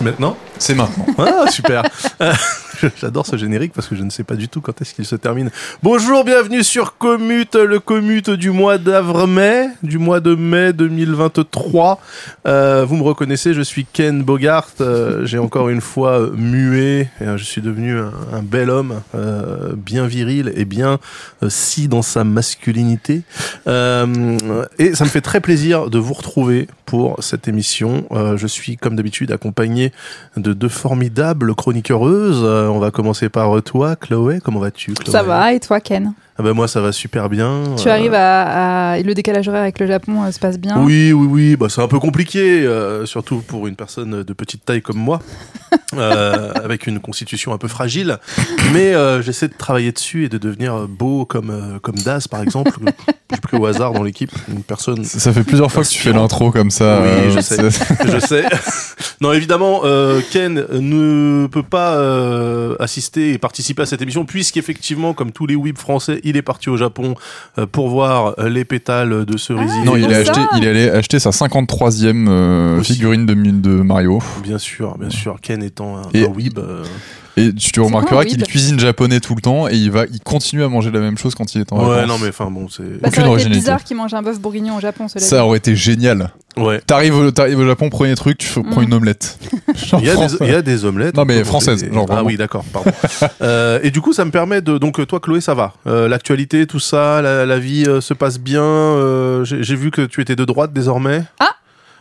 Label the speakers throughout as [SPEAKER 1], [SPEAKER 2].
[SPEAKER 1] Maintenant
[SPEAKER 2] C'est maintenant.
[SPEAKER 1] Ah, super J'adore ce générique parce que je ne sais pas du tout quand est-ce qu'il se termine. Bonjour, bienvenue sur Commute, le Commute du mois d'avril-mai, du mois de mai 2023. Euh, vous me reconnaissez, je suis Ken Bogart. Euh, J'ai encore une fois euh, mué. Je suis devenu un, un bel homme, bien viril et bien si dans sa masculinité. Et ça me fait très plaisir de vous retrouver pour cette émission. Je suis comme d'habitude accompagné de deux formidables chroniqueuses. Euh, on va commencer par toi, Chloé. Comment vas-tu, Chloé?
[SPEAKER 3] Ça va, et toi, Ken?
[SPEAKER 1] Ah ben Moi, ça va super bien.
[SPEAKER 3] Tu
[SPEAKER 1] Euh,
[SPEAKER 3] arrives à, à- Le décalage horaire avec le Japon euh, se passe bien?
[SPEAKER 1] Oui, oui, oui. Bah, c'est un peu compliqué, euh, surtout pour une personne de petite taille comme moi, euh, avec une constitution un peu fragile. Mais euh, j'essaie de travailler dessus et de devenir beau comme, euh, comme Daz, par exemple. J'ai pris au hasard dans l'équipe une personne
[SPEAKER 2] Ça ça fait plusieurs fois que tu fais l'intro comme ça.
[SPEAKER 1] Oui,
[SPEAKER 2] euh,
[SPEAKER 1] je sais. je sais. non, évidemment, euh, Ken ne peut pas euh, assister et participer à cette émission puisqu'effectivement, comme tous les weeb français, il est parti au Japon euh, pour voir euh, les pétales de cerisier.
[SPEAKER 2] Non, il
[SPEAKER 3] ça.
[SPEAKER 2] acheté, il est allé acheter sa 53e euh, figurine de, de Mario.
[SPEAKER 1] Bien sûr, bien sûr. Ken étant un,
[SPEAKER 2] Et-
[SPEAKER 1] un weeb. euh,
[SPEAKER 2] Et tu remarqueras qu'il cuisine japonais tout le temps et il va, il continue à manger la même chose quand il est en
[SPEAKER 1] Ouais,
[SPEAKER 2] vacances.
[SPEAKER 1] non, mais enfin bon, c'est.
[SPEAKER 3] Bah,
[SPEAKER 2] aucune
[SPEAKER 3] ça aurait été bizarre qu'il mange un bœuf bourguignon au Japon, cela
[SPEAKER 2] Ça
[SPEAKER 3] dit.
[SPEAKER 2] aurait été génial.
[SPEAKER 1] Ouais.
[SPEAKER 2] T'arrives au, Japon, premier truc, tu prends
[SPEAKER 3] Mm.
[SPEAKER 2] une omelette. Genre
[SPEAKER 1] Il y, a des, il y a des omelettes.
[SPEAKER 2] Non, mais françaises,
[SPEAKER 1] des-
[SPEAKER 2] genre
[SPEAKER 1] Ah
[SPEAKER 2] vraiment.
[SPEAKER 1] oui, d'accord, pardon. Euh, et du coup, ça me permet de. Donc, toi, Chloé, ça va. Euh, L'actualité, tout ça, la, la vie euh, se passe bien. euh, j'ai vu que tu étais de droite désormais.
[SPEAKER 3] Ah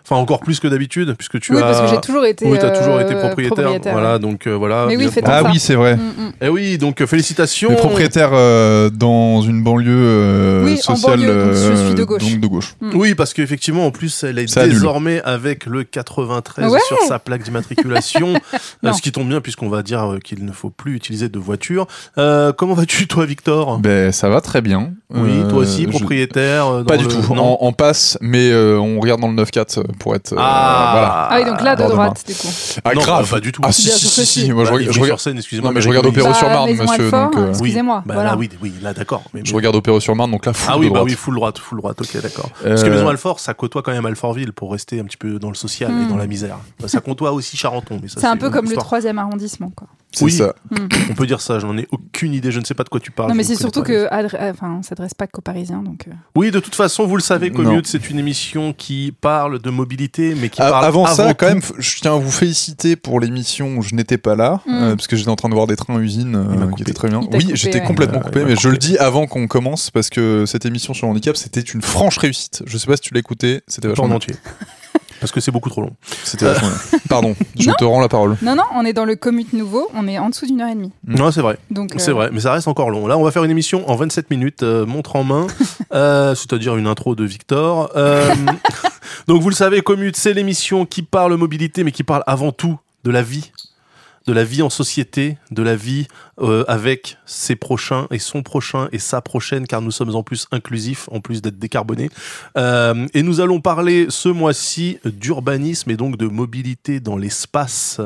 [SPEAKER 1] Enfin, encore plus que d'habitude, puisque tu
[SPEAKER 3] Oui,
[SPEAKER 1] as.
[SPEAKER 3] parce que j'ai toujours été.
[SPEAKER 1] Oui, t'as toujours
[SPEAKER 3] euh,
[SPEAKER 1] été propriétaire. voilà, donc euh, voilà.
[SPEAKER 3] Mais oui,
[SPEAKER 2] Ah
[SPEAKER 3] ça.
[SPEAKER 2] oui, c'est vrai.
[SPEAKER 3] Mm, mm.
[SPEAKER 1] Eh oui, donc euh, félicitations.
[SPEAKER 2] Le propriétaire euh, dans une banlieue euh,
[SPEAKER 3] Oui, en
[SPEAKER 2] sociale
[SPEAKER 3] banlieue, donc je suis de gauche.
[SPEAKER 2] donc de gauche.
[SPEAKER 1] Oui, parce qu'effectivement, en plus, elle est
[SPEAKER 2] Ça annule.
[SPEAKER 1] désormais avec le 93
[SPEAKER 3] Ouais.
[SPEAKER 1] sur sa plaque d'immatriculation. Euh, ce qui tombe bien, puisqu'on va dire euh, qu'il ne faut plus utiliser de voiture. Euh, comment vas-tu, toi, Victor?
[SPEAKER 2] Ben ça va très bien.
[SPEAKER 1] Oui,
[SPEAKER 2] Euh,
[SPEAKER 1] toi aussi, propriétaire dans
[SPEAKER 2] Pas du tout.
[SPEAKER 1] Non.
[SPEAKER 2] En, en passe, mais euh, on regarde dans le 9-4 pour être. euh,
[SPEAKER 1] Ah,
[SPEAKER 2] voilà.
[SPEAKER 3] Ah oui, donc là, de droite, du coup.
[SPEAKER 2] Ah,
[SPEAKER 1] Non,
[SPEAKER 2] grave.
[SPEAKER 1] bah, pas du tout.
[SPEAKER 2] Ah si,
[SPEAKER 3] Bien
[SPEAKER 2] si, si, si. Moi, je,
[SPEAKER 1] Bah,
[SPEAKER 2] je regarde,
[SPEAKER 1] sur scène, excusez-moi.
[SPEAKER 2] Non, mais je regarde. Opéra sur
[SPEAKER 3] Bah,
[SPEAKER 2] Marne,
[SPEAKER 3] Maison
[SPEAKER 2] monsieur, euh,
[SPEAKER 3] Excusez-moi.
[SPEAKER 1] Bah là, oui, oui, là, d'accord.
[SPEAKER 2] Je regarde Opéra sur Marne, donc là, full
[SPEAKER 1] Ah oui, bah oui, full droite, full droite, ok, d'accord. Parce que Maison Alfort, ça côtoie quand même Alfortville pour rester un petit peu dans le social et
[SPEAKER 3] Hmm.
[SPEAKER 1] dans la misère. Bah, Ça côtoie aussi Charenton. mais ça,
[SPEAKER 3] C'est un peu comme le troisième arrondissement, quoi.
[SPEAKER 2] C'est
[SPEAKER 1] oui.
[SPEAKER 2] ça.
[SPEAKER 1] On peut dire ça, je n'en ai aucune idée, je ne sais pas de quoi tu parles.
[SPEAKER 3] non, mais
[SPEAKER 1] ne
[SPEAKER 3] c'est surtout que, adre- enfin, ça s'adresse pas qu'aux Parisiens, donc. euh,
[SPEAKER 1] Oui, de toute façon, vous le savez. Commute, c'est une émission qui parle de mobilité, mais qui
[SPEAKER 2] A-
[SPEAKER 1] parle
[SPEAKER 2] Avant ça,
[SPEAKER 1] tout.
[SPEAKER 2] quand même, je tiens à vous féliciter pour l'émission où je n'étais pas là, euh, parce que j'étais en train de voir des trains à usine euh, qui étaient très bien. Oui, j'étais
[SPEAKER 3] ouais.
[SPEAKER 2] complètement
[SPEAKER 1] Euh,
[SPEAKER 2] coupé, mais je le dis avant qu'on commence, parce que cette émission sur le handicap, c'était une franche réussite. Je sais pas si tu l'as écouté, c'était
[SPEAKER 1] Pas
[SPEAKER 2] vachement
[SPEAKER 1] entier. Parce que c'est beaucoup trop long.
[SPEAKER 2] C'était vachement bien. Pardon, je te rends la parole.
[SPEAKER 3] Non, non, on est dans le commute nouveau, on est en dessous d'une heure et demie.
[SPEAKER 2] Mm.
[SPEAKER 1] Non, c'est vrai.
[SPEAKER 3] Donc,
[SPEAKER 1] C'est
[SPEAKER 3] euh,
[SPEAKER 1] vrai, mais ça reste encore long. Là, on va faire une émission en 27 minutes, euh, montre en main, euh, c'est-à-dire une intro de Victor. Euh, donc, vous le savez, Commute, c'est l'émission qui parle mobilité, mais qui parle avant tout de la vie. De la vie en société, de la vie euh, avec ses prochains et son prochain et sa prochaine, car nous sommes en plus inclusifs, en plus d'être décarbonés. Euh, et nous allons parler ce mois-ci d'urbanisme et donc de mobilité dans l'espace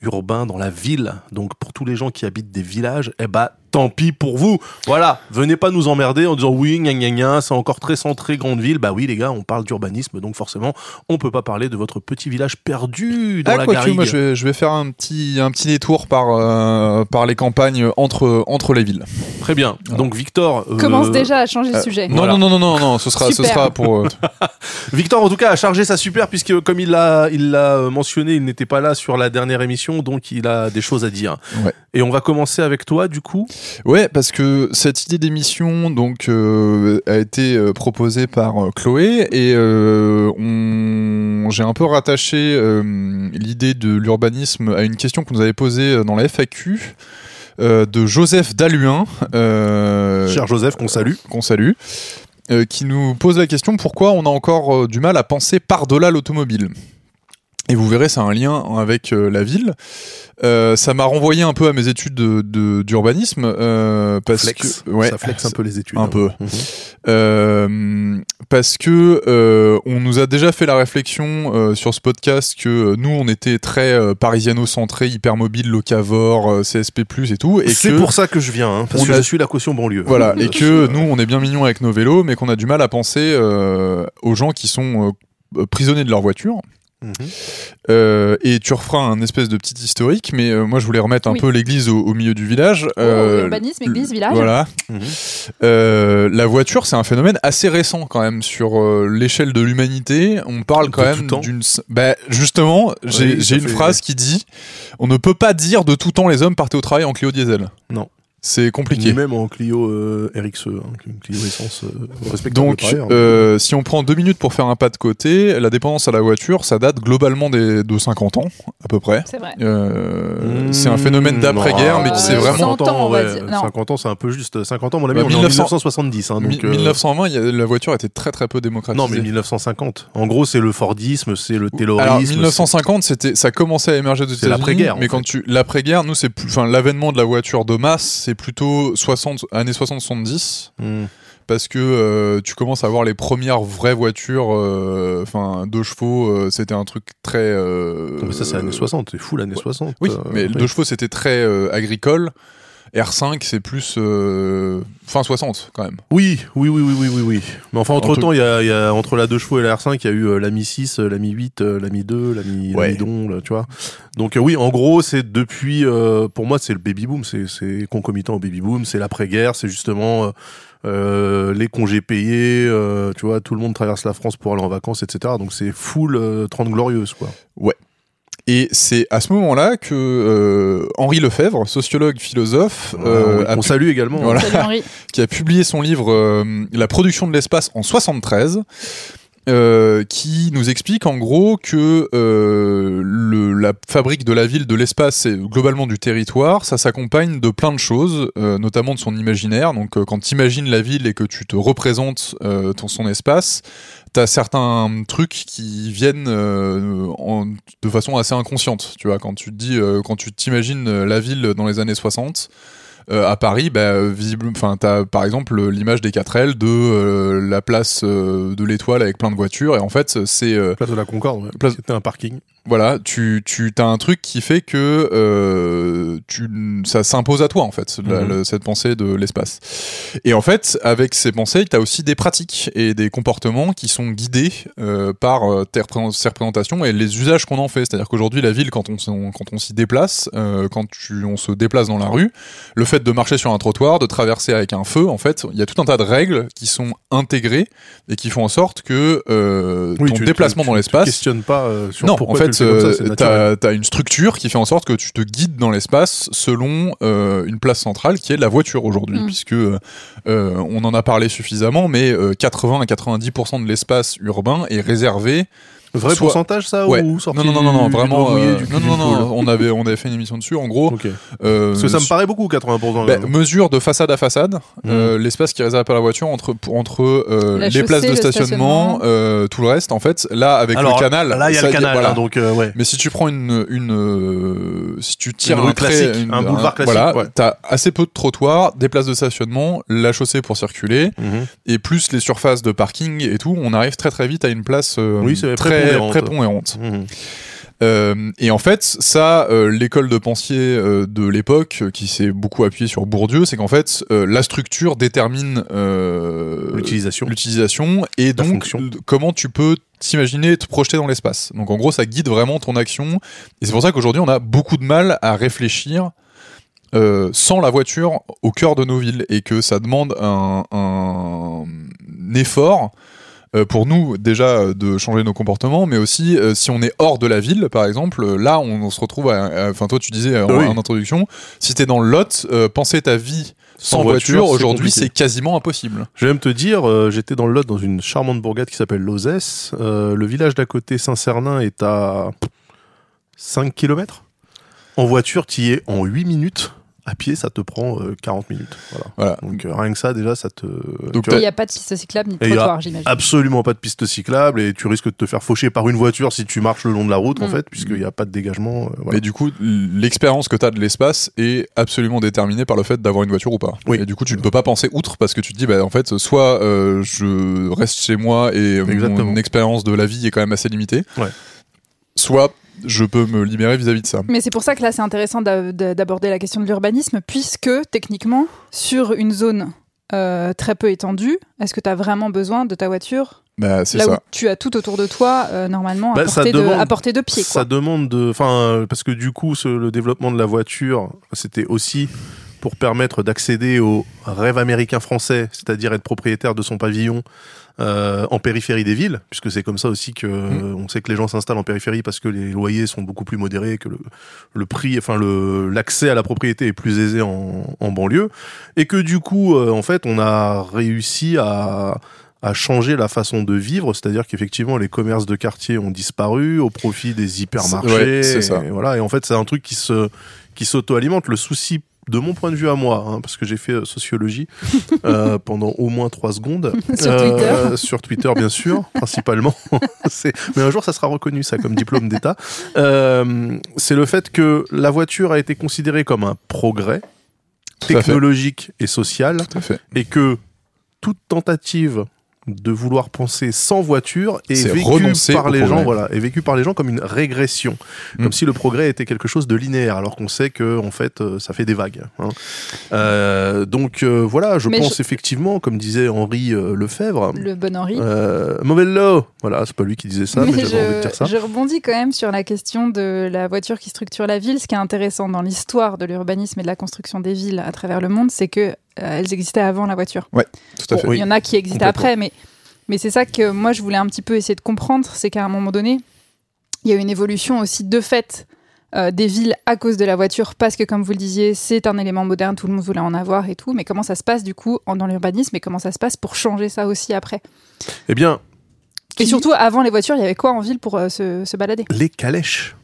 [SPEAKER 1] urbain, dans la ville. Donc pour tous les gens qui habitent des villages, eh ben, tant pis pour vous. Voilà, venez pas nous emmerder en disant oui, gna gna gna, c'est encore très centré grande ville. Bah oui, les gars, on parle d'urbanisme, donc forcément, on peut pas parler de votre petit village perdu dans
[SPEAKER 2] Ah,
[SPEAKER 1] la
[SPEAKER 2] quoique,
[SPEAKER 1] garrigue.
[SPEAKER 2] moi je vais, je vais faire un petit, un petit détour par, euh, par les campagnes entre, entre les villes.
[SPEAKER 1] Très bien. Donc Victor euh,
[SPEAKER 3] Commence déjà à changer de sujet.
[SPEAKER 2] Non,
[SPEAKER 1] Voilà.
[SPEAKER 2] non, non, non, non, non, ce sera, ce sera pour. euh,
[SPEAKER 1] Victor, en tout cas, a chargé sa super puisque, comme il l'a, il l'a euh, mentionné, il n'était pas là sur la dernière émission, donc il a des choses à dire.
[SPEAKER 2] Ouais.
[SPEAKER 1] Et on va commencer avec toi, du coup.
[SPEAKER 2] Ouais, parce que cette idée d'émission donc euh, a été euh, proposée par euh, Chloé et on... j'ai un peu rattaché l'idée de l'urbanisme à une question qu'on nous avait posée dans la FAQ. de Joseph Daluin,
[SPEAKER 1] Cher Joseph, qu'on salue.
[SPEAKER 2] qu'on salue, qui nous pose la question pourquoi on a encore du mal à penser par-delà l'automobile? Et vous verrez, c'est un lien avec euh, la ville. Euh, ça m'a renvoyé un peu à mes études de- de- d'urbanisme euh, parce
[SPEAKER 1] Flex.
[SPEAKER 2] que ouais,
[SPEAKER 1] Ça flex un peu les études.
[SPEAKER 2] un
[SPEAKER 1] hein.
[SPEAKER 2] peu.
[SPEAKER 1] Mhm.
[SPEAKER 2] parce que on nous a déjà fait la réflexion sur ce podcast que nous on était très parisiano-centré, hypermobile, locavore, CSP+ et tout, et
[SPEAKER 1] C'est pour ça que je viens, hein, parce
[SPEAKER 2] on
[SPEAKER 1] que
[SPEAKER 2] a-
[SPEAKER 1] je suis la caution banlieue.
[SPEAKER 2] voilà, et que nous, on est bien mignons avec nos vélos, mais qu'on a du mal à penser aux gens qui sont prisonniers de leur voiture.
[SPEAKER 1] Mhm.
[SPEAKER 2] Euh, et tu referas un espèce de petit historique, mais euh, moi je voulais remettre un
[SPEAKER 3] Oui.
[SPEAKER 2] peu l'église au, au milieu du village.
[SPEAKER 3] Oh,
[SPEAKER 2] Euh,
[SPEAKER 3] urbanisme, église, village.
[SPEAKER 2] Voilà.
[SPEAKER 1] Mhm.
[SPEAKER 2] Euh, la voiture, c'est un phénomène assez récent quand même sur euh, l'échelle de l'humanité. On parle quand
[SPEAKER 1] De
[SPEAKER 2] même d'une. Bah, justement, j'ai
[SPEAKER 1] Oui,
[SPEAKER 2] une
[SPEAKER 1] fait-
[SPEAKER 2] phrase qui dit on ne peut pas dire de tout temps les hommes partaient au travail en Clio diesel.
[SPEAKER 1] Non.
[SPEAKER 2] C'est compliqué.
[SPEAKER 1] Ni même en Clio euh, RXE, hein, une Clio essence euh, respectable
[SPEAKER 2] Donc,
[SPEAKER 1] par ailleurs.
[SPEAKER 2] euh, si on prend deux minutes pour faire un pas de côté, la dépendance à la voiture, ça date globalement des, de 50 ans, à peu près.
[SPEAKER 3] C'est vrai.
[SPEAKER 2] Euh,
[SPEAKER 1] Mmh,
[SPEAKER 2] c'est un phénomène d'après-guerre, mais qui s'est vraiment.
[SPEAKER 3] 100 ans,
[SPEAKER 1] ouais,
[SPEAKER 3] dire. Non.
[SPEAKER 1] 50 ans, c'est un peu juste. 50 ans, mon ami,
[SPEAKER 2] Bah,
[SPEAKER 1] on est en
[SPEAKER 2] 1900
[SPEAKER 1] 1970. Hein, donc, euh,
[SPEAKER 2] 1920, il y a- la voiture était très très peu démocratisée.
[SPEAKER 1] Non, mais 1950. En gros, c'est le Fordisme, c'est le Taylorisme.
[SPEAKER 2] Alors
[SPEAKER 1] c'est-
[SPEAKER 2] 1950, c'était, ça commençait à émerger États-Unis.
[SPEAKER 1] l'après-guerre,
[SPEAKER 2] Mais
[SPEAKER 1] fait.
[SPEAKER 2] quand tu l'après-guerre, nous c'est plus, enfin l'avènement de la voiture de masse, c'est plutôt 60 années 60-70
[SPEAKER 1] Hmm.
[SPEAKER 2] parce que euh, tu commences à voir les premières vraies voitures, euh, enfin deux chevaux, euh, c'était un truc très.
[SPEAKER 1] Non, mais ça, c'est années 60. C'est fou, l'année 60.
[SPEAKER 2] Oui, mais deux chevaux c'était très agricole. R5 c'est plus euh, fin 60 quand même.
[SPEAKER 1] Oui, oui, oui, oui, oui, oui, oui. Mais enfin, entre
[SPEAKER 2] Entre-
[SPEAKER 1] temps, il y a, y a entre la 2 chevaux et la R5, il y a eu euh, la Mi 6, euh, la Mi 8, euh, la Mi 2, la Mi, la
[SPEAKER 2] Ouais.
[SPEAKER 1] Mi Don, là, tu vois. Donc, euh, oui, en gros, c'est depuis, pour moi, c'est le baby boom, c'est, concomitant au baby boom, c'est l'après-guerre, c'est justement, euh, les congés payés, euh, tu vois, tout le monde traverse la France pour aller en vacances, etc. Donc, c'est full euh, 30 glorieuses, quoi.
[SPEAKER 2] Et c'est à ce moment-là que euh, Henri Lefebvre, sociologue philosophe, euh,
[SPEAKER 1] on
[SPEAKER 2] a
[SPEAKER 1] on
[SPEAKER 2] pu-
[SPEAKER 1] salue également.
[SPEAKER 2] Voilà.
[SPEAKER 3] Salut Henri.
[SPEAKER 2] qui a publié son livre euh, La production de l'espace en 73, euh, qui nous explique en gros que euh, le, la fabrique de la ville, de l'espace et globalement du territoire, ça s'accompagne de plein de choses, euh, notamment de son imaginaire. Donc euh, quand tu imagines la ville et que tu te représentes euh, ton, son espace, T'as certains trucs qui viennent euh, en- de façon assez inconsciente, tu vois, quand tu te dis, euh, quand tu t'imagines euh, la ville dans les années 60, euh, à Paris, bah, visible, enfin, t'as par exemple l'image des 4L de euh, la place euh, de l'Étoile avec plein de voitures, et en fait, c'est euh,
[SPEAKER 1] Place de la Concorde, ouais.
[SPEAKER 2] Place-
[SPEAKER 1] c'était un parking.
[SPEAKER 2] Voilà, tu, tu as un truc qui fait que euh, tu, ça s'impose à toi, en fait, la-
[SPEAKER 1] Mhm.
[SPEAKER 2] le- cette pensée de l'espace. Et en fait, avec ces pensées, tu as aussi des pratiques et des comportements qui sont guidés euh, par euh, tes ces représentations et les usages qu'on en fait. C'est-à-dire qu'aujourd'hui, la ville, quand on, quand on s'y déplace, euh, quand tu, on se déplace dans la rue, le fait de marcher sur un trottoir, de traverser avec un feu, en fait, il y a tout un tas de règles qui sont intégrées et qui font en sorte que euh,
[SPEAKER 1] Oui,
[SPEAKER 2] ton
[SPEAKER 1] tu-
[SPEAKER 2] déplacement
[SPEAKER 1] tu-
[SPEAKER 2] dans
[SPEAKER 1] tu
[SPEAKER 2] l'espace
[SPEAKER 1] questionnes pas euh, sur
[SPEAKER 2] non,
[SPEAKER 1] pourquoi
[SPEAKER 2] en
[SPEAKER 1] tu
[SPEAKER 2] fait, euh, t'as as une structure qui fait en sorte que tu te guides dans l'espace selon euh, une place centrale qui est la voiture aujourd'hui,
[SPEAKER 3] Mm.
[SPEAKER 2] puisque euh, on en a parlé suffisamment, mais euh, 80 à 90% de l'espace urbain est réservé.
[SPEAKER 1] Vrai
[SPEAKER 2] soit-
[SPEAKER 1] pourcentage, ça
[SPEAKER 2] Ouais.
[SPEAKER 1] ou sorti
[SPEAKER 2] Non, non, non, non, non,
[SPEAKER 1] du
[SPEAKER 2] vraiment.
[SPEAKER 1] mouillé,
[SPEAKER 2] euh,
[SPEAKER 1] du
[SPEAKER 2] non, non, non, on avait, on avait fait une émission dessus. En gros,
[SPEAKER 1] Ok.
[SPEAKER 2] euh,
[SPEAKER 1] Parce que ça me paraît beaucoup, 80%.
[SPEAKER 2] bah, mesure de façade à façade,
[SPEAKER 1] Mm.
[SPEAKER 2] euh, l'espace qui est réservé à la voiture entre, pour- entre euh, les places
[SPEAKER 3] chaussée,
[SPEAKER 2] de
[SPEAKER 3] le
[SPEAKER 2] stationnement,
[SPEAKER 3] stationnement.
[SPEAKER 2] euh, tout le reste. En fait, là, avec
[SPEAKER 1] Alors,
[SPEAKER 2] le canal.
[SPEAKER 1] Là, il y a
[SPEAKER 2] ça
[SPEAKER 1] le canal,
[SPEAKER 2] voilà.
[SPEAKER 1] hein, donc euh, ouais.
[SPEAKER 2] Mais si tu prends une, une euh, si tu tires
[SPEAKER 1] Une
[SPEAKER 2] un trait,
[SPEAKER 1] classique,
[SPEAKER 2] une-
[SPEAKER 1] un boulevard classique,
[SPEAKER 2] voilà,
[SPEAKER 1] ouais.
[SPEAKER 2] t'as assez peu de trottoirs, des places de stationnement, la chaussée pour circuler,
[SPEAKER 1] Mhm.
[SPEAKER 2] et plus les surfaces de parking et tout, on arrive très très vite à une place
[SPEAKER 1] Oui, c'est prépondérante.
[SPEAKER 2] prépondérante.
[SPEAKER 1] Mhm.
[SPEAKER 2] Euh, et en fait, ça, euh, l'école de pensier euh, de l'époque, qui s'est beaucoup appuyée sur Bourdieu, c'est qu'en fait, la structure détermine
[SPEAKER 1] L'utilisation.
[SPEAKER 2] l'utilisation et donc
[SPEAKER 1] fonction.
[SPEAKER 2] comment tu peux t'imaginer te projeter dans l'espace. Donc en gros, ça guide vraiment ton action. Et c'est pour ça qu'aujourd'hui, on a beaucoup de mal à réfléchir euh, sans la voiture au cœur de nos villes et que ça demande un, un effort pour nous déjà euh, de changer nos comportements, mais aussi euh, si on est hors de la ville, par exemple, euh, là on, on se retrouve. à- Enfin, toi tu disais en,
[SPEAKER 1] Oui.
[SPEAKER 2] en introduction, si t'es dans le Lot, euh, penser ta vie sans,
[SPEAKER 1] Sans
[SPEAKER 2] voiture, aujourd'hui c'est quasiment impossible.
[SPEAKER 1] Je vais même te dire, euh, j'étais dans le Lot dans une charmante bourgade qui s'appelle Lozès. Euh, le village d'à côté, Saint-Cernin, est à 5 km. En voiture, tu y es en 8 minutes. À pied, ça te prend euh, 40 minutes. Voilà.
[SPEAKER 2] Voilà.
[SPEAKER 1] Donc euh, rien que ça, déjà, ça te...
[SPEAKER 2] Donc,
[SPEAKER 3] il n'y a pas de piste cyclable ni de trottoir, j'imagine.
[SPEAKER 1] absolument pas de piste cyclable et tu risques de te faire faucher par une voiture si tu marches le long de la route, en
[SPEAKER 3] Mm.
[SPEAKER 1] fait, puisqu'il n'y a pas de dégagement. euh, voilà.
[SPEAKER 2] Mais du coup, l'expérience que tu as de l'espace est absolument déterminée par le fait d'avoir une voiture ou pas.
[SPEAKER 1] Oui.
[SPEAKER 2] Et du coup, tu ne peux pas penser outre parce que tu te dis, bah, en fait, soit euh, je reste chez moi et
[SPEAKER 1] Exactement.
[SPEAKER 2] mon expérience de la vie est quand même assez limitée,
[SPEAKER 1] Ouais.
[SPEAKER 2] soit je peux me libérer vis-à-vis de ça.
[SPEAKER 3] Mais c'est pour ça que là, c'est intéressant d'a- d'a- d'aborder la question de l'urbanisme, puisque techniquement, sur une zone euh, très peu étendue, est-ce que tu as vraiment besoin de ta voiture
[SPEAKER 2] Bah, c'est
[SPEAKER 3] là où tu as tout autour de toi, euh, normalement, à,
[SPEAKER 1] Bah,
[SPEAKER 3] portée de, à portée de pied
[SPEAKER 1] Ça demande de, enfin, euh, parce que du coup, ce- le développement de la voiture, c'était aussi pour permettre d'accéder au rêve américain français, c'est-à-dire être propriétaire de son pavillon euh, en périphérie des villes, puisque c'est comme ça aussi que
[SPEAKER 2] Mm.
[SPEAKER 1] euh, on sait que les gens s'installent en périphérie parce que les loyers sont beaucoup plus modérés, que le, le prix, enfin le l'accès à la propriété est plus aisé en, en banlieue, et que du coup, euh, en fait, on a réussi à à changer la façon de vivre, c'est-à-dire qu'effectivement les commerces de quartier ont disparu au profit des hypermarchés.
[SPEAKER 2] Ouais, c'est ça.
[SPEAKER 1] Et voilà, et en fait c'est un truc qui se qui s'auto-alimente. Le souci de mon point de vue à moi, hein, parce que j'ai fait euh, sociologie euh, pendant au moins trois secondes
[SPEAKER 3] Sur
[SPEAKER 1] Euh,
[SPEAKER 3] Twitter.
[SPEAKER 1] sur Twitter bien sûr, principalement. Mais un jour ça sera reconnu ça comme diplôme d'État. Euh, c'est le fait que la voiture a été considérée comme un progrès
[SPEAKER 2] Tout
[SPEAKER 1] technologique et social
[SPEAKER 2] Tout à fait.
[SPEAKER 1] et que toute tentative de vouloir penser sans voiture vécue
[SPEAKER 2] renoncer
[SPEAKER 1] par les gens voilà est vécue par les gens comme une régression
[SPEAKER 2] Mm.
[SPEAKER 1] comme si le progrès était quelque chose de linéaire alors qu'on sait que en fait euh, ça fait des vagues hein. Euh, donc euh, voilà je
[SPEAKER 3] Mais
[SPEAKER 1] pense
[SPEAKER 3] je-
[SPEAKER 1] effectivement comme disait Henri euh, Lefebvre
[SPEAKER 3] Le bon Henri.
[SPEAKER 1] euh, mauvais lot voilà c'est pas lui qui disait ça mais,
[SPEAKER 3] Mais
[SPEAKER 1] j'avais envie de dire ça
[SPEAKER 3] je, rebondis quand même sur la question de la voiture qui structure la ville. Ce qui est intéressant dans l'histoire de l'urbanisme et de la construction des villes à travers le monde, c'est que elles existaient avant la voiture.
[SPEAKER 2] Tout à
[SPEAKER 3] Bon,
[SPEAKER 2] fait.
[SPEAKER 1] Oui,
[SPEAKER 3] il y en a qui existaient après, mais, mais c'est ça que moi je voulais un petit peu essayer de comprendre, c'est qu'à un moment donné, il y a une évolution aussi de fait euh, des villes à cause de la voiture, parce que comme vous le disiez, c'est un élément moderne, tout le monde voulait en avoir et tout, mais comment ça se passe du coup dans l'urbanisme et comment ça se passe pour changer ça aussi après?
[SPEAKER 1] Eh bien
[SPEAKER 3] Et
[SPEAKER 1] Qui-
[SPEAKER 3] surtout, avant les voitures, il y avait quoi en ville pour euh, se, se balader?
[SPEAKER 1] Les calèches.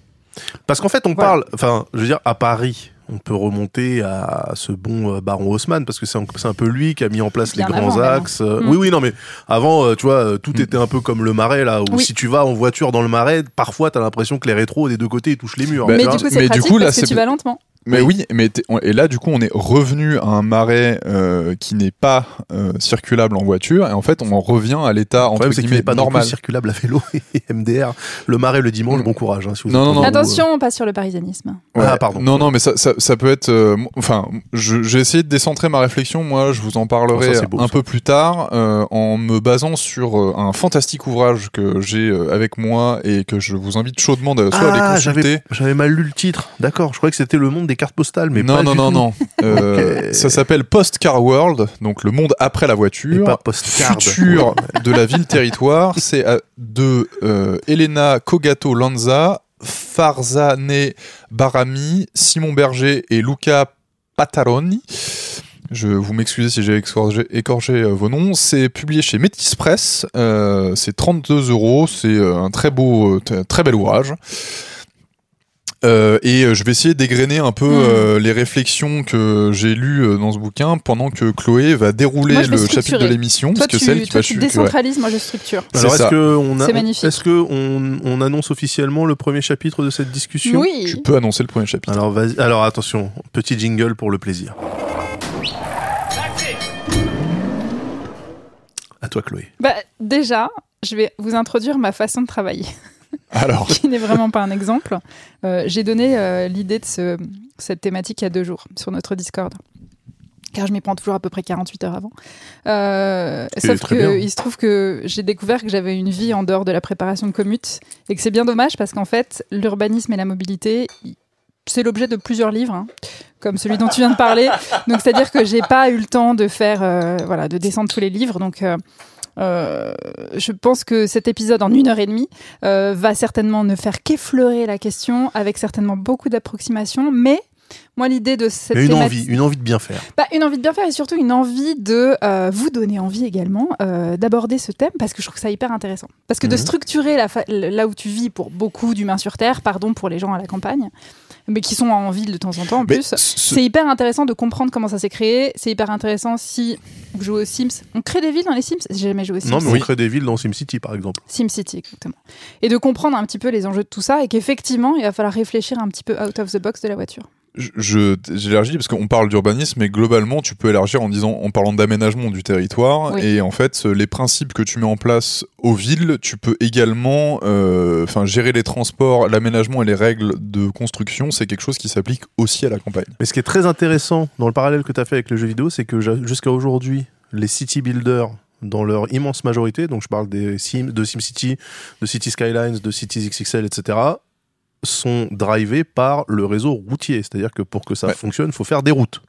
[SPEAKER 1] Parce qu'en fait, on
[SPEAKER 3] Voilà.
[SPEAKER 1] parle, enfin, je veux dire, à Paris, on peut remonter à ce bon euh, baron Haussmann, parce que c'est un, peu lui qui a mis en place
[SPEAKER 3] Bien
[SPEAKER 1] les grands
[SPEAKER 3] avant, hein.
[SPEAKER 1] axes. Euh. Oui, oui, non, mais avant, euh, tu vois, tout
[SPEAKER 2] Mm.
[SPEAKER 1] était un peu comme le marais, là, où
[SPEAKER 3] Oui.
[SPEAKER 1] si tu vas en voiture dans le marais, parfois, t'as l'impression que les rétros des deux côtés, ils touchent les murs.
[SPEAKER 2] Bah,
[SPEAKER 3] Mais du coup, c'est
[SPEAKER 2] mais du
[SPEAKER 3] pratique
[SPEAKER 2] coup, là,
[SPEAKER 3] parce que
[SPEAKER 2] c'est-
[SPEAKER 3] tu vas lentement.
[SPEAKER 2] Mais
[SPEAKER 1] Oui.
[SPEAKER 2] oui, mais t'es- on- et là du coup on est revenu à un marais euh, qui n'est pas euh, circulable en voiture et en fait on en revient à l'état entre guillemets
[SPEAKER 1] n'est pas
[SPEAKER 2] normal.
[SPEAKER 1] circulable à vélo et MDR. Le marais le dimanche,
[SPEAKER 2] Mm.
[SPEAKER 1] bon courage. hein, si vous
[SPEAKER 2] Non, non, non.
[SPEAKER 3] Attention, pas sur le parisianisme.
[SPEAKER 1] Ah, pardon.
[SPEAKER 2] Non, non, mais ça, ça, ça peut être. euh, Enfin, j'ai essayé de décentrer ma réflexion. Moi, je vous en parlerai
[SPEAKER 1] ça, c'est beau,
[SPEAKER 2] un
[SPEAKER 1] ça.
[SPEAKER 2] peu plus tard euh, en me basant sur euh, un fantastique ouvrage que j'ai euh, avec moi et que je vous invite chaudement de, soit à
[SPEAKER 1] Ah,
[SPEAKER 2] aller consulter.
[SPEAKER 1] j'avais j'avais mal lu le titre. D'accord, je croyais que c'était le monde des cartes postales, mais
[SPEAKER 2] non,
[SPEAKER 1] pas
[SPEAKER 2] non,
[SPEAKER 1] du
[SPEAKER 2] non,
[SPEAKER 1] tout.
[SPEAKER 2] non, Euh. Ça s'appelle Postcar World, donc le monde après la
[SPEAKER 1] Et
[SPEAKER 2] voiture.
[SPEAKER 1] pas postcard.
[SPEAKER 2] Futur de la ville-territoire, c'est euh, de euh, Elena Kogato Lanza, Farzane Barami, Simon Berger et Luca Pataroni. Je vous m'excusez si j'ai écorché, écorché, euh, vos noms. C'est publié chez Métis Press. Euh, c'est 32 euros. C'est un très beau, très bel ouvrage. Euh, et euh, je vais essayer d'égrener un peu
[SPEAKER 3] Mm.
[SPEAKER 2] euh, les réflexions que j'ai lues dans ce bouquin pendant que Chloé va dérouler
[SPEAKER 3] Moi,
[SPEAKER 2] le chapitre de l'émission parce que
[SPEAKER 3] tu,
[SPEAKER 2] c'est elle qui
[SPEAKER 3] toi,
[SPEAKER 2] va
[SPEAKER 3] tu décentralises, moi je structure.
[SPEAKER 2] C'est
[SPEAKER 1] Alors est-ce
[SPEAKER 2] ça.
[SPEAKER 1] que on a,
[SPEAKER 3] C'est magnifique.
[SPEAKER 1] Est-ce que on, on annonce officiellement le premier chapitre de cette discussion?
[SPEAKER 3] Oui.
[SPEAKER 2] Tu peux annoncer le premier chapitre.
[SPEAKER 1] Alors vas-y. Alors attention, petit jingle pour le plaisir. À toi Chloé.
[SPEAKER 3] Bah, déjà, je vais vous introduire ma façon de travailler.
[SPEAKER 2] Alors,
[SPEAKER 3] qui n'est vraiment pas un exemple. Euh, J'ai donné euh, l'idée de ce- cette thématique il y a deux jours sur notre Discord. Car je m'y prends toujours à peu près 48 heures avant. Euh, sauf
[SPEAKER 1] très
[SPEAKER 3] que
[SPEAKER 1] bien.
[SPEAKER 3] il se trouve que j'ai découvert que j'avais une vie en dehors de la préparation de commute et que c'est bien dommage parce qu'en fait, l'urbanisme et la mobilité, il- c'est l'objet de plusieurs livres, hein, comme celui dont tu viens de parler. Donc, c'est-à-dire que j'ai pas eu le temps de faire, euh, voilà, de descendre tous les livres. Donc, euh, euh, je pense que cet épisode en une heure et demie euh, va certainement ne faire qu'effleurer la question avec certainement beaucoup d'approximations, mais moi l'idée de cette
[SPEAKER 1] Mais une
[SPEAKER 3] thématique-
[SPEAKER 1] envie, une envie de bien faire.
[SPEAKER 3] bah, une envie de bien faire et surtout une envie de euh, vous donner envie également euh, d'aborder ce thème parce que je trouve ça hyper intéressant. Parce que de
[SPEAKER 1] Mhm.
[SPEAKER 3] structurer la fa- là où tu vis pour beaucoup d'humains sur Terre, pardon pour les gens à la campagne, mais qui sont en ville de temps en temps en
[SPEAKER 2] mais
[SPEAKER 3] plus.
[SPEAKER 2] ce-
[SPEAKER 3] C'est hyper intéressant de comprendre comment ça s'est créé. C'est hyper intéressant si vous jouez aux Sims. On crée des villes dans les Sims? J'ai jamais joué aux Sims.
[SPEAKER 1] Non, mais
[SPEAKER 2] Oui.
[SPEAKER 1] on crée des villes dans SimCity, par exemple.
[SPEAKER 3] SimCity, exactement. Et de comprendre un petit peu les enjeux de tout ça et qu'effectivement, il va falloir réfléchir un petit peu out of the box de la voiture.
[SPEAKER 2] Je- j'élargis parce qu'on parle d'urbanisme, mais globalement, tu peux élargir en disant, en parlant d'aménagement du territoire.
[SPEAKER 3] Oui.
[SPEAKER 2] Et en fait, les principes que tu mets en place aux villes, tu peux également, euh, enfin, gérer les transports, l'aménagement et les règles de construction. C'est quelque chose qui s'applique aussi à la campagne.
[SPEAKER 1] Mais ce qui est très intéressant dans le parallèle que tu as fait avec le jeu vidéo, c'est que jusqu'à aujourd'hui, les city builders, dans leur immense majorité, donc je parle des Sims, de SimCity, de City Skylines, de Cities XXL, etc., sont drivés par le réseau routier. C'est-à-dire que pour que ça
[SPEAKER 2] Ouais.
[SPEAKER 1] fonctionne, il faut faire des routes.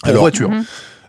[SPEAKER 1] Pour
[SPEAKER 2] Alors-
[SPEAKER 1] voiture.
[SPEAKER 3] Mhm.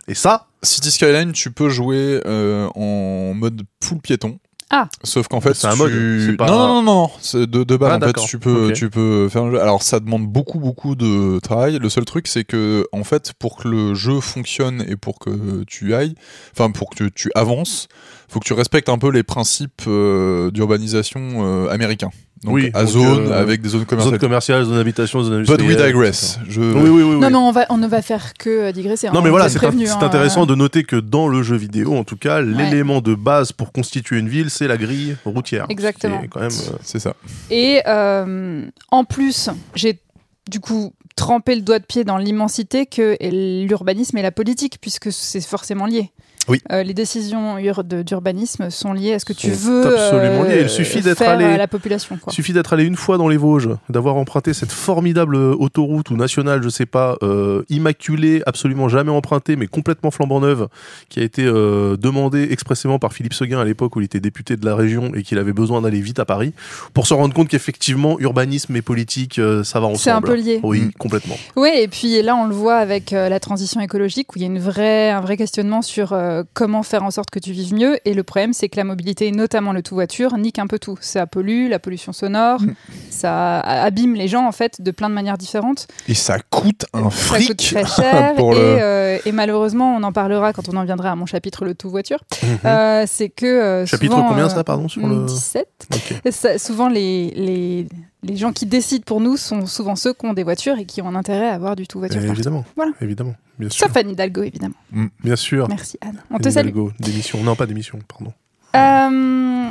[SPEAKER 1] Et ça,
[SPEAKER 2] City Skyline, tu peux jouer euh, en mode full piéton.
[SPEAKER 3] Ah.
[SPEAKER 2] Sauf qu'en fait,
[SPEAKER 1] C'est un
[SPEAKER 2] tu-
[SPEAKER 1] mode, pas-
[SPEAKER 2] Non, non, non, non. De, de base,
[SPEAKER 1] Ah,
[SPEAKER 2] en fait, tu peux, tu peux faire un jeu. Alors, ça demande beaucoup, beaucoup de travail. Le seul truc, c'est que, en fait, pour que le jeu fonctionne et pour que tu ailles, enfin, pour que tu avances, faut que tu respectes un peu les principes euh, d'urbanisation euh, américains. Donc,
[SPEAKER 1] Oui,
[SPEAKER 2] à
[SPEAKER 1] donc,
[SPEAKER 2] zone,
[SPEAKER 1] euh,
[SPEAKER 2] avec des zones
[SPEAKER 1] zone
[SPEAKER 2] commerciales.
[SPEAKER 1] commerciale, zone d'habitation, zone
[SPEAKER 2] But we digress. Je...
[SPEAKER 1] Oui, oui, oui. oui.
[SPEAKER 3] Non, mais on, va, on ne va faire que digresser.
[SPEAKER 1] Non
[SPEAKER 3] hein,
[SPEAKER 1] mais voilà, c'est
[SPEAKER 3] hein,
[SPEAKER 1] intéressant
[SPEAKER 3] euh,
[SPEAKER 1] de noter que dans le jeu vidéo, en tout cas, l'élément de base pour constituer une ville, c'est la grille routière.
[SPEAKER 3] Exactement.
[SPEAKER 1] Euh,
[SPEAKER 2] C'est ça.
[SPEAKER 3] Et euh, en plus, j'ai du coup trempé le doigt de pied dans l'immensité que l'urbanisme et la politique, puisque c'est forcément lié.
[SPEAKER 2] Oui.
[SPEAKER 3] Euh, les décisions d'urbanisme sont liées à ce que tu
[SPEAKER 1] Sont
[SPEAKER 3] veux
[SPEAKER 1] absolument
[SPEAKER 3] euh,
[SPEAKER 1] liées. Il suffit d'être
[SPEAKER 3] faire
[SPEAKER 1] allé-
[SPEAKER 3] à la population. Quoi.
[SPEAKER 1] Il suffit d'être allé une fois dans les Vosges, d'avoir emprunté cette formidable autoroute ou nationale, je sais pas, euh, immaculée, absolument jamais empruntée, mais complètement flambant neuve, qui a été euh, demandée expressément par Philippe Seguin à l'époque où il était député de la région et qu'il avait besoin d'aller vite à Paris, pour se rendre compte qu'effectivement, urbanisme et politique, euh, ça va ensemble.
[SPEAKER 3] C'est un peu lié.
[SPEAKER 1] Oui,
[SPEAKER 2] Mm.
[SPEAKER 1] complètement.
[SPEAKER 3] Oui, et puis là, on le voit avec euh, la transition écologique, où il y a une vraie, un vrai questionnement sur euh, comment faire en sorte que tu vives mieux. Et le problème, c'est que la mobilité, notamment le tout voiture, nique un peu tout. Ça pollue, la pollution sonore,
[SPEAKER 1] Mm.
[SPEAKER 3] ça abîme les gens, en fait, de plein de manières différentes.
[SPEAKER 2] Et ça coûte un
[SPEAKER 3] Ça
[SPEAKER 2] fric
[SPEAKER 3] coûte très cher.
[SPEAKER 2] pour
[SPEAKER 3] et,
[SPEAKER 2] le...
[SPEAKER 3] euh, et malheureusement, on en parlera quand on en viendra à mon chapitre Le tout voiture. Euh, c'est que.
[SPEAKER 1] Mhm. Chapitre
[SPEAKER 3] souvent,
[SPEAKER 1] combien ça, pardon, sur le-
[SPEAKER 3] 17.
[SPEAKER 1] Ok.
[SPEAKER 3] Et ça- souvent, les, les, les gens qui décident pour nous sont souvent ceux qui ont des voitures et qui ont un intérêt à avoir du tout voiture. Partout.
[SPEAKER 1] évidemment,
[SPEAKER 3] Voilà.
[SPEAKER 1] évidemment, bien sûr,
[SPEAKER 3] Sauf Anne Hidalgo, évidemment.
[SPEAKER 1] bien sûr.
[SPEAKER 3] Merci Anne. On te
[SPEAKER 1] Anne
[SPEAKER 3] salue.
[SPEAKER 1] Hidalgo, d'émission, non pas d'émission, pardon.
[SPEAKER 3] Euh,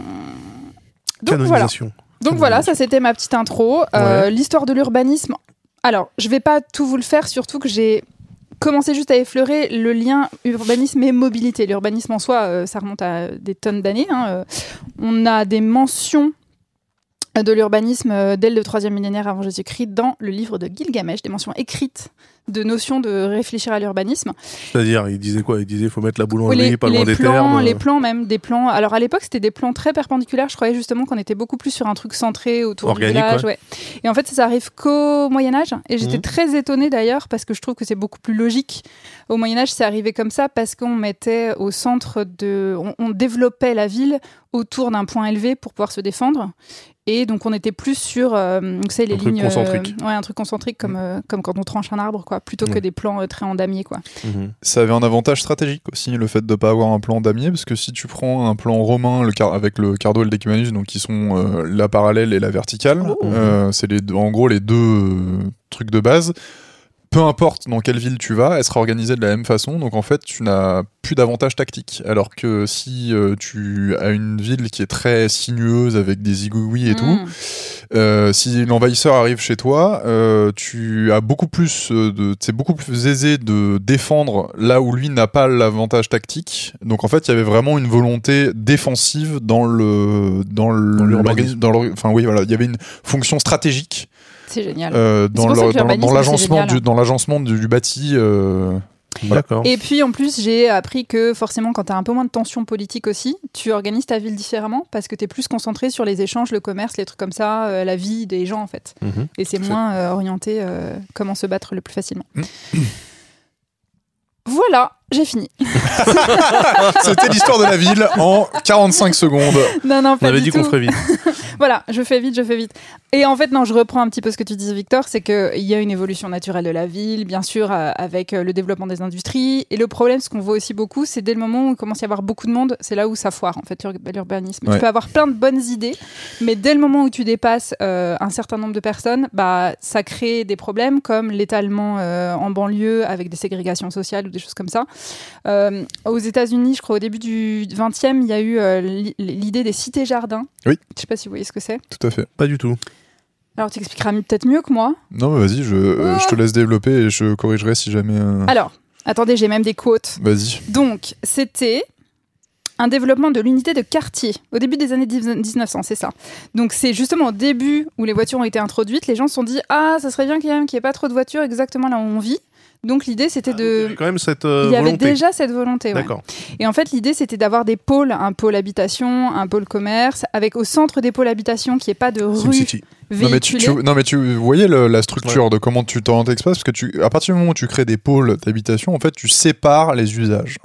[SPEAKER 3] Donc voilà.
[SPEAKER 1] Canonisation.
[SPEAKER 3] Donc voilà, ça c'était ma petite intro. Euh, L'histoire de l'urbanisme. Alors, je vais pas tout vous le faire, surtout que j'ai commencé juste à effleurer le lien urbanisme et mobilité. L'urbanisme en soi, euh, ça remonte à des tonnes d'années. hein. Euh, On a des mentions de l'urbanisme dès le troisième millénaire avant Jésus-Christ dans le livre de Gilgamesh, des mentions écrites de notions de réfléchir à l'urbanisme.
[SPEAKER 1] C'est-à-dire, il disait quoi? Il disait, faut mettre la boulangerie pas loin des
[SPEAKER 3] plans,
[SPEAKER 1] termes.
[SPEAKER 3] les plans même, des plans. Alors à l'époque, c'était des plans très perpendiculaires. Je croyais justement qu'on était beaucoup plus sur un truc centré autour
[SPEAKER 1] Organique,
[SPEAKER 3] du village. ouais. Et en fait, ça, ça arrive qu'au Moyen Âge. Et j'étais
[SPEAKER 1] Mhm.
[SPEAKER 3] très étonnée d'ailleurs parce que je trouve que c'est beaucoup plus logique. Au Moyen Âge, c'est arrivé comme ça parce qu'on mettait au centre de, on, on développait la ville autour d'un point élevé pour pouvoir se défendre. Et donc on était plus sur, euh, vous savez, les
[SPEAKER 1] Un truc
[SPEAKER 3] lignes,
[SPEAKER 1] concentrique.
[SPEAKER 3] ouais, un truc concentrique comme euh, comme quand on tranche un arbre, quoi, plutôt que
[SPEAKER 1] Ouais.
[SPEAKER 3] des plans euh, très en damier, quoi.
[SPEAKER 1] Mhm.
[SPEAKER 2] Ça avait un avantage stratégique aussi, le fait de ne pas avoir un plan damier, parce que si tu prends un plan romain le car- avec le cardo et le décumanus, donc qui sont euh, la parallèle et la verticale,
[SPEAKER 3] Oh.
[SPEAKER 2] euh, c'est les deux- en gros les deux euh, trucs de base. Peu importe dans quelle ville tu vas, elle sera organisée de la même façon. Donc en fait, tu n'as plus d'avantage tactique. Alors que si euh, tu as une ville qui est très sinueuse avec des igouis et tout,
[SPEAKER 3] Mm.
[SPEAKER 2] euh, si l'envahisseur arrive chez toi, euh, tu as beaucoup plus euh, de, c'est beaucoup plus aisé de défendre là où lui n'a pas l'avantage tactique. Donc en fait, il y avait vraiment une volonté défensive dans le dans le-
[SPEAKER 1] Dans l'urbanisme.
[SPEAKER 2] dans l'or- enfin oui voilà, il y avait une fonction stratégique
[SPEAKER 3] C'est génial.
[SPEAKER 2] euh, dans l'agencement
[SPEAKER 3] génial.
[SPEAKER 2] du dans l'agencement du, du bâti. euh,
[SPEAKER 1] D'accord.
[SPEAKER 3] Et puis en plus, j'ai appris que forcément, quand tu as un peu moins de tension politique aussi, tu organises ta ville différemment parce que tu es plus concentré sur les échanges, le commerce, les trucs comme ça, euh, la vie des gens en fait.
[SPEAKER 1] Mhm.
[SPEAKER 3] Et c'est moins euh, orienté euh, comment se battre le plus facilement. voilà, j'ai fini.
[SPEAKER 2] C'était l'histoire de la ville en 45 secondes.
[SPEAKER 3] Non, non,
[SPEAKER 1] On
[SPEAKER 3] pas
[SPEAKER 1] avait
[SPEAKER 3] du
[SPEAKER 1] dit qu'on ferait vite.
[SPEAKER 3] Voilà, je fais vite, je fais vite. Et en fait, non, je reprends un petit peu ce que tu disais, Victor, c'est qu'il y a une évolution naturelle de la ville, bien sûr, euh, avec euh, le développement des industries. Et le problème, ce qu'on voit aussi beaucoup, c'est dès le moment où il commence à y avoir beaucoup de monde, c'est là où ça foire, en fait, l'ur- l'urbanisme.
[SPEAKER 2] Ouais.
[SPEAKER 3] Tu peux avoir plein de bonnes idées, mais dès le moment où tu dépasses euh, un certain nombre de personnes, bah, ça crée des problèmes comme l'étalement euh, en banlieue avec des ségrégations sociales ou des choses comme ça. Euh, aux États-Unis, je crois, au début du 20e, il y a eu euh, li- l'idée des cités-jardins.
[SPEAKER 2] Oui.
[SPEAKER 3] Je sais pas si vous voyez ce que c'est.
[SPEAKER 2] Tout à fait.
[SPEAKER 1] Pas du tout.
[SPEAKER 3] Alors, tu expliqueras peut-être mieux que moi.
[SPEAKER 2] Non, mais vas-y, je, euh, je te laisse développer et je corrigerai si jamais. euh,
[SPEAKER 3] Alors, attendez, j'ai même des quotes.
[SPEAKER 2] Vas-y.
[SPEAKER 3] Donc, c'était un développement de l'unité de quartier au début des années 1900, c'est ça. Donc, c'est justement au début où les voitures ont été introduites, les gens se sont dit Ah, ça serait bien quand même qu'il n'y ait pas trop de voitures exactement là où on vit. Donc, l'idée, c'était
[SPEAKER 1] Il y avait
[SPEAKER 3] de.
[SPEAKER 1] quand même cette euh,
[SPEAKER 3] Il y avait
[SPEAKER 1] volonté.
[SPEAKER 3] déjà cette volonté. ouais.
[SPEAKER 1] D'accord.
[SPEAKER 3] Et en fait, l'idée, c'était d'avoir des pôles, un pôle habitation, un pôle commerce, avec au centre des pôles habitation qu'il n'y ait pas de rue
[SPEAKER 1] SimCity.
[SPEAKER 2] Non mais, tu, non mais tu voyais le- la structure de comment tu t'orientes l'espace parce que tu à partir du moment où tu crées des pôles d'habitation en fait tu sépares les usages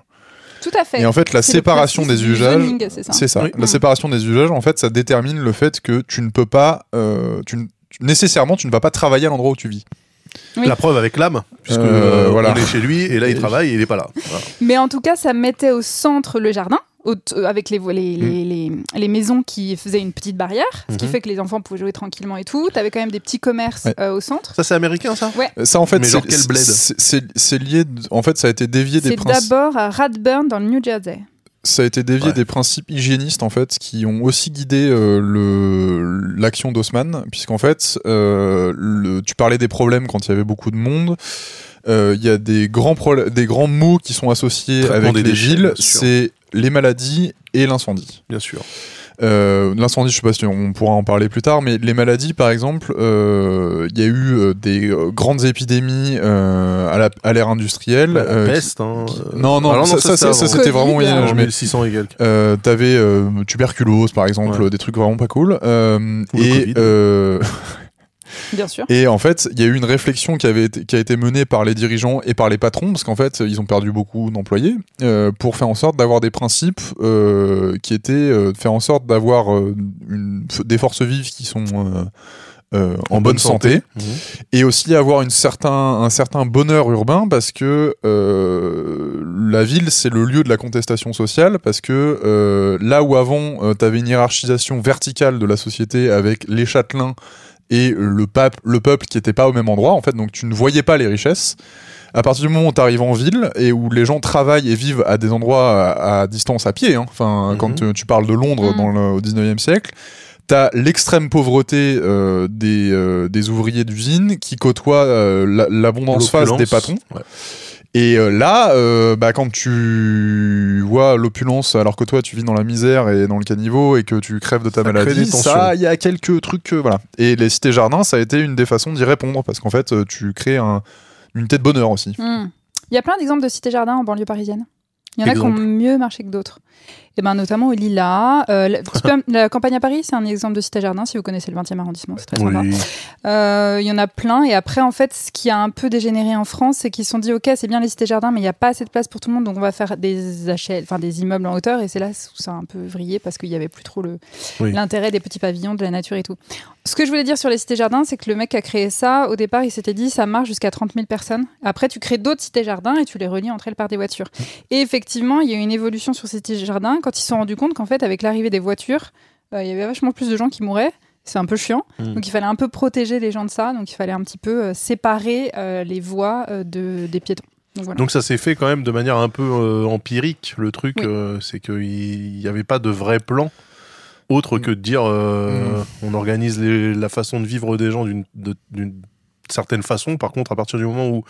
[SPEAKER 3] Tout à fait.
[SPEAKER 2] et en fait la séparation des usages
[SPEAKER 3] c'est ça.
[SPEAKER 2] c'est ça
[SPEAKER 1] Oui.
[SPEAKER 2] la séparation des usages en fait ça détermine le fait que tu ne peux pas euh, tu- nécessairement tu ne vas pas travailler à l'endroit où tu vis
[SPEAKER 3] Oui.
[SPEAKER 1] La preuve avec l'âme, puisque
[SPEAKER 2] Euh,
[SPEAKER 1] euh,
[SPEAKER 2] voilà.
[SPEAKER 1] on est chez lui et là il travaille et il est pas là. Voilà.
[SPEAKER 3] Mais en tout cas, ça mettait au centre le jardin, euh, avec les, vo- les,
[SPEAKER 2] Mm.
[SPEAKER 3] les, les, les maisons qui faisaient une petite barrière, ce qui
[SPEAKER 1] Mhm.
[SPEAKER 3] fait que les enfants pouvaient jouer tranquillement et tout. Tu avais quand même des petits commerces
[SPEAKER 2] Ouais.
[SPEAKER 3] euh, au centre.
[SPEAKER 1] Ça c'est américain ça?
[SPEAKER 2] Ça en fait
[SPEAKER 1] Mais
[SPEAKER 2] c'est
[SPEAKER 1] genre quel bled?
[SPEAKER 2] c'est- c'est c'est lié en fait ça a été dévié des
[SPEAKER 3] C'est
[SPEAKER 2] principes
[SPEAKER 3] d'abord à Radburn dans le New Jersey.
[SPEAKER 2] Ça a été dévié
[SPEAKER 1] Ouais.
[SPEAKER 2] des principes hygiénistes en fait qui ont aussi guidé euh, le l'action d'Haussmann puisqu'en fait euh, le, tu parlais des problèmes quand il y avait beaucoup de monde Euh, il y a des grands des grands mots qui sont associés
[SPEAKER 1] Traitement
[SPEAKER 2] avec
[SPEAKER 1] des
[SPEAKER 2] les villes c'est les maladies et l'incendie
[SPEAKER 1] Bien sûr.
[SPEAKER 2] Euh, L'incendie, je sais pas si on pourra en parler plus tard, mais les maladies, par exemple, euh, il y a eu euh, des euh, grandes épidémies euh, à l'ère industrielle.
[SPEAKER 1] La
[SPEAKER 2] euh,
[SPEAKER 1] peste, hein. euh,
[SPEAKER 2] Non, non,
[SPEAKER 1] alors
[SPEAKER 2] ça, ça, ça, c'était vraiment Âge,
[SPEAKER 1] En
[SPEAKER 2] mais
[SPEAKER 1] 1600 et quelques.
[SPEAKER 2] euh, t'avais euh, tuberculose par exemple,
[SPEAKER 1] Ouais.
[SPEAKER 2] des trucs vraiment pas cool. Euh,
[SPEAKER 1] Ou le
[SPEAKER 2] et.
[SPEAKER 3] Bien sûr.
[SPEAKER 2] et en fait, il y a eu une réflexion qui avait été, qui a été menée par les dirigeants et par les patrons, parce qu'en fait, ils ont perdu beaucoup d'employés, euh, pour faire en sorte d'avoir des principes euh, qui étaient euh, de faire en sorte d'avoir euh, des forces vives qui sont euh, euh, en, bonne santé,
[SPEAKER 1] Mhm.
[SPEAKER 2] et aussi avoir une certain, un certain bonheur urbain parce que euh, la ville c'est le lieu de la contestation sociale parce que euh, là où avant tu avais une hiérarchisation verticale de la société avec les châtelains et le, pape, le peuple qui était pas au même endroit en fait donc tu ne voyais pas les richesses à partir du moment où tu arrives en ville et où les gens travaillent et vivent à des endroits à, à distance à pied, hein, enfin
[SPEAKER 1] Mhm.
[SPEAKER 2] quand tu, tu parles de Londres
[SPEAKER 3] Mhm.
[SPEAKER 2] dans le, au 19e siècle, T'as l'extrême pauvreté euh, des, euh, des ouvriers d'usine qui côtoient euh, la- l'abondance face des patrons.
[SPEAKER 1] Ouais.
[SPEAKER 2] Et euh, là, euh, bah, quand tu vois l'opulence alors que toi tu vis dans la misère et dans le caniveau et que tu crèves de ta
[SPEAKER 1] Ça
[SPEAKER 2] maladie, ça, il y a quelques trucs, euh, voilà. Et les cités jardins, ça a été une des façons d'y répondre parce qu'en fait, euh, tu crées un, une unité de bonheur aussi.
[SPEAKER 3] Hmm. Il y a plein d'exemples de cités-jardins en banlieue parisienne. Il y en a qui ont mieux marché que d'autres. Et ben notamment au Lila. Euh, la, campagne à Paris, c'est un exemple de cité-jardin, si vous connaissez le 20e arrondissement, c'est très sympa. Euh, Il y en a plein. Et après, en fait, ce qui a un peu dégénéré en France, c'est qu'ils se sont dit, OK, c'est bien les cités-jardins, mais il n'y a pas assez de place pour tout le monde, donc on va faire des HL, enfin des immeubles en hauteur. Et c'est là où ça a un peu vrillé parce qu'il n'y avait plus trop
[SPEAKER 1] Oui.
[SPEAKER 3] l'intérêt des petits pavillons, de la nature et tout. Ce que je voulais dire sur les cités-jardins, c'est que le mec qui a créé ça, au départ, il s'était dit, ça marche jusqu'à 30 000 personnes. Après, tu crées d'autres cités-jardins et tu les relis entre elles par des voitures. Et effectivement, il y a eu une évolution sur ces cités-jardins quand ils se sont rendus compte qu'en fait, avec l'arrivée des voitures, euh, il y avait vachement plus de gens qui mouraient. C'est un peu chiant.
[SPEAKER 1] Mm.
[SPEAKER 3] Donc il fallait un peu protéger les gens de ça. Donc il fallait un petit peu euh, séparer euh, les voies de, des piétons. Donc voilà.
[SPEAKER 1] Donc ça s'est fait quand même de manière un peu empirique. Le truc,
[SPEAKER 3] Oui.
[SPEAKER 1] c'est qu'il n'y avait pas de vrai plan autre que de dire euh, on organise les- la façon de vivre des gens d'une de- d'une certaine façon. Par contre, à partir du moment où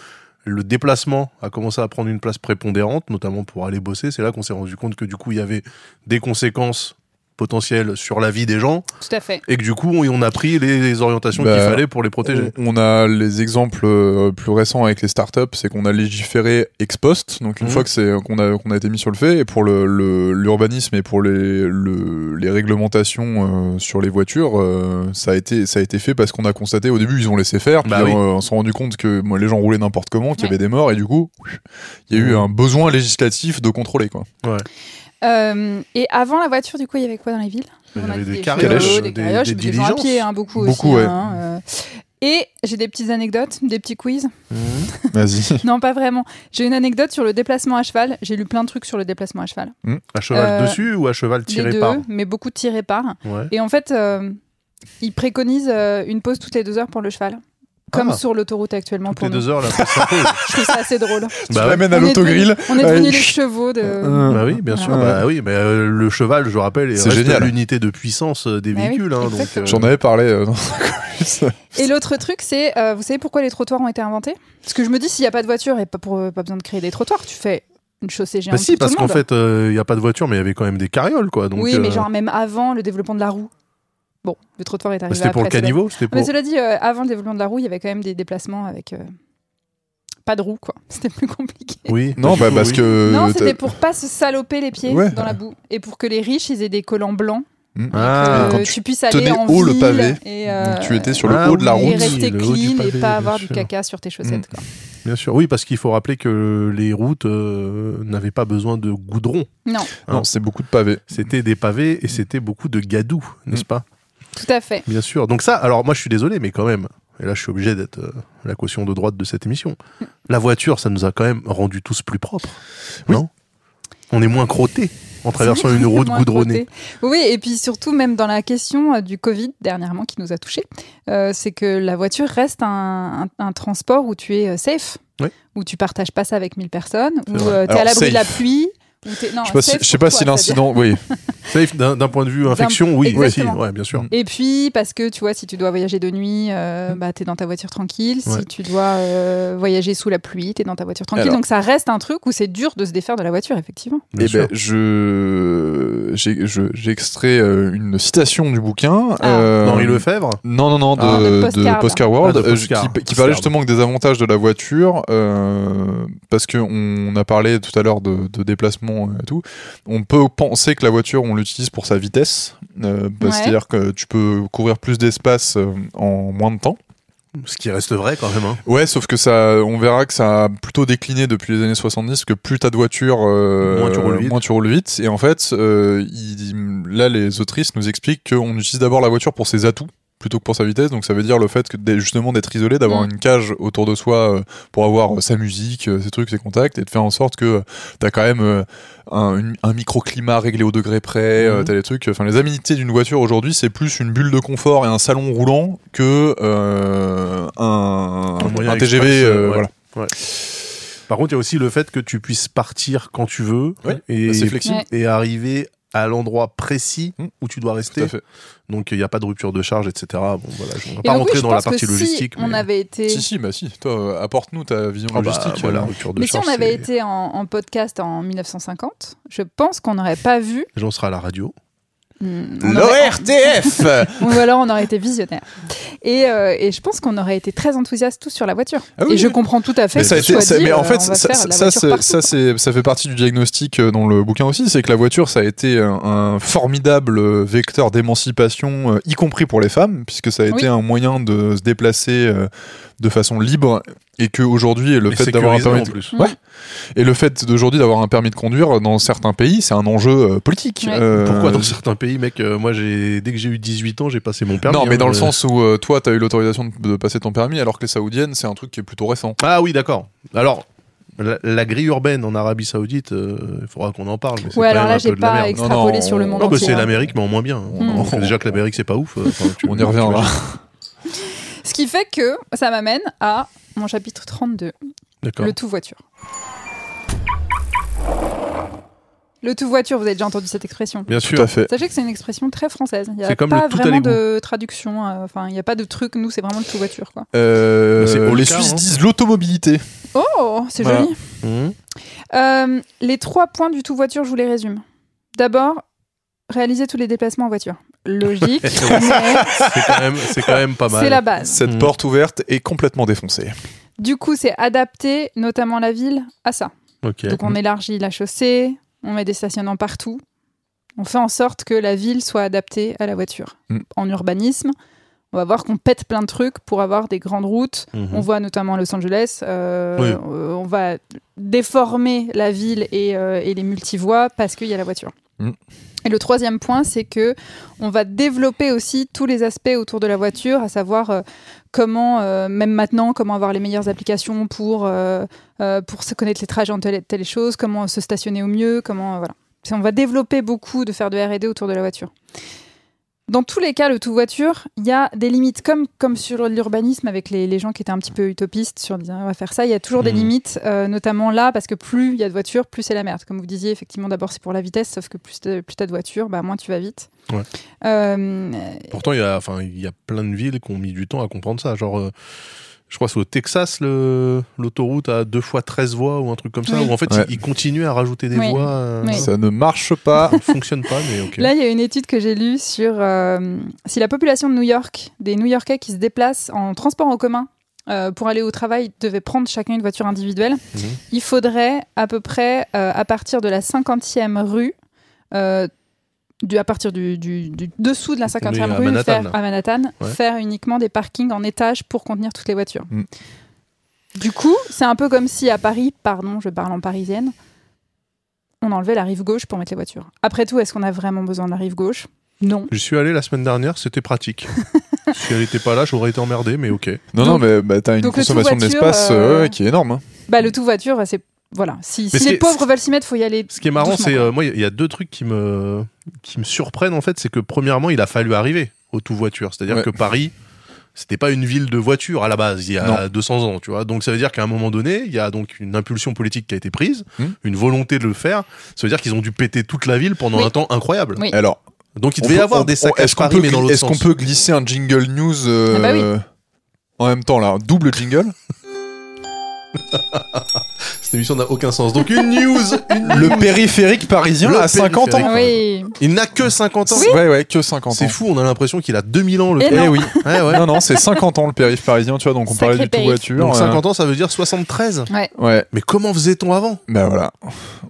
[SPEAKER 1] le déplacement a commencé à prendre une place prépondérante, notamment pour aller bosser, c'est là qu'on s'est rendu compte que du coup, il y avait des conséquences potentielles sur la vie des gens
[SPEAKER 3] Tout à fait.
[SPEAKER 1] et que du coup, on a pris les, orientations
[SPEAKER 2] Bah,
[SPEAKER 1] qu'il fallait pour les protéger.
[SPEAKER 2] On, a les exemples euh, plus récents avec les startups, c'est qu'on a légiféré ex post, donc une
[SPEAKER 1] Mhm.
[SPEAKER 2] fois que c'est qu'on a qu'on a été mis sur le fait, et pour le l'urbanisme et pour les le, les réglementations euh, sur les voitures, euh, ça a été ça a été fait parce qu'on a constaté au début ils ont laissé faire, puis
[SPEAKER 1] Bah oui.
[SPEAKER 2] euh, on s'est rendu compte que moi, les gens roulaient n'importe comment, qu'il y
[SPEAKER 3] Ouais.
[SPEAKER 2] avait des morts, et du coup il y a eu
[SPEAKER 1] Mhm.
[SPEAKER 2] un besoin législatif de contrôler quoi.
[SPEAKER 3] Euh, et avant la voiture, du coup, il y avait quoi dans les villes?
[SPEAKER 1] Il y avait des
[SPEAKER 3] des,
[SPEAKER 1] des-
[SPEAKER 3] calèches,
[SPEAKER 1] des
[SPEAKER 3] des gens à
[SPEAKER 1] diligences.
[SPEAKER 3] pied, hein, beaucoup,
[SPEAKER 2] Beaucoup,
[SPEAKER 3] aussi.
[SPEAKER 2] ouais.
[SPEAKER 3] hein, euh. Et j'ai des petites anecdotes, des petits quiz.
[SPEAKER 1] Mhm.
[SPEAKER 2] Vas-y.
[SPEAKER 3] Non, pas vraiment. J'ai une anecdote sur le déplacement à cheval. J'ai lu plein de trucs sur le déplacement à cheval.
[SPEAKER 1] À cheval
[SPEAKER 3] Euh,
[SPEAKER 1] dessus ou à cheval
[SPEAKER 3] Les
[SPEAKER 1] tiré
[SPEAKER 3] deux,
[SPEAKER 1] par?
[SPEAKER 3] mais beaucoup tirés par.
[SPEAKER 1] Ouais.
[SPEAKER 3] Et en fait, euh, ils préconisent euh, une pause toutes les deux heures pour le cheval. Comme
[SPEAKER 1] Ah.
[SPEAKER 3] sur l'autoroute actuellement
[SPEAKER 1] Toutes les
[SPEAKER 3] pour nous.
[SPEAKER 1] deux heures, là.
[SPEAKER 3] Je trouve ça assez drôle.
[SPEAKER 2] tu
[SPEAKER 1] Bah ouais.
[SPEAKER 2] l'amènes à
[SPEAKER 3] On est
[SPEAKER 2] l'autogrill.
[SPEAKER 3] devenu- On est devenus
[SPEAKER 2] Ouais.
[SPEAKER 3] les chevaux de.
[SPEAKER 1] Bah oui, bien sûr. Bah oui, mais euh, le cheval, je rappelle,
[SPEAKER 2] C'est génial.
[SPEAKER 1] l'unité de puissance euh, des
[SPEAKER 3] Bah oui,
[SPEAKER 1] véhicules. hein, donc,
[SPEAKER 3] exactement.
[SPEAKER 2] J'en avais parlé euh, dans.
[SPEAKER 3] Et l'autre truc, c'est, euh, vous savez pourquoi les trottoirs ont été inventés? Parce que je me dis, s'il n'y a pas de voiture et pas, pour, pas besoin de créer des trottoirs, tu fais une chaussée géante
[SPEAKER 1] Bah si, parce qu'en fait, il n'y a pas de voiture, mais il y avait quand même des carrioles, quoi. Donc,
[SPEAKER 3] oui, mais
[SPEAKER 1] euh,
[SPEAKER 3] genre même avant le développement de la roue. Bon, le trottoir est
[SPEAKER 1] bah,
[SPEAKER 3] arrivé
[SPEAKER 1] C'était pour le caniveau
[SPEAKER 3] Mais
[SPEAKER 1] pour...
[SPEAKER 3] cela dit, euh, avant le développement de la roue, il y avait quand même des déplacements avec euh, pas de roue, quoi. C'était plus compliqué.
[SPEAKER 1] Oui.
[SPEAKER 2] Non, bah parce
[SPEAKER 1] oui.
[SPEAKER 2] que
[SPEAKER 3] non, c'était pour pas se saloper les pieds
[SPEAKER 2] Ouais.
[SPEAKER 3] dans la boue et pour que les riches ils aient des collants blancs,
[SPEAKER 1] Ah,
[SPEAKER 3] que
[SPEAKER 2] quand
[SPEAKER 3] tu, puisses aller
[SPEAKER 2] tenais
[SPEAKER 3] en
[SPEAKER 2] haut le
[SPEAKER 3] ville
[SPEAKER 2] pavé,
[SPEAKER 3] et, euh,
[SPEAKER 2] donc tu étais sur le
[SPEAKER 1] Ah
[SPEAKER 2] haut de la
[SPEAKER 1] oui.
[SPEAKER 3] et
[SPEAKER 2] route.
[SPEAKER 3] rester
[SPEAKER 1] le haut du
[SPEAKER 3] clean
[SPEAKER 1] pavé,
[SPEAKER 3] et pas avoir du caca sur tes chaussettes. Quoi.
[SPEAKER 1] bien sûr. Oui, parce qu'il faut rappeler que les routes euh, n'avaient pas besoin de goudron.
[SPEAKER 3] Non,
[SPEAKER 2] Non, c'est beaucoup de pavés.
[SPEAKER 1] C'était des pavés et c'était beaucoup de gadou, n'est-ce pas?
[SPEAKER 3] Tout à fait.
[SPEAKER 1] Bien sûr. Donc ça, alors moi je suis désolé, mais quand même, et là je suis obligé d'être euh, la caution de droite de cette émission, la voiture, ça nous a quand même rendus tous plus propres. Non? On est moins crottés en traversant une route goudronnée.
[SPEAKER 3] Oui, et puis surtout, même dans la question euh, du Covid dernièrement qui nous a touchés, euh, c'est que la voiture reste un, un- un transport où tu es safe,
[SPEAKER 1] Oui.
[SPEAKER 3] où tu partages pas ça avec 1000 personnes, où tu es à l'abri de la pluie. T'es- non,
[SPEAKER 2] Je sais pas si, je sais pas
[SPEAKER 3] toi,
[SPEAKER 2] si l'incident, oui.
[SPEAKER 1] Safe d'un point de vue infection, oui, oui, si, ouais, bien sûr.
[SPEAKER 3] Et puis, parce que tu vois, si tu dois voyager de nuit, euh, bah, tu es dans ta voiture tranquille.
[SPEAKER 1] Ouais.
[SPEAKER 3] Si tu dois euh, voyager sous la pluie, tu es dans ta voiture tranquille.
[SPEAKER 2] Alors.
[SPEAKER 3] Donc, ça reste un truc où c'est dur de se défaire de la voiture, effectivement.
[SPEAKER 1] Bien
[SPEAKER 2] Eh
[SPEAKER 1] sûr.
[SPEAKER 2] ben, je j'ai extrait euh, une citation du bouquin.
[SPEAKER 3] Ah.
[SPEAKER 2] euh,
[SPEAKER 1] Henri Lefebvre
[SPEAKER 2] Non, non, non, de,
[SPEAKER 1] Ah.
[SPEAKER 3] De
[SPEAKER 2] de
[SPEAKER 3] Postcard.
[SPEAKER 2] Postcard World,
[SPEAKER 1] Ah, de
[SPEAKER 2] euh,
[SPEAKER 1] Postcard.
[SPEAKER 2] qui, qui
[SPEAKER 1] Postcard.
[SPEAKER 2] parlait justement que des avantages de la voiture, euh, parce que on a parlé tout à l'heure de, de déplacement et tout. On peut penser que la voiture, on l'utilise pour sa vitesse, euh, bah,
[SPEAKER 3] Ouais.
[SPEAKER 2] c'est-à-dire que tu peux couvrir plus d'espace euh, en moins de temps.
[SPEAKER 1] Ce qui reste vrai quand même. hein.
[SPEAKER 2] Ouais, sauf que ça, on verra que ça a plutôt décliné depuis les années 70, que plus t'as de voitures, euh,
[SPEAKER 1] Moins tu roules vite.
[SPEAKER 2] moins tu roules vite. Et en fait, euh, il- là, les autrices nous expliquent qu'on utilise d'abord la voiture pour ses atouts plutôt que pour sa vitesse. Donc ça veut dire le fait que justement d'être isolé, d'avoir
[SPEAKER 3] Mm.
[SPEAKER 2] une cage autour de soi euh, pour avoir euh, sa musique, euh, ses trucs, ses contacts, et de faire en sorte que euh, t'as quand même un, un microclimat réglé au degré près, t'as les trucs. Enfin, les aménités d'une voiture aujourd'hui, c'est plus une bulle de confort et un salon roulant que euh, un,
[SPEAKER 1] Un moyen
[SPEAKER 2] un TGV.
[SPEAKER 1] express,
[SPEAKER 2] euh,
[SPEAKER 1] ouais.
[SPEAKER 2] voilà.
[SPEAKER 1] Par contre, il y a aussi le fait que tu puisses partir quand tu veux
[SPEAKER 2] Ouais,
[SPEAKER 1] et,
[SPEAKER 2] bah, flexible.
[SPEAKER 1] Et arriver à l'endroit précis où tu dois
[SPEAKER 2] Tout
[SPEAKER 1] rester.
[SPEAKER 2] à fait.
[SPEAKER 1] Donc il n'y a pas de rupture de charge, etc. Bon voilà, je ne vais pas rentrer
[SPEAKER 3] oui,
[SPEAKER 1] dans la partie
[SPEAKER 3] si
[SPEAKER 1] logistique.
[SPEAKER 3] on
[SPEAKER 1] mais...
[SPEAKER 3] avait été.
[SPEAKER 2] Si, si, bah si. Toi, euh, apporte-nous ta vision
[SPEAKER 1] Ah bah,
[SPEAKER 2] logistique.
[SPEAKER 1] voilà,
[SPEAKER 2] euh.
[SPEAKER 1] rupture de
[SPEAKER 3] Mais si on avait été en, en podcast en 1950, je pense qu'on n'aurait pas vu.
[SPEAKER 1] J'en serai à la radio.
[SPEAKER 3] Aurait-
[SPEAKER 2] L'ORTF
[SPEAKER 3] Ou alors on aurait été visionnaire. Et, euh, et je pense qu'on aurait été très enthousiastes tous sur la voiture.
[SPEAKER 2] Ah oui,
[SPEAKER 3] et je comprends tout à fait
[SPEAKER 2] Mais, ça, a été- ça-
[SPEAKER 3] dit,
[SPEAKER 2] mais en
[SPEAKER 3] euh,
[SPEAKER 2] fait, ça, fait partie du diagnostic euh, dans le bouquin aussi, c'est que la voiture, ça a été un, un formidable vecteur d'émancipation, y compris pour les femmes, puisque ça a été
[SPEAKER 3] Oui.
[SPEAKER 2] un moyen de se déplacer de façon libre, et que aujourd'hui, le
[SPEAKER 1] Et
[SPEAKER 2] fait d'avoir un permis, de-
[SPEAKER 1] plus.
[SPEAKER 2] Ouais. et le fait d'aujourd'hui d'avoir un permis de conduire dans certains pays, c'est un enjeu euh, politique.
[SPEAKER 3] Ouais.
[SPEAKER 2] Euh,
[SPEAKER 1] Pourquoi dans certains pays, mec euh, Moi, j'ai dès que j'ai eu 18 ans, j'ai passé mon permis.
[SPEAKER 2] Non, mais
[SPEAKER 1] hein,
[SPEAKER 2] dans le sens où toi, t'as eu l'autorisation de, passer ton permis, alors que les saoudiennes, c'est un truc qui est plutôt récent.
[SPEAKER 1] Ah oui, d'accord. Alors, La, la grille urbaine en Arabie Saoudite, euh, il faudra qu'on en parle. mais c'est
[SPEAKER 3] Ouais, alors là, j'ai pas extrapolé
[SPEAKER 2] Non, non,
[SPEAKER 3] sur le monde
[SPEAKER 1] Non, mais
[SPEAKER 3] entier.
[SPEAKER 1] c'est
[SPEAKER 3] hein.
[SPEAKER 1] l'Amérique, mais en moins bien.
[SPEAKER 3] Mm.
[SPEAKER 1] On- Déjà que l'Amérique, c'est pas ouf. enfin, tu-
[SPEAKER 2] On y reviendra.
[SPEAKER 3] Ce qui fait que ça m'amène à mon chapitre 32,
[SPEAKER 1] D'accord.
[SPEAKER 3] le tout voiture. Le tout voiture, vous avez déjà entendu cette expression?
[SPEAKER 1] Bien
[SPEAKER 2] Tout
[SPEAKER 1] sûr.
[SPEAKER 2] à fait.
[SPEAKER 3] Sachez que c'est une expression très française. Il n'y a
[SPEAKER 1] comme
[SPEAKER 3] pas
[SPEAKER 1] tout
[SPEAKER 3] vraiment de traduction. euh, Enfin, il n'y a pas de truc. Nous, c'est vraiment le tout voiture. Quoi.
[SPEAKER 2] Euh,
[SPEAKER 1] all
[SPEAKER 2] les Suisses
[SPEAKER 1] hein.
[SPEAKER 2] disent l'automobilité.
[SPEAKER 3] Oh, c'est
[SPEAKER 2] Voilà.
[SPEAKER 3] joli.
[SPEAKER 1] Mhm.
[SPEAKER 3] Euh, les trois points du tout voiture, je vous les résume. D'abord, réaliser tous les déplacements en voiture. Logique, mais
[SPEAKER 1] C'est quand même, c'est quand même pas mal.
[SPEAKER 3] c'est la base.
[SPEAKER 2] Cette
[SPEAKER 1] Mhm.
[SPEAKER 2] porte ouverte est complètement défoncée.
[SPEAKER 3] Du coup, c'est adapter notamment la ville à ça. Donc on élargit la chaussée, on met des stationnements partout. On fait en sorte que la ville soit adaptée à la voiture.
[SPEAKER 2] Mm.
[SPEAKER 3] En urbanisme, on va voir qu'on pète plein de trucs pour avoir des grandes routes.
[SPEAKER 1] Mhm.
[SPEAKER 3] On voit notamment à Los Angeles, euh,
[SPEAKER 1] Oui.
[SPEAKER 3] euh, on va déformer la ville et, euh, et les multivoies parce qu'il y a la voiture.
[SPEAKER 2] Mm.
[SPEAKER 3] Et le troisième point, c'est que on va développer aussi tous les aspects autour de la voiture, à savoir euh, comment, euh, même maintenant, comment avoir les meilleures applications pour, euh, se connaître les trajets en telle, telle chose, comment se stationner au mieux, comment voilà. On va développer beaucoup de faire de R&D autour de la voiture. Dans tous les cas, le tout voiture, il y a des limites, comme, comme sur l'urbanisme avec les, les gens qui étaient un petit peu utopistes sur dire on va faire ça, il y a toujours des
[SPEAKER 1] Mhm.
[SPEAKER 3] limites, euh, notamment là, parce que plus il y a de voitures, plus c'est la merde. Comme vous disiez, effectivement, d'abord c'est pour la vitesse, sauf que plus tu as de voitures, bah, moins tu vas vite.
[SPEAKER 1] Ouais.
[SPEAKER 3] Euh,
[SPEAKER 1] Pourtant, il y a, enfin, il y a plein de villes qui ont mis du temps à comprendre ça. Genre, euh, je crois que c'est au Texas, le, l'autoroute a deux fois 13 voies ou un truc comme ça,
[SPEAKER 3] Oui.
[SPEAKER 1] où en fait,
[SPEAKER 2] Ouais.
[SPEAKER 1] ils, ils continuent à rajouter des
[SPEAKER 3] Oui.
[SPEAKER 1] voies. euh,
[SPEAKER 3] Oui.
[SPEAKER 2] Ça ne marche pas.
[SPEAKER 1] Ça ne fonctionne pas, mais ok.
[SPEAKER 3] Là, il y a une étude que j'ai lue sur euh, si la population de New York, des New-Yorkais qui se déplacent en transport en commun euh, pour aller au travail, devaient prendre chacun une voiture individuelle,
[SPEAKER 1] Mhm.
[SPEAKER 3] il faudrait à peu près, euh, à partir de la 50e rue, euh, du, à partir du, du- du dessous de la 50e
[SPEAKER 1] Oui, à
[SPEAKER 3] rue,
[SPEAKER 1] Manhattan,
[SPEAKER 3] faire, à Manhattan,
[SPEAKER 1] Ouais.
[SPEAKER 3] faire uniquement des parkings en étage pour contenir toutes les voitures.
[SPEAKER 2] Mm.
[SPEAKER 3] Du coup, c'est un peu comme si à Paris, pardon, je parle en parisienne, on enlevait la rive gauche pour mettre les voitures. Après tout, est-ce qu'on a vraiment besoin de la rive gauche? Non.
[SPEAKER 1] Je suis allé la semaine dernière, c'était pratique. si elle n'était pas là, j'aurais été emmerdé, mais ok.
[SPEAKER 2] Non,
[SPEAKER 3] Donc-
[SPEAKER 2] non, mais bah, t'as une consommation d'espace
[SPEAKER 3] euh,
[SPEAKER 2] euh, qui est énorme. hein.
[SPEAKER 3] Bah, le tout voiture, c'est. Voilà. Si, les
[SPEAKER 1] est-
[SPEAKER 3] pauvres veulent s'y mettre, faut y aller.
[SPEAKER 1] Ce qui est marrant, c'est euh, moi, il y a deux trucs qui me qui me surprennent en fait, c'est que premièrement, il a fallu arriver au tout voiture, c'est-à-dire
[SPEAKER 2] Ouais.
[SPEAKER 1] que Paris, c'était pas une ville de voitures à la base, il y a
[SPEAKER 2] Non.
[SPEAKER 1] 200 ans, tu vois. Donc ça veut dire qu'à un moment donné, il y a donc une impulsion politique qui a été prise,
[SPEAKER 2] Hmm.
[SPEAKER 1] une volonté de le faire. Ça veut dire qu'ils ont dû péter toute la ville pendant
[SPEAKER 3] Oui.
[SPEAKER 1] un temps incroyable.
[SPEAKER 3] Oui.
[SPEAKER 2] Alors,
[SPEAKER 1] Donc il devait y avoir
[SPEAKER 2] on-
[SPEAKER 1] des sacs à
[SPEAKER 2] Est-ce qu'on
[SPEAKER 1] Paris,
[SPEAKER 2] peut,
[SPEAKER 1] mais dans l'autre
[SPEAKER 2] est-ce qu'on peut glisser un jingle news euh,
[SPEAKER 3] Ah bah oui.
[SPEAKER 2] en même temps là, un double jingle?
[SPEAKER 1] Cette émission n'a aucun sens. Donc une news, une
[SPEAKER 2] Le
[SPEAKER 1] news.
[SPEAKER 2] périphérique parisien
[SPEAKER 1] Le
[SPEAKER 2] à 50 ans.
[SPEAKER 3] Oui.
[SPEAKER 1] Il n'a que 50 ans.
[SPEAKER 2] Ouais, ouais, que 50 ans.
[SPEAKER 1] C'est fou, on a l'impression qu'il a 2000 ans le
[SPEAKER 3] non.
[SPEAKER 2] Eh oui.
[SPEAKER 1] Ouais, ouais.
[SPEAKER 2] Non, non, c'est 50 ans le périph' parisien, tu vois, donc on
[SPEAKER 3] Sacré
[SPEAKER 2] parlait du tout
[SPEAKER 3] périph'.
[SPEAKER 2] voiture.
[SPEAKER 1] Donc
[SPEAKER 2] euh,
[SPEAKER 1] 50 ans, ça veut dire 73.
[SPEAKER 2] Ouais,
[SPEAKER 1] Mais comment faisait-on avant?
[SPEAKER 2] Bah voilà.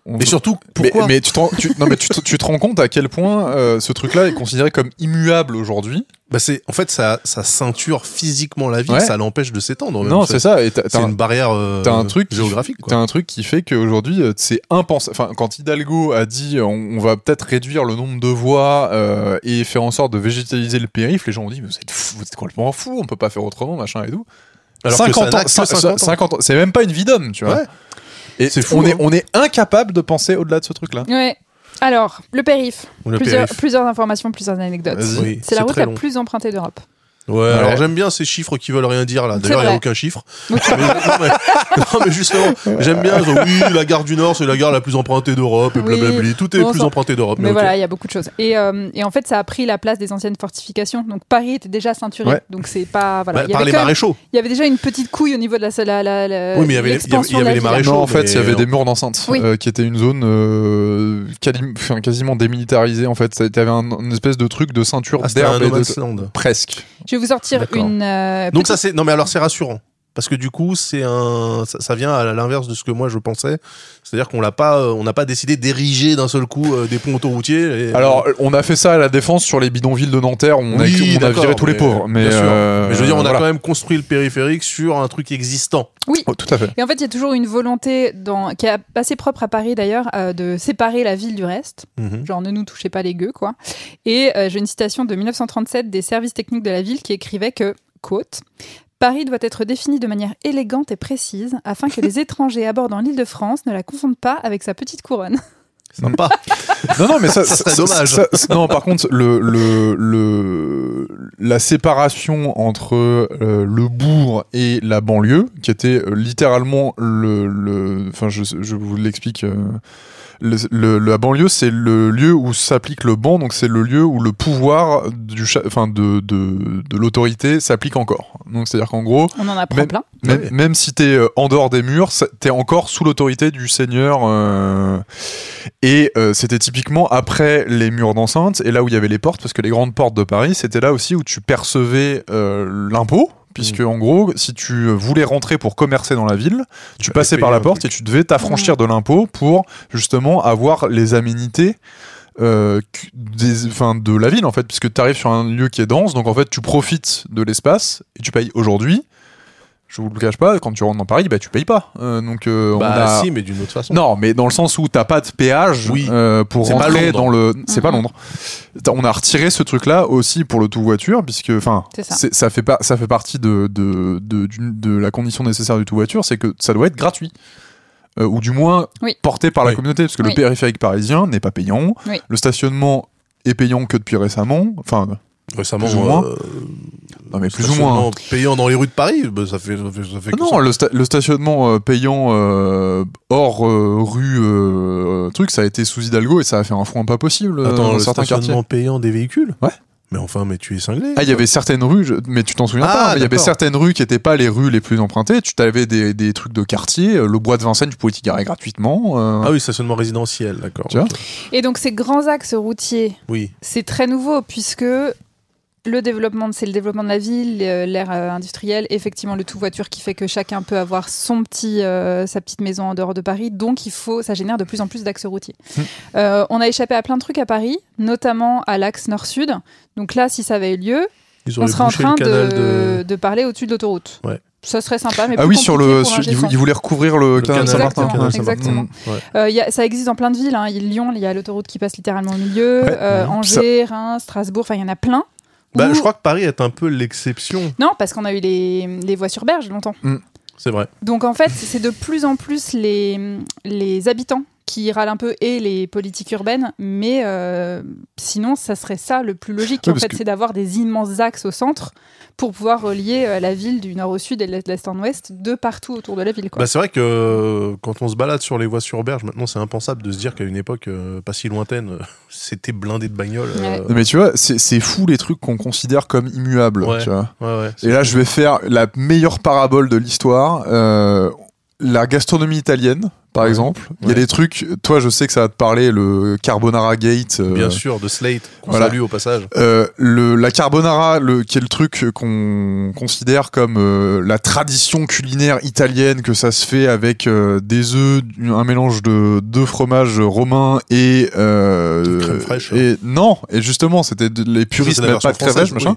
[SPEAKER 2] On-
[SPEAKER 1] Et surtout, pourquoi?
[SPEAKER 2] mais tu, te rends, tu- non, mais tu, te- tu te rends compte à quel point euh, ce truc-là est considéré comme immuable aujourd'hui?
[SPEAKER 1] Bah c'est en fait ça, ça ceinture physiquement la ville,
[SPEAKER 2] Ouais.
[SPEAKER 1] ça l'empêche de s'étendre. même.
[SPEAKER 2] Non, c'est ça. Et t'as-
[SPEAKER 1] C'est
[SPEAKER 2] t'as un-
[SPEAKER 1] une barrière euh,
[SPEAKER 2] t'as un truc qui-
[SPEAKER 1] géographique.
[SPEAKER 2] T'as un truc qui fait qu'aujourd'hui, euh, c'est impensable. Enfin, quand Hidalgo a dit euh, on, on va peut-être réduire le nombre de voies euh, et faire en sorte de végétaliser le périph', les gens ont dit mais vous êtes, fou, vous êtes complètement fou, on peut pas faire autrement, machin et tout.
[SPEAKER 1] Alors que
[SPEAKER 2] 50
[SPEAKER 1] ça n'a
[SPEAKER 2] ans,
[SPEAKER 1] que
[SPEAKER 2] cin-
[SPEAKER 1] 50 ans.
[SPEAKER 2] 50 ans, c'est même pas une vie d'homme, tu vois.
[SPEAKER 1] Ouais.
[SPEAKER 2] Et
[SPEAKER 1] C'est fou,
[SPEAKER 2] on,
[SPEAKER 1] hein.
[SPEAKER 2] est, on est incapable de penser au-delà de ce truc-là.
[SPEAKER 3] Ouais. Alors, le périph.
[SPEAKER 1] Le
[SPEAKER 3] plusieurs,
[SPEAKER 1] périph.
[SPEAKER 3] plusieurs informations, plusieurs anecdotes.
[SPEAKER 1] Oui,
[SPEAKER 3] C'est la route la
[SPEAKER 1] long.
[SPEAKER 3] plus empruntée d'Europe.
[SPEAKER 1] Ouais, alors j'aime bien ces chiffres qui veulent rien dire là. D'ailleurs, il n'y a aucun chiffre. Mais, non, mais, non, mais justement, j'aime bien. genre, oui, la gare du Nord, c'est la gare la plus empruntée d'Europe et
[SPEAKER 3] Oui.
[SPEAKER 1] blablabli. Tout est
[SPEAKER 3] Bon,
[SPEAKER 1] plus
[SPEAKER 3] ça-
[SPEAKER 1] emprunté d'Europe.
[SPEAKER 3] Mais voilà, il y a beaucoup de choses. Et, euh, et en fait, ça a pris la place des anciennes fortifications. Donc Paris était déjà ceinturé.
[SPEAKER 2] Ouais.
[SPEAKER 3] Donc c'est pas. Voilà.
[SPEAKER 1] Bah,
[SPEAKER 3] il, y
[SPEAKER 1] par
[SPEAKER 3] avait
[SPEAKER 1] les maréchaux.
[SPEAKER 3] il y avait déjà une petite couille au niveau de la. la, la, la-
[SPEAKER 1] Oui, mais il y avait il y avait les maréchaux.
[SPEAKER 2] Non, en fait, il y avait des murs d'enceinte
[SPEAKER 3] Oui.
[SPEAKER 2] euh, qui étaient une zone euh, enfin, quasiment démilitarisée. En fait, il y avait un, une espèce de truc de ceinture
[SPEAKER 1] Ah,
[SPEAKER 2] d'herbe presque.
[SPEAKER 3] Je vais vous sortir
[SPEAKER 1] D'accord.
[SPEAKER 3] une. euh,
[SPEAKER 1] Donc ça c'est non mais alors c'est rassurant parce que du coup c'est un ça, ça vient à l'inverse de ce que moi je pensais c'est-à-dire qu'on l'a pas euh, on n'a pas décidé d'ériger d'un seul coup euh, des ponts autoroutiers et-
[SPEAKER 2] Alors, on a fait ça à la défense sur les bidonvilles de Nanterre. où On,
[SPEAKER 1] Oui,
[SPEAKER 2] a, on a viré tous les pauvres. Mais, euh,
[SPEAKER 1] je veux dire on a
[SPEAKER 2] voilà.
[SPEAKER 1] quand même construit le périphérique sur un truc existant
[SPEAKER 3] Oui.
[SPEAKER 2] Oh, tout à fait.
[SPEAKER 3] Et en fait, il y a toujours une volonté dans... qui est assez propre à Paris d'ailleurs, euh, de séparer la ville du reste.
[SPEAKER 1] Mhm.
[SPEAKER 3] Genre, ne nous touchez pas les gueux, quoi. Et euh, j'ai une citation de 1937 des services techniques de la ville qui écrivait que, quote, Paris doit être défini de manière élégante et précise afin que les étrangers abordant l'île de France ne la confondent pas avec sa petite couronne.
[SPEAKER 1] Sympa.
[SPEAKER 2] Non, non, mais ça,
[SPEAKER 1] Ça dommage.
[SPEAKER 2] ça- ça- non, par contre, le, le, le, la séparation entre euh, le bourg et la banlieue, qui était euh, littéralement le, le, enfin, je, je vous l'explique. euh, le, le- la banlieue, c'est le lieu où s'applique le ban, donc c'est le lieu où le pouvoir du, enfin, de, de, de l'autorité s'applique encore. Donc, c'est-à-dire qu'en gros,
[SPEAKER 3] On en apprend
[SPEAKER 2] Même-
[SPEAKER 3] plein.
[SPEAKER 2] même,
[SPEAKER 1] Ouais.
[SPEAKER 2] même si t'es euh, en dehors des murs, t'es encore sous l'autorité du seigneur. euh, et euh, c'était typiquement après les murs d'enceinte et là où il y avait les portes, parce que les grandes portes de Paris, c'était là aussi où tu percevais euh, l'impôt. Puisque en gros, si tu voulais rentrer pour commercer dans la ville, tu passais par la porte
[SPEAKER 1] truc.
[SPEAKER 2] et tu devais t'affranchir de l'impôt pour justement avoir les aménités euh, des, de la ville en fait, puisque tu arrives sur un lieu qui est dense, donc en fait tu profites de l'espace et tu payes aujourd'hui. Je vous le cache pas, quand tu rentres dans Paris, bah tu payes pas. Euh, donc euh, on
[SPEAKER 1] Bah
[SPEAKER 2] a...
[SPEAKER 1] si, mais d'une autre façon.
[SPEAKER 2] Non, mais dans le sens où t'as pas de péage
[SPEAKER 1] Oui.
[SPEAKER 2] euh, pour rentrer dans le. C'est pas
[SPEAKER 3] Mhm.
[SPEAKER 2] Londres. On a retiré ce truc-là aussi pour le tout voiture, puisque enfin,
[SPEAKER 3] ça.
[SPEAKER 2] fait pas, ça fait partie de de, de la condition nécessaire du tout voiture, c'est que ça doit être gratuit. Euh, ou du moins
[SPEAKER 3] Oui.
[SPEAKER 2] porté par la communauté, parce que
[SPEAKER 3] Oui.
[SPEAKER 2] le périphérique parisien n'est pas payant.
[SPEAKER 3] Oui.
[SPEAKER 2] Le stationnement est payant que depuis récemment. Enfin,
[SPEAKER 1] Récemment,
[SPEAKER 2] Non mais plus ou moins.
[SPEAKER 1] stationnement payant dans les rues de Paris, bah, ça fait, ça fait, ça fait que
[SPEAKER 2] Non,
[SPEAKER 1] ça.
[SPEAKER 2] le, sta- le stationnement euh, payant euh, hors euh, rue euh, truc, ça a été sous Hidalgo et ça a fait un foin pas possible
[SPEAKER 1] Attends,
[SPEAKER 2] dans
[SPEAKER 1] le
[SPEAKER 2] certains quartiers.
[SPEAKER 1] stationnement payant des véhicules?
[SPEAKER 2] Ouais.
[SPEAKER 1] Mais enfin, mais tu es cinglé.
[SPEAKER 2] Ah, il y avait certaines rues, je- mais tu t'en souviens
[SPEAKER 1] Ah,
[SPEAKER 2] pas, mais il y avait
[SPEAKER 1] d'accord.
[SPEAKER 2] certaines rues qui étaient pas les rues les plus empruntées. Tu avais des, des trucs de quartier, le bois de Vincennes, tu pouvais t'y garer gratuitement. euh,
[SPEAKER 1] Ah oui, stationnement résidentiel, d'accord.
[SPEAKER 2] Tu vois
[SPEAKER 1] ok.
[SPEAKER 3] Et donc ces grands axes routiers,
[SPEAKER 1] Oui.
[SPEAKER 3] c'est très nouveau puisque le développement, c'est le développement de la ville, l'ère euh, industrielle, effectivement le tout voiture qui fait que chacun peut avoir son petit, euh, sa petite maison en dehors de Paris. Donc il faut, ça génère de plus en plus d'axes routiers.
[SPEAKER 2] Hmm.
[SPEAKER 3] Euh, on a échappé à plein de trucs à Paris, notamment à l'axe nord-sud. Donc là, si ça avait eu lieu,
[SPEAKER 1] Ils
[SPEAKER 3] on serait en train de,
[SPEAKER 1] de...
[SPEAKER 3] de parler au-dessus de l'autoroute.
[SPEAKER 1] Ouais.
[SPEAKER 3] Ça serait sympa, mais
[SPEAKER 2] Ah oui, sur le, sur- ils voulaient recouvrir le,
[SPEAKER 1] le
[SPEAKER 2] canal Saint-Martin.
[SPEAKER 3] Exactement,
[SPEAKER 1] canal Saint-Martin.
[SPEAKER 3] exactement.
[SPEAKER 1] Ouais.
[SPEAKER 3] Euh, y a- ça existe dans plein de villes. Hein. Il- Lyon, il y a l'autoroute qui passe littéralement au milieu.
[SPEAKER 2] Ouais.
[SPEAKER 3] Euh. Angers, Reims, Strasbourg, enfin, il y en a plein.
[SPEAKER 1] Bah, je crois que Paris est un peu l'exception.
[SPEAKER 3] Non, parce qu'on a eu les, les voies sur berge longtemps.
[SPEAKER 1] C'est vrai.
[SPEAKER 3] Donc en fait, c'est de plus en plus les, les habitants qui râlent un peu et les politiques urbaines, mais euh, sinon, ça serait ça le plus logique. En fait,
[SPEAKER 2] que-
[SPEAKER 3] c'est d'avoir des immenses axes au centre pour pouvoir relier euh, la ville du nord au sud et de l'est en ouest de partout autour de la ville.
[SPEAKER 1] Bah, c'est vrai que euh, quand on se balade sur les voies sur berge, maintenant c'est impensable de se dire qu'à une époque euh, pas si lointaine, c'était blindé de bagnoles. euh,
[SPEAKER 2] Mais tu vois, c'est c'est fou les trucs qu'on considère comme immuables.
[SPEAKER 1] Ouais.
[SPEAKER 2] tu vois.
[SPEAKER 1] ouais, ouais,
[SPEAKER 2] Et là, je vais faire la meilleure parabole de l'histoire. La gastronomie italienne, par
[SPEAKER 1] Ouais.
[SPEAKER 2] exemple. Il y a des trucs, toi, je sais que ça va te parler, le carbonara gate. euh,
[SPEAKER 1] Bien sûr, de Slate, qu'on
[SPEAKER 2] voilà.
[SPEAKER 1] salue au passage.
[SPEAKER 2] Euh, le, la carbonara, le, qui est le truc qu'on considère comme euh, la tradition culinaire italienne, que ça se fait avec euh, des œufs, un mélange de deux fromages romains et euh,
[SPEAKER 1] De crème fraîche, hein.
[SPEAKER 2] Et non, et justement, c'était les puristes mettent pas de crème fraîche, machin.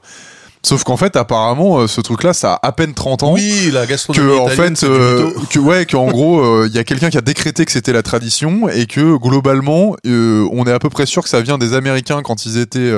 [SPEAKER 2] Sauf qu'en fait, apparemment, euh, ce truc-là, ça a à peine 30 ans
[SPEAKER 1] Oui, la gastronomie
[SPEAKER 2] que en fait euh, que ouais qu'en gros euh, il y a quelqu'un qui a décrété que c'était la tradition et que globalement euh, on est à peu près sûr que ça vient des américains quand ils étaient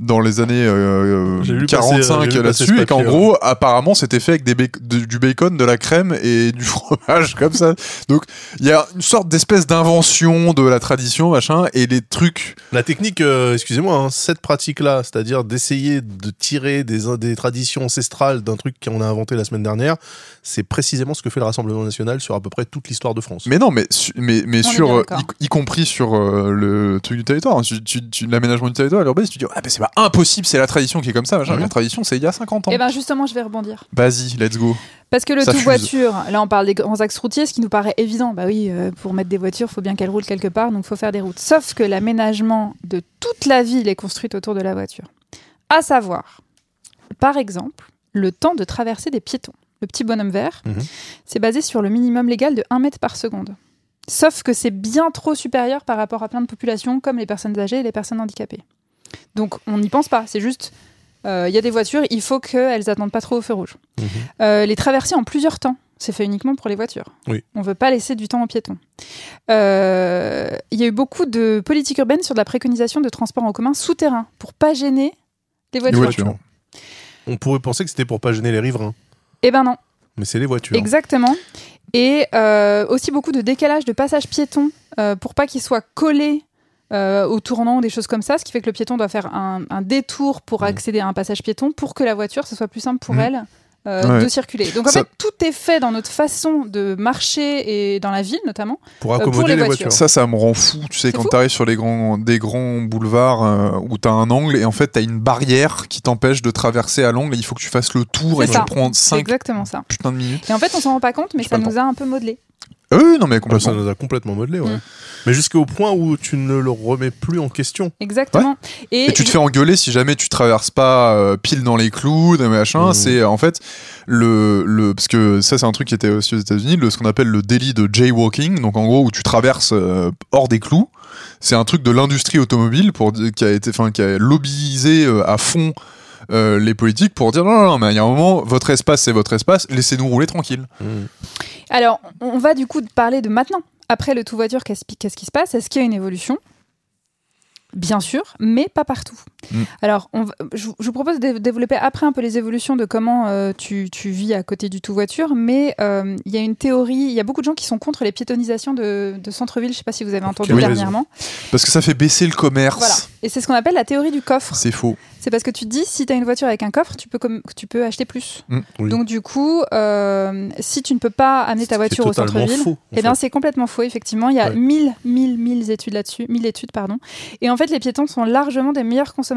[SPEAKER 2] dans les années euh,
[SPEAKER 1] J'ai vu passer, euh,
[SPEAKER 2] 45
[SPEAKER 1] j'ai vu passer ce
[SPEAKER 2] là-dessus et qu'en gros apparemment c'était fait avec des de- du bacon de la crème et du fromage comme ça. Donc il y a une sorte d'espèce d'invention de la tradition machin et les trucs
[SPEAKER 1] La technique, excusez-moi, hein, cette pratique-là, c'est-à-dire d'essayer de tirer des, des traditions ancestrales d'un truc qu'on a inventé la semaine dernière, c'est précisément ce que fait le Rassemblement national sur à peu près toute l'histoire de France.
[SPEAKER 2] Mais non, mais, mais, mais
[SPEAKER 3] On
[SPEAKER 2] sur, euh, y, y compris sur euh, le truc du territoire, hein. tu, tu, tu- l'aménagement du territoire, l'urbanisme, tu dis, ah, ben c'est pas impossible, c'est la tradition qui est comme ça, machin.
[SPEAKER 1] Mhm.
[SPEAKER 2] La tradition, c'est il y a 50 ans.
[SPEAKER 3] Et ben justement, je vais rebondir.
[SPEAKER 2] Vas-y, let's go.
[SPEAKER 3] Parce que le
[SPEAKER 2] Ça
[SPEAKER 3] tout
[SPEAKER 2] fuse.
[SPEAKER 3] voiture, là on parle des grands axes routiers, ce qui nous paraît évident. Bah oui, euh, pour mettre des voitures, il faut bien qu'elles roulent quelque part, donc il faut faire des routes. Sauf que l'aménagement de toute la ville est construit autour de la voiture. À savoir, par exemple, le temps de traverser des piétons. Le petit bonhomme vert,
[SPEAKER 1] Mhm.
[SPEAKER 3] c'est basé sur le minimum légal de 1 mètre par seconde. Sauf que c'est bien trop supérieur par rapport à plein de populations comme les personnes âgées et les personnes handicapées. Donc on n'y pense pas, c'est juste, euh, il y a des voitures, il faut qu'elles attendent pas trop au feu rouge.
[SPEAKER 1] Mhm.
[SPEAKER 3] Euh, les traversées en plusieurs temps, c'est fait uniquement pour les voitures.
[SPEAKER 1] Oui.
[SPEAKER 3] On veut pas laisser du temps aux piétons. Euh, Il y a eu beaucoup de politiques urbaines sur de la préconisation de transports en commun souterrains pour pas gêner les
[SPEAKER 2] Les
[SPEAKER 3] voitures.
[SPEAKER 1] On pourrait penser que c'était pour pas gêner les riverains.
[SPEAKER 3] Eh ben non,
[SPEAKER 1] Mais c'est les voitures.
[SPEAKER 3] exactement. Et euh, aussi beaucoup de décalage de passage piéton euh, pour pas qu'il soit collé euh, au tournant, des choses comme ça, ce qui fait que le piéton doit faire un, un détour pour
[SPEAKER 1] Mhm.
[SPEAKER 3] accéder à un passage piéton pour que la voiture, ce soit plus simple pour
[SPEAKER 1] Mhm.
[SPEAKER 3] elle. Euh,
[SPEAKER 2] Ouais.
[SPEAKER 3] de circuler. Donc en
[SPEAKER 2] Ça-
[SPEAKER 3] fait, tout est fait dans notre façon de marcher et dans la ville notamment.
[SPEAKER 1] Pour
[SPEAKER 3] pour
[SPEAKER 1] accommoder
[SPEAKER 3] les
[SPEAKER 1] les
[SPEAKER 3] voitures.
[SPEAKER 1] voitures.
[SPEAKER 2] Ça, ça me rend fou. Tu sais, quand tu arrives sur les grands, des grands boulevards euh, où tu as un angle et en fait, tu as une barrière qui t'empêche de traverser à l'angle et il faut que tu fasses le tour et
[SPEAKER 3] C'est
[SPEAKER 2] tu
[SPEAKER 3] ça.
[SPEAKER 2] prends
[SPEAKER 3] C'est
[SPEAKER 2] 5
[SPEAKER 3] exactement ça.
[SPEAKER 2] putains de minutes.
[SPEAKER 3] Et en fait, on s'en rend pas compte, mais ça nous a un peu modelé.
[SPEAKER 2] Ah oui, non, mais
[SPEAKER 1] Ça
[SPEAKER 2] complètement.
[SPEAKER 1] nous a complètement modelé, ouais.
[SPEAKER 3] Mm.
[SPEAKER 1] Mais jusqu'au point où tu ne le remets plus en question.
[SPEAKER 3] Exactement.
[SPEAKER 2] Et tu te fais engueuler si jamais tu traverses pas euh, pile dans les clous, des machins.
[SPEAKER 1] Mhm.
[SPEAKER 2] C'est en fait le, le parce que ça c'est un truc qui était aussi aux États-Unis, le ce qu'on appelle le délit de jaywalking. Donc en gros où tu traverses euh, hors des clous. C'est un truc de l'industrie automobile pour qui a été, enfin qui a lobbyisé euh, à fond. Euh, les politiques pour dire non, non, non mais il y a un moment votre espace c'est votre espace laissez-nous rouler tranquille
[SPEAKER 3] Alors, on va du coup parler de maintenant. Après le tout voiture, qu'est-ce qui se passe? Est-ce qu'il y a une évolution? Bien sûr, mais pas partout.
[SPEAKER 2] Mm.
[SPEAKER 3] Alors, on je, vous- je vous propose de développer après un peu les évolutions de comment euh, tu, tu vis à côté du tout voiture, mais euh, il y a une théorie, il y a beaucoup de gens qui sont contre les piétonisations de, de centre-ville, je ne sais pas si vous avez entendu
[SPEAKER 1] raison
[SPEAKER 3] dernièrement.
[SPEAKER 2] parce que ça fait baisser le commerce
[SPEAKER 3] Voilà. Et c'est ce qu'on appelle la théorie du coffre.
[SPEAKER 2] c'est faux
[SPEAKER 3] C'est parce que tu te dis, si tu as une voiture avec un coffre, tu peux, tu peux acheter plus.
[SPEAKER 1] Oui.
[SPEAKER 3] Donc du coup, euh, si tu ne peux pas amener ta voiture au centre-ville, eh bien c'est complètement faux, effectivement. Il y a mille, mille, mille études là-dessus, mille études, pardon. Et en fait, les piétons sont largement des meilleurs consommateurs.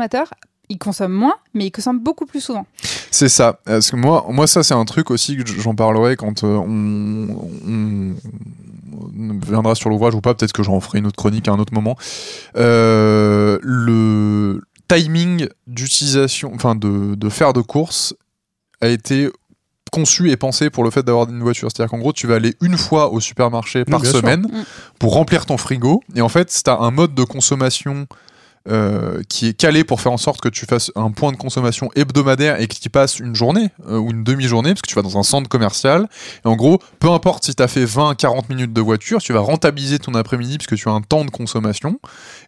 [SPEAKER 3] Ils consomment moins, mais ils consomment beaucoup plus souvent.
[SPEAKER 2] C'est ça. Parce que moi, moi ça, c'est un truc aussi que j'en parlerai quand euh, on, on- on viendra sur l'ouvrage ou pas. Peut-être que j'en ferai une autre chronique à un autre moment. Euh, le timing d'utilisation, enfin de, de faire de course, a été conçu et pensé pour le fait d'avoir une voiture. C'est-à-dire qu'en gros, tu vas aller une fois au supermarché par
[SPEAKER 1] sûr.
[SPEAKER 2] semaine
[SPEAKER 3] Mm.
[SPEAKER 2] pour remplir ton frigo. Et en fait, tu as un mode de consommation euh, qui est calé pour faire en sorte que tu fasses un point de consommation hebdomadaire et que tu passes une journée euh, ou une demi-journée, parce que tu vas dans un centre commercial. Et en gros, peu importe si tu as fait 20-40 minutes de voiture, tu vas rentabiliser ton après-midi parce que tu as un temps de consommation.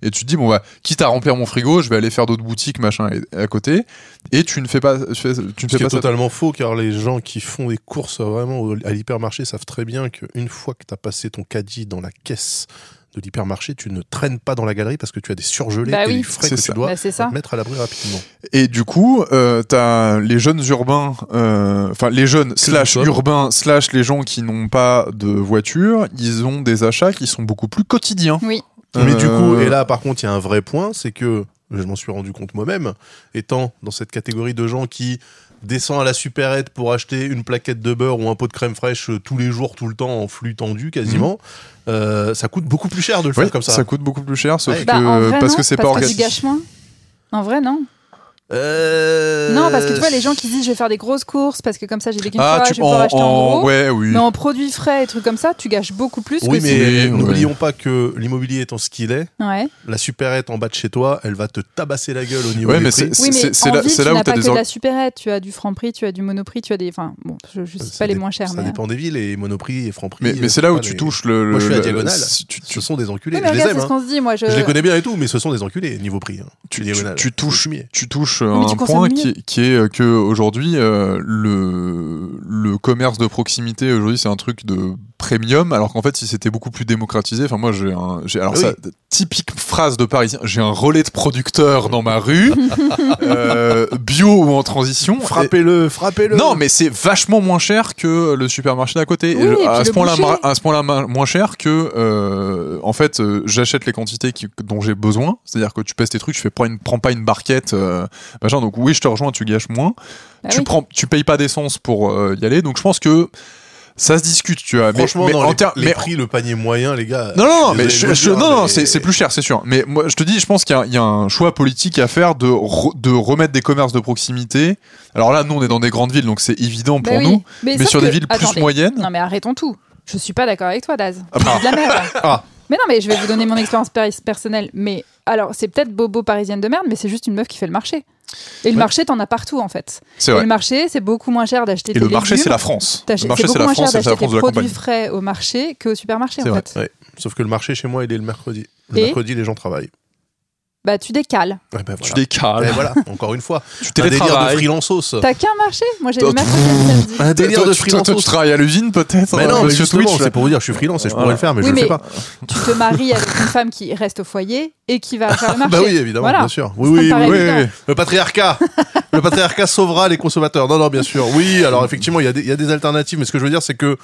[SPEAKER 2] Et tu te dis, bon, bah, quitte à remplir mon frigo, je vais aller faire d'autres boutiques, machin, à côté. Et tu ne fais pas, tu, fais- tu ne fais pas ça.
[SPEAKER 1] totalement faux, car les gens qui font des courses vraiment au- à l'hypermarché savent très bien qu'une fois que tu as passé ton caddie dans la caisse de l'hypermarché, tu ne traînes pas dans la galerie parce que tu as des surgelés
[SPEAKER 3] Bah
[SPEAKER 1] et
[SPEAKER 3] oui.
[SPEAKER 1] des frais que
[SPEAKER 2] ça.
[SPEAKER 1] tu dois
[SPEAKER 3] Bah, ça.
[SPEAKER 1] mettre à l'abri rapidement.
[SPEAKER 2] Et du coup, euh, t'as les jeunes urbains, euh, enfin les jeunes slash urbains slash les gens qui n'ont pas de voiture, ils ont des achats qui sont beaucoup plus quotidiens.
[SPEAKER 3] Oui.
[SPEAKER 1] Mais du coup,
[SPEAKER 2] Euh,
[SPEAKER 1] et là par contre, il y a un vrai point, c'est que je m'en suis rendu compte moi-même, étant dans cette catégorie de gens qui descend à la supérette pour acheter une plaquette de beurre ou un pot de crème fraîche euh, tous les jours, tout le temps, en flux tendu quasiment, euh, ça coûte beaucoup plus cher de le
[SPEAKER 2] oui,
[SPEAKER 1] faire comme ça.
[SPEAKER 2] coûte beaucoup plus cher, sauf
[SPEAKER 1] Ouais.
[SPEAKER 2] que
[SPEAKER 3] Bah, vrai,
[SPEAKER 2] parce
[SPEAKER 3] non,
[SPEAKER 2] que c'est pas organisé.
[SPEAKER 3] En vrai, non.
[SPEAKER 1] Euh,
[SPEAKER 3] Non, parce que tu vois, les gens qui disent je vais faire des grosses courses parce que comme ça j'ai des
[SPEAKER 2] Ah,
[SPEAKER 3] fois,
[SPEAKER 2] tu
[SPEAKER 3] je vais pouvoir
[SPEAKER 2] en,
[SPEAKER 3] acheter en,
[SPEAKER 2] en-
[SPEAKER 3] gros.
[SPEAKER 2] ouais, oui.
[SPEAKER 3] Mais en produits frais et trucs comme ça, tu gâches beaucoup plus
[SPEAKER 1] Oui,
[SPEAKER 3] que
[SPEAKER 1] mais n'oublions pas que l'immobilier étant ce qu'il est.
[SPEAKER 3] Ouais.
[SPEAKER 1] la supérette en bas de chez toi, elle va te tabasser la gueule au niveau
[SPEAKER 2] Ouais,
[SPEAKER 1] du
[SPEAKER 2] mais
[SPEAKER 1] prix.
[SPEAKER 2] c'est-
[SPEAKER 3] Oui, mais
[SPEAKER 2] c'est- là-
[SPEAKER 3] tu
[SPEAKER 2] là où
[SPEAKER 3] n'as
[SPEAKER 2] t'as
[SPEAKER 3] pas
[SPEAKER 2] des
[SPEAKER 3] que
[SPEAKER 2] or-
[SPEAKER 3] de la supérette, tu as du Franprix, tu as du Monoprix, tu as des. Enfin, bon, je, je sais
[SPEAKER 1] Ça
[SPEAKER 3] pas les moins chers,
[SPEAKER 1] Ça
[SPEAKER 3] mais.
[SPEAKER 1] dépend des villes et Monoprix et Franprix.
[SPEAKER 2] Mais, mais
[SPEAKER 1] euh,
[SPEAKER 2] c'est là où tu touches le.
[SPEAKER 1] Moi, je suis à Diagonale.
[SPEAKER 2] tu, tu-
[SPEAKER 1] Ce sont des enculés.
[SPEAKER 3] Mais
[SPEAKER 1] je les aime.
[SPEAKER 3] c'est ce
[SPEAKER 1] hein.
[SPEAKER 3] qu'on se dit. Moi, je.
[SPEAKER 1] Les connais bien et tout, mais ce sont des enculés niveau prix. hein.
[SPEAKER 2] tu,
[SPEAKER 1] Les
[SPEAKER 2] tu-
[SPEAKER 1] Diagonales.
[SPEAKER 2] tu touches, Un point qui, est- qui est euh, que aujourd'hui euh, le le commerce de proximité aujourd'hui c'est un truc de premium alors qu'en fait si c'était beaucoup plus démocratisé enfin moi j'ai un j'ai alors
[SPEAKER 1] Ah
[SPEAKER 2] ça typique phrase de parisien j'ai un relais de producteur dans ma rue euh, bio ou en transition
[SPEAKER 1] Frappez-le, frappez-le.
[SPEAKER 2] non, mais c'est vachement moins cher que le supermarché d'à côté.
[SPEAKER 3] Oui,
[SPEAKER 2] Et à ce point-là, à ce point-là, moins cher que, euh, en fait, euh, j'achète les quantités qui- dont j'ai besoin. C'est-à-dire que tu pèses tes trucs, tu fais une, prends pas une barquette, euh, machin. Donc oui, je te rejoins, tu gâches moins.
[SPEAKER 3] Bah
[SPEAKER 2] tu
[SPEAKER 3] oui.
[SPEAKER 2] prends, tu payes pas d'essence pour y aller. Donc je pense que ça se discute, tu vois. Mais-
[SPEAKER 1] Franchement,
[SPEAKER 2] mais,
[SPEAKER 1] dans
[SPEAKER 2] en
[SPEAKER 1] les,
[SPEAKER 2] ter-
[SPEAKER 1] les
[SPEAKER 2] mais-
[SPEAKER 1] prix, le panier moyen, les gars.
[SPEAKER 2] non, non, non, mais je, je-
[SPEAKER 1] dire,
[SPEAKER 2] non, non,
[SPEAKER 1] mais-
[SPEAKER 2] c'est plus cher, c'est sûr. Mais moi, je te dis, je pense qu'il y, a- il y a un choix politique à faire de, re- de remettre des commerces de proximité. Alors là, nous, on est dans des grandes villes, donc c'est évident
[SPEAKER 3] Bah
[SPEAKER 2] pour
[SPEAKER 3] oui.
[SPEAKER 2] nous.
[SPEAKER 3] Mais,
[SPEAKER 2] sur des villes plus moyennes.
[SPEAKER 3] Non, mais arrêtons tout. Je suis pas d'accord avec toi, Daz.
[SPEAKER 2] Ah,
[SPEAKER 3] C'est de la merde.
[SPEAKER 1] Ah.
[SPEAKER 3] Mais non, mais je vais vous donner mon expérience per- personnelle. Mais alors, c'est peut-être bobo parisienne de merde, mais c'est juste une meuf qui fait le marché. Et le
[SPEAKER 1] Ouais.
[SPEAKER 3] marché, t'en as partout en fait.
[SPEAKER 2] C'est
[SPEAKER 3] Et le marché, c'est beaucoup moins cher d'acheter
[SPEAKER 2] Et
[SPEAKER 3] des
[SPEAKER 2] le marché, c'est la France. Le marché,
[SPEAKER 3] c'est
[SPEAKER 2] c'est
[SPEAKER 3] beaucoup
[SPEAKER 2] la
[SPEAKER 3] moins cher
[SPEAKER 2] France, c'est la
[SPEAKER 3] d'acheter
[SPEAKER 2] France
[SPEAKER 3] des
[SPEAKER 2] de la
[SPEAKER 3] produits frais au marché qu'au supermarché en
[SPEAKER 2] vrai.
[SPEAKER 3] fait.
[SPEAKER 1] Ouais. Sauf que le marché chez moi, il est le mercredi. Le
[SPEAKER 3] Et
[SPEAKER 1] mercredi, les gens travaillent.
[SPEAKER 3] Bah tu décales.
[SPEAKER 1] Ouais, bah,
[SPEAKER 2] Tu
[SPEAKER 1] voilà.
[SPEAKER 2] décales.
[SPEAKER 1] Et voilà, encore une fois.
[SPEAKER 2] Tu
[SPEAKER 1] Un délire de freelanceos.
[SPEAKER 3] T'as qu'un marché? Moi j'ai le samedi.
[SPEAKER 1] Un délire de freelanceos.
[SPEAKER 2] tu travailles à l'usine peut-être
[SPEAKER 1] Mais
[SPEAKER 2] euh,
[SPEAKER 1] non, mais
[SPEAKER 2] monsieur
[SPEAKER 1] justement, c'est pour vous dire, je suis freelance et je pourrais le faire, mais
[SPEAKER 3] Oui,
[SPEAKER 1] je le fais pas.
[SPEAKER 3] Tu te maries avec une femme qui reste au foyer et qui va faire le marché.
[SPEAKER 1] Bah oui, évidemment,
[SPEAKER 3] Voilà.
[SPEAKER 1] bien sûr. Oui, oui, oui. Le patriarcat. le patriarcat sauvera les consommateurs. Non, non, bien sûr. Oui, alors effectivement, il y, a des- il y a des alternatives, mais ce que je veux dire, c'est que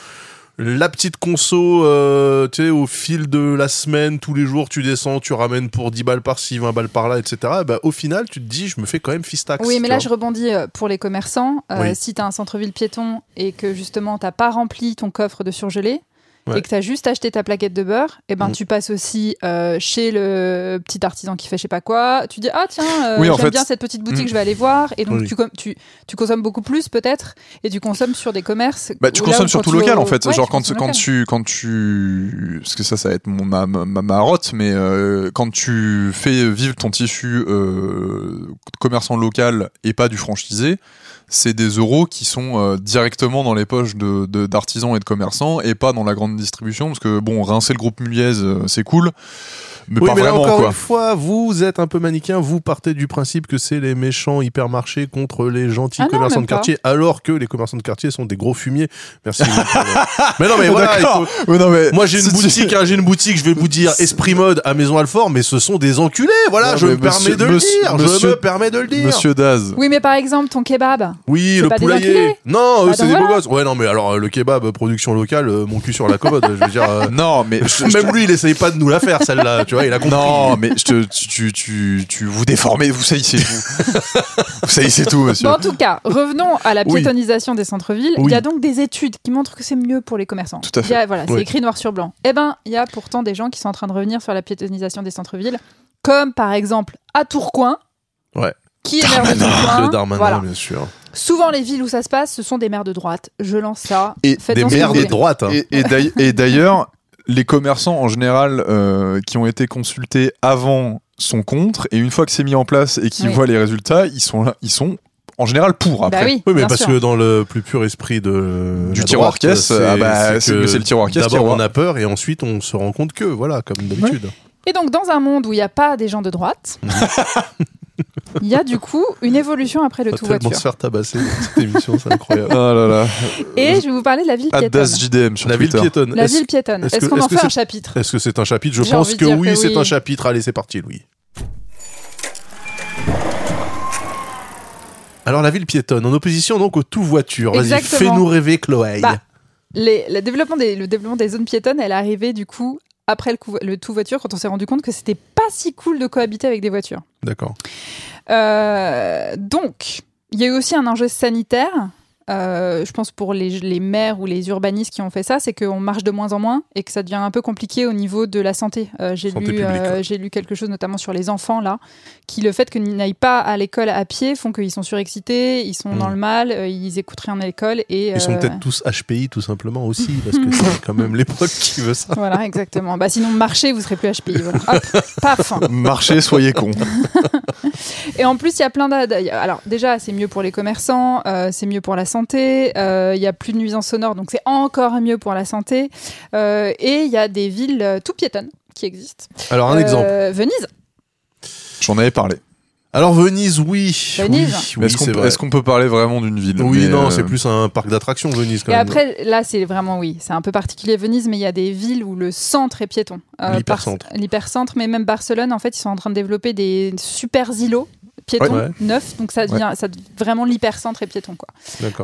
[SPEAKER 1] la petite conso, euh, tu sais, au fil de la semaine, tous les jours, tu descends, tu ramènes pour 10 balles par-ci, 20 balles par-là, etc. Bah, au final, tu te dis, je me fais quand même fistax.
[SPEAKER 3] Oui, mais là,
[SPEAKER 1] vois.
[SPEAKER 3] je rebondis euh, pour les commerçants. Euh,
[SPEAKER 1] Oui.
[SPEAKER 3] Si tu as un centre-ville piéton et que justement, tu pas rempli ton coffre de surgelé
[SPEAKER 1] Ouais.
[SPEAKER 3] et que tu as juste acheté ta plaquette de beurre, et ben
[SPEAKER 1] Mm.
[SPEAKER 3] tu passes aussi euh, chez le petit artisan qui fait je sais pas quoi. Tu dis, ah tiens, euh,
[SPEAKER 2] Oui,
[SPEAKER 3] j'aime
[SPEAKER 2] fait-
[SPEAKER 3] bien cette petite boutique,
[SPEAKER 1] Mm.
[SPEAKER 3] je vais aller voir. Et donc,
[SPEAKER 1] Oui.
[SPEAKER 3] tu, tu, tu consommes beaucoup plus peut-être et tu consommes sur des commerces.
[SPEAKER 2] Bah, tu consommes
[SPEAKER 3] où
[SPEAKER 2] sur
[SPEAKER 3] quand
[SPEAKER 2] tout
[SPEAKER 3] tu vas
[SPEAKER 2] local
[SPEAKER 3] au-
[SPEAKER 2] en fait.
[SPEAKER 3] Ouais,
[SPEAKER 2] Genre
[SPEAKER 3] tu
[SPEAKER 2] quand, tu quand tu parce que ça ça va être mon, ma, ma, ma marotte mais euh, quand tu fais vivre ton tissu euh, commerçant local et pas du franchisé c'est des euros qui sont euh, directement dans les poches de de- d'artisans et de commerçants et pas dans la grande distribution parce que bon rincer le groupe Muliez euh, c'est cool mais
[SPEAKER 1] Oui,
[SPEAKER 2] pas
[SPEAKER 1] mais là, encore
[SPEAKER 2] quoi.
[SPEAKER 1] une fois, vous êtes un peu manichéen, vous partez du principe que c'est les méchants hypermarchés contre les gentils
[SPEAKER 3] Ah
[SPEAKER 1] commerçants de quartier, alors que les commerçants de quartier sont des gros fumiers. Merci. mais non, mais voilà, faut-
[SPEAKER 2] non, mais
[SPEAKER 1] Moi j'ai une boutique, hein, j'ai une boutique, je vais vous dire Esprit Mode à Maison Alfort, mais ce sont des enculés, voilà,
[SPEAKER 2] Non,
[SPEAKER 1] je me permets
[SPEAKER 2] monsieur-
[SPEAKER 1] de le
[SPEAKER 2] monsieur-
[SPEAKER 1] dire, je
[SPEAKER 2] monsieur-
[SPEAKER 1] me permets de le dire.
[SPEAKER 2] Monsieur Daz
[SPEAKER 3] Oui, mais par exemple, ton kebab.
[SPEAKER 1] Oui, le poulailler. Non, eux
[SPEAKER 3] Bah,
[SPEAKER 1] c'est des beaux gosses. Ouais, non, mais alors euh, le kebab euh, production locale, euh, mon cul sur la commode, je veux dire.
[SPEAKER 2] non mais je- je-
[SPEAKER 1] Même lui, il essaye pas de nous la faire, celle-là, tu vois, il a compris.
[SPEAKER 2] Non, mais je te, tu, tu, tu, tu vous déformez, vous saillissez tout. vous saillissez tout, monsieur.
[SPEAKER 3] Bon, en tout cas, revenons à la
[SPEAKER 1] Oui.
[SPEAKER 3] piétonisation des centres-villes.
[SPEAKER 1] Oui.
[SPEAKER 3] Il y a donc des études qui montrent que c'est mieux pour les commerçants.
[SPEAKER 2] Tout à fait.
[SPEAKER 3] Il y a- voilà, c'est écrit noir sur blanc. Eh ben, il y a pourtant des gens qui sont en train de revenir sur la piétonisation des centres-villes, comme par exemple à Tourcoing.
[SPEAKER 1] Ouais.
[SPEAKER 3] Qui est de
[SPEAKER 1] De Darmanin,
[SPEAKER 3] Voilà.
[SPEAKER 1] bien sûr.
[SPEAKER 3] Souvent, les villes où ça se passe, ce sont des maires de droite. Je lance ça.
[SPEAKER 2] Et
[SPEAKER 3] Faites
[SPEAKER 1] Des des
[SPEAKER 3] voulez.
[SPEAKER 1] droites. hein.
[SPEAKER 2] Et d'ailleurs, les commerçants en général euh, qui ont été consultés avant sont contre, et une fois que c'est mis en place et qu'ils
[SPEAKER 3] Oui.
[SPEAKER 2] voient les résultats, ils sont là, ils sont en général pour après.
[SPEAKER 3] Bah oui,
[SPEAKER 1] Oui, mais parce
[SPEAKER 3] sûr.
[SPEAKER 1] que dans le plus pur esprit de
[SPEAKER 2] Du tiroir caisse,
[SPEAKER 1] c'est-
[SPEAKER 2] ah bah, le tiroir caisse,
[SPEAKER 1] D'abord, on a peur et ensuite on se rend compte que, voilà, comme d'habitude.
[SPEAKER 3] Et donc, dans un monde où il n'y a pas des gens de droite, il y a du coup une évolution après le
[SPEAKER 1] On va
[SPEAKER 3] tout voiture.
[SPEAKER 1] se faire tabasser dans cette émission, c'est incroyable.
[SPEAKER 2] Ah là là.
[SPEAKER 3] Et je vais vous parler de la ville piétonne.
[SPEAKER 2] Adas JDM sur
[SPEAKER 1] La ville
[SPEAKER 2] Twitter.
[SPEAKER 1] piétonne.
[SPEAKER 3] La
[SPEAKER 1] Est-ce
[SPEAKER 3] ville piétonne.
[SPEAKER 1] est-ce
[SPEAKER 3] qu'on en fait
[SPEAKER 1] c'est-
[SPEAKER 3] un chapitre
[SPEAKER 1] est-ce que c'est un chapitre Je pense que oui, c'est un chapitre. Allez, c'est parti, Louis. Alors, la ville piétonne, en opposition donc au tout voiture. Vas-y, fais-nous rêver, Chloé.
[SPEAKER 3] Bah, les- le, développement des, le développement des zones piétonnes, elle est arrivée du coup après le, tout voiture quand on s'est rendu compte que c'était pas si cool de cohabiter avec des voitures.
[SPEAKER 1] D'accord.
[SPEAKER 3] Euh, donc, il y a eu aussi un enjeu sanitaire. Euh, je pense pour les, les maires ou les urbanistes qui ont fait ça, c'est qu'on marche de moins en moins et que ça devient un peu compliqué au niveau de la santé. Euh, j'ai
[SPEAKER 1] Santé
[SPEAKER 3] lu,
[SPEAKER 1] publique,
[SPEAKER 3] euh, j'ai lu quelque chose notamment sur les enfants là, qui le fait qu'ils n'aillent pas à l'école à pied font qu'ils sont surexcités, ils sont dans le mal, ils écoutent rien à l'école et
[SPEAKER 1] Ils sont peut-être tous HPI tout simplement aussi, parce que c'est quand même l'époque qui veut ça.
[SPEAKER 3] Voilà, exactement. Bah, sinon, marchez, vous serez plus HPI. Voilà. Hop, paf.
[SPEAKER 2] Marchez, soyez cons.
[SPEAKER 3] Et en plus, il y a plein d'ad. Alors, déjà, c'est mieux pour les commerçants, c'est mieux pour la santé, euh, il y a plus de nuisances sonores, donc c'est encore mieux pour la santé. Euh, et il y a des villes euh, tout piétonnes qui existent.
[SPEAKER 1] Alors, un
[SPEAKER 3] Euh,
[SPEAKER 1] exemple.
[SPEAKER 3] Venise.
[SPEAKER 2] J'en avais parlé.
[SPEAKER 1] Alors, Venise, oui.
[SPEAKER 3] Venise.
[SPEAKER 1] Oui,
[SPEAKER 2] Mais
[SPEAKER 1] oui,
[SPEAKER 2] Est-ce qu'on peut, parler vraiment d'une ville?
[SPEAKER 1] Oui,
[SPEAKER 2] Mais,
[SPEAKER 1] non,
[SPEAKER 2] euh,
[SPEAKER 1] c'est plus un parc d'attractions, Venise, quand
[SPEAKER 3] Et
[SPEAKER 1] même.
[SPEAKER 3] après, là, c'est vraiment, oui, c'est un peu particulier Venise, mais il y a des villes où le centre est piéton. Euh,
[SPEAKER 1] L'hypercentre.
[SPEAKER 3] L'hypercentre, mais même Barcelone, en fait, ils sont en train de développer des super îlots piétons
[SPEAKER 1] Ouais.
[SPEAKER 3] neufs, donc ça devient, ça devient vraiment l'hypercentre et piéton, quoi.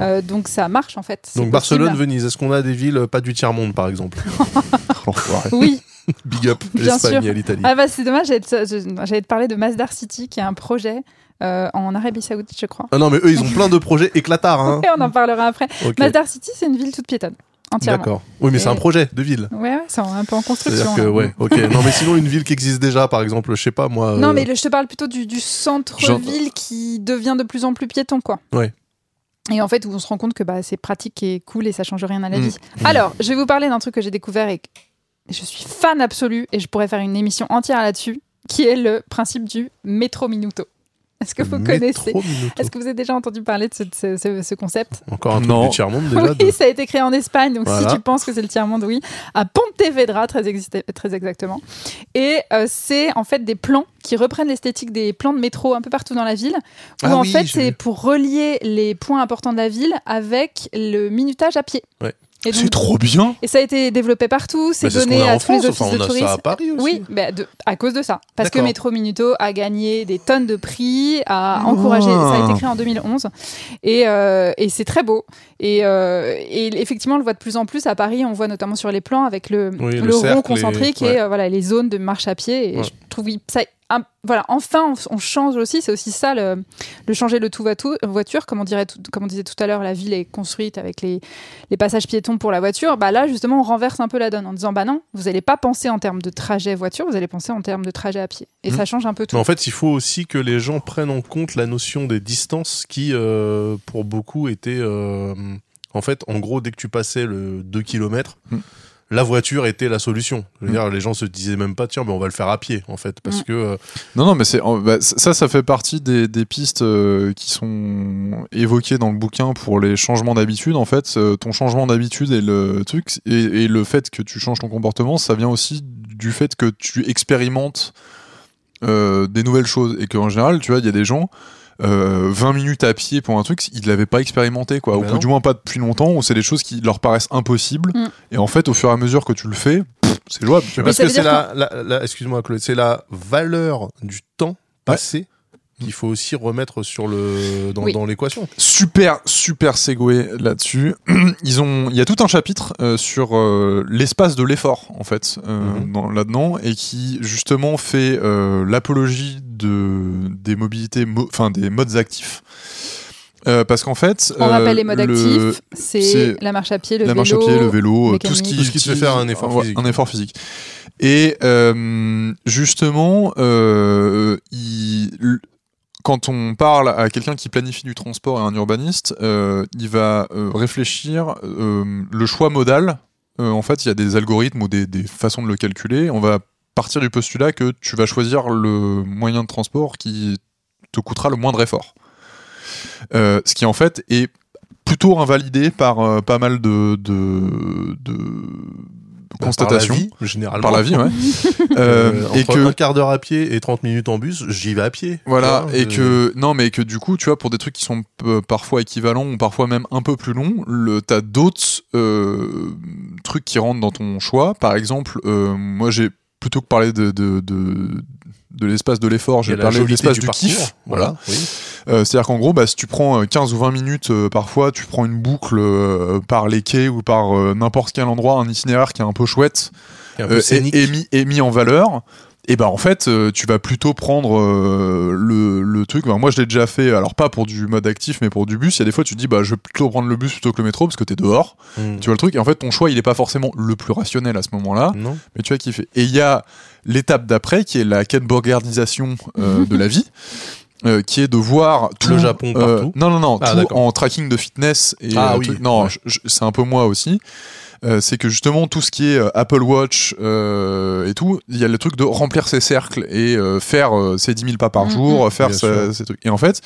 [SPEAKER 3] Euh, donc ça marche, en fait.
[SPEAKER 1] Donc,
[SPEAKER 3] possible.
[SPEAKER 1] Barcelone, Venise, est-ce qu'on a des villes euh, pas du tiers-monde, par exemple
[SPEAKER 2] l'enfoiré.
[SPEAKER 3] Oui,
[SPEAKER 1] Big up,
[SPEAKER 3] Bien
[SPEAKER 1] l'Espagne
[SPEAKER 3] sûr.
[SPEAKER 1] et l'Italie.
[SPEAKER 3] Ah bah c'est dommage, j'allais te, parler de Masdar City, qui est un projet euh, en Arabie Saoudite, je crois.
[SPEAKER 1] Ah non, mais eux, ils ont plein de projets éclatards. Hein.
[SPEAKER 3] Et on en parlera après. Masdar City, c'est une ville toute piétonne, entièrement.
[SPEAKER 1] D'accord. Oui, mais c'est un projet de ville.
[SPEAKER 3] Ouais, ouais, c'est un peu en construction.
[SPEAKER 1] C'est-à-dire que, ouais, ok. Non, mais sinon, une ville qui existe déjà, par exemple, je sais pas, moi. euh,
[SPEAKER 3] Non, mais le- je te parle plutôt du, du centre-ville qui devient de plus en plus piéton, quoi.
[SPEAKER 1] Ouais.
[SPEAKER 3] Et en fait, où on se rend compte que bah, c'est pratique et cool et ça change rien à la
[SPEAKER 1] Mm.
[SPEAKER 3] vie. Alors, je vais vous parler d'un truc que j'ai découvert et que je suis fan absolu et je pourrais faire une émission entière là-dessus, qui est le principe du métro minuto. Est-ce que vous connaissez. Est-ce que vous avez déjà entendu parler de ce, ce- ce- ce concept
[SPEAKER 1] Encore un truc
[SPEAKER 2] Non.
[SPEAKER 1] du tiers-monde déjà.
[SPEAKER 3] Oui,
[SPEAKER 1] de-
[SPEAKER 3] ça a été créé en Espagne, donc
[SPEAKER 1] Voilà.
[SPEAKER 3] si tu penses que c'est le tiers-monde, oui. À Pontevedra, très, très exactement. Et euh, c'est en fait des plans qui reprennent l'esthétique des plans de métro un peu partout dans la ville, où
[SPEAKER 1] Ah
[SPEAKER 3] en
[SPEAKER 1] oui,
[SPEAKER 3] fait c'est pour relier les points importants de la ville avec le minutage à pied.
[SPEAKER 1] Ouais.
[SPEAKER 2] C'est trop bien.
[SPEAKER 3] et ça a été développé partout, c'est
[SPEAKER 1] Bah, ce
[SPEAKER 3] donné à tous les offices
[SPEAKER 1] enfin,
[SPEAKER 3] de tourisme.
[SPEAKER 1] ça à Paris aussi.
[SPEAKER 3] Oui, bah, de- à cause de ça. Parce que. Métro Minuto a gagné des tonnes de prix, a encouragé. Ça a été créé en 2011 et, euh, et c'est très beau. Et, euh, et effectivement, on le voit de plus en plus à Paris. On voit notamment sur les plans avec le,
[SPEAKER 1] Oui, le
[SPEAKER 3] le rond concentrique
[SPEAKER 1] et-
[SPEAKER 3] euh, voilà les zones de marche à pied. Et
[SPEAKER 1] Ouais.
[SPEAKER 3] je trouve ça. Un- voilà, enfin, on, on change aussi. C'est aussi ça, le, le changer le tout va tout voiture. Comme on dirait, tout- comme on disait tout à l'heure, la ville est construite avec les, les passages piétons pour la voiture. Bah là, justement, on renverse un peu la donne en disant, bah non, vous n'allez pas penser en termes de trajet voiture, vous allez penser en termes de trajet à pied. Et
[SPEAKER 1] Mhm.
[SPEAKER 3] ça change un peu tout.
[SPEAKER 1] Mais en fait, il faut aussi que les gens prennent en compte la notion des distances qui, euh, pour beaucoup, était euh, en fait, en gros, dès que tu passais le 2 km. La voiture était la solution. Je veux
[SPEAKER 2] Mm.
[SPEAKER 1] dire, les gens se disaient même pas, tiens, ben, on va le faire à pied, en fait, parce
[SPEAKER 3] Mm.
[SPEAKER 1] que euh,
[SPEAKER 2] Non, non, mais c'est bah, ça, ça fait partie des, des pistes euh, qui sont évoquées dans le bouquin pour les changements d'habitude. En fait, euh, ton changement d'habitude et le truc et, et le fait que tu changes ton comportement, ça vient aussi du fait que tu expérimentes euh, des nouvelles choses et qu'en général, tu vois, il y a des gens. Euh, 20 minutes à pied pour un truc, ils l'avaient pas expérimenté, quoi.
[SPEAKER 1] Bah
[SPEAKER 2] Ou du moins pas depuis longtemps, ou c'est des choses qui leur paraissent impossibles.
[SPEAKER 3] Mm.
[SPEAKER 2] Et en fait, au fur et à mesure que tu le fais, c'est jouable.
[SPEAKER 1] parce que c'est la, la, la- excuse-moi Claude, c'est la valeur du temps passé qu'il faut aussi remettre sur le dans,
[SPEAKER 3] Oui.
[SPEAKER 1] dans l'équation.
[SPEAKER 2] super super segway là-dessus. Ils ont, il y a tout un chapitre euh, sur euh, l'espace de l'effort en fait euh,
[SPEAKER 1] Mhm.
[SPEAKER 2] dans- là-dedans et qui justement fait euh, l'apologie de des mobilités, mo- enfin des modes actifs. Euh, parce qu'en fait,
[SPEAKER 3] On
[SPEAKER 2] euh,
[SPEAKER 3] rappelle les modes
[SPEAKER 2] le-
[SPEAKER 3] actifs, c'est la marche à pied, le
[SPEAKER 2] la
[SPEAKER 3] vélo.
[SPEAKER 2] marche à pied, le vélo, euh, tout ce qui,
[SPEAKER 1] Tout ce qui te fait faire un effort
[SPEAKER 2] ouais,
[SPEAKER 1] physique.
[SPEAKER 2] Un effort physique. Et euh, justement, euh, il- quand on parle à quelqu'un qui planifie du transport et un urbaniste, euh, il va euh, réfléchir euh, le choix modal. en fait, il y a des algorithmes ou des, façons de le calculer. On va partir du postulat que tu vas choisir le moyen de transport qui te coûtera le moindre effort. Ce qui en fait est plutôt invalidé par pas mal de constatations
[SPEAKER 1] Par la vie, généralement.
[SPEAKER 2] par la vie, ouais.
[SPEAKER 1] Euh,
[SPEAKER 2] Euh, et
[SPEAKER 1] entre
[SPEAKER 2] que
[SPEAKER 1] un quart d'heure à pied et 30 minutes en bus, j'y vais à pied.
[SPEAKER 2] Voilà,
[SPEAKER 1] vois,
[SPEAKER 2] et que non, mais que du coup, tu vois, pour des trucs qui sont parfois équivalents ou parfois même un peu plus longs, le t'as d'autres euh, trucs qui rentrent dans ton choix. Par exemple, euh, moi, j'ai plutôt que parler de de, de, de l'espace de l'effort, j'ai
[SPEAKER 1] la
[SPEAKER 2] parlé de l'espace
[SPEAKER 1] du
[SPEAKER 2] kiff. Voilà.
[SPEAKER 1] oui.
[SPEAKER 2] Euh, C'est-à-dire qu'en gros, bah, si tu prends euh, 15 ou 20 minutes euh, parfois, tu prends une boucle euh, par les quais ou par euh, n'importe quel endroit, un itinéraire qui est un peu chouette,
[SPEAKER 1] Et un peu
[SPEAKER 2] euh,
[SPEAKER 1] scénique.
[SPEAKER 2] et, et mis, et mis en valeur, et ben en fait, euh, tu vas plutôt prendre euh, le, le truc. Ben, moi, je l'ai déjà fait, alors pas pour du mode actif, mais pour du bus. Il y a des fois, tu te dis, bah, je vais plutôt prendre le bus plutôt que le métro parce que t'es dehors.
[SPEAKER 1] Mm.
[SPEAKER 2] Tu vois le truc. Et en fait, ton choix, il est pas forcément le plus rationnel à ce moment-là,
[SPEAKER 1] Non.
[SPEAKER 2] mais tu vas kiffer. Et il y a l'étape d'après qui est la Kenburgardisation euh, de la vie. euh, qui est de voir tout
[SPEAKER 1] Le Japon
[SPEAKER 2] euh,
[SPEAKER 1] partout.
[SPEAKER 2] non, non, non,
[SPEAKER 1] Ah,
[SPEAKER 2] tout en tracking de fitness et
[SPEAKER 1] Ah oui,
[SPEAKER 2] non,
[SPEAKER 1] ouais.
[SPEAKER 2] c'est un peu moi aussi. Euh, c'est que justement tout ce qui est euh, Apple Watch euh, et tout, il y a le truc de remplir ses cercles et euh, faire euh, ses 10 000 pas par
[SPEAKER 3] Mhm.
[SPEAKER 2] jour, faire ces trucs. Et en fait,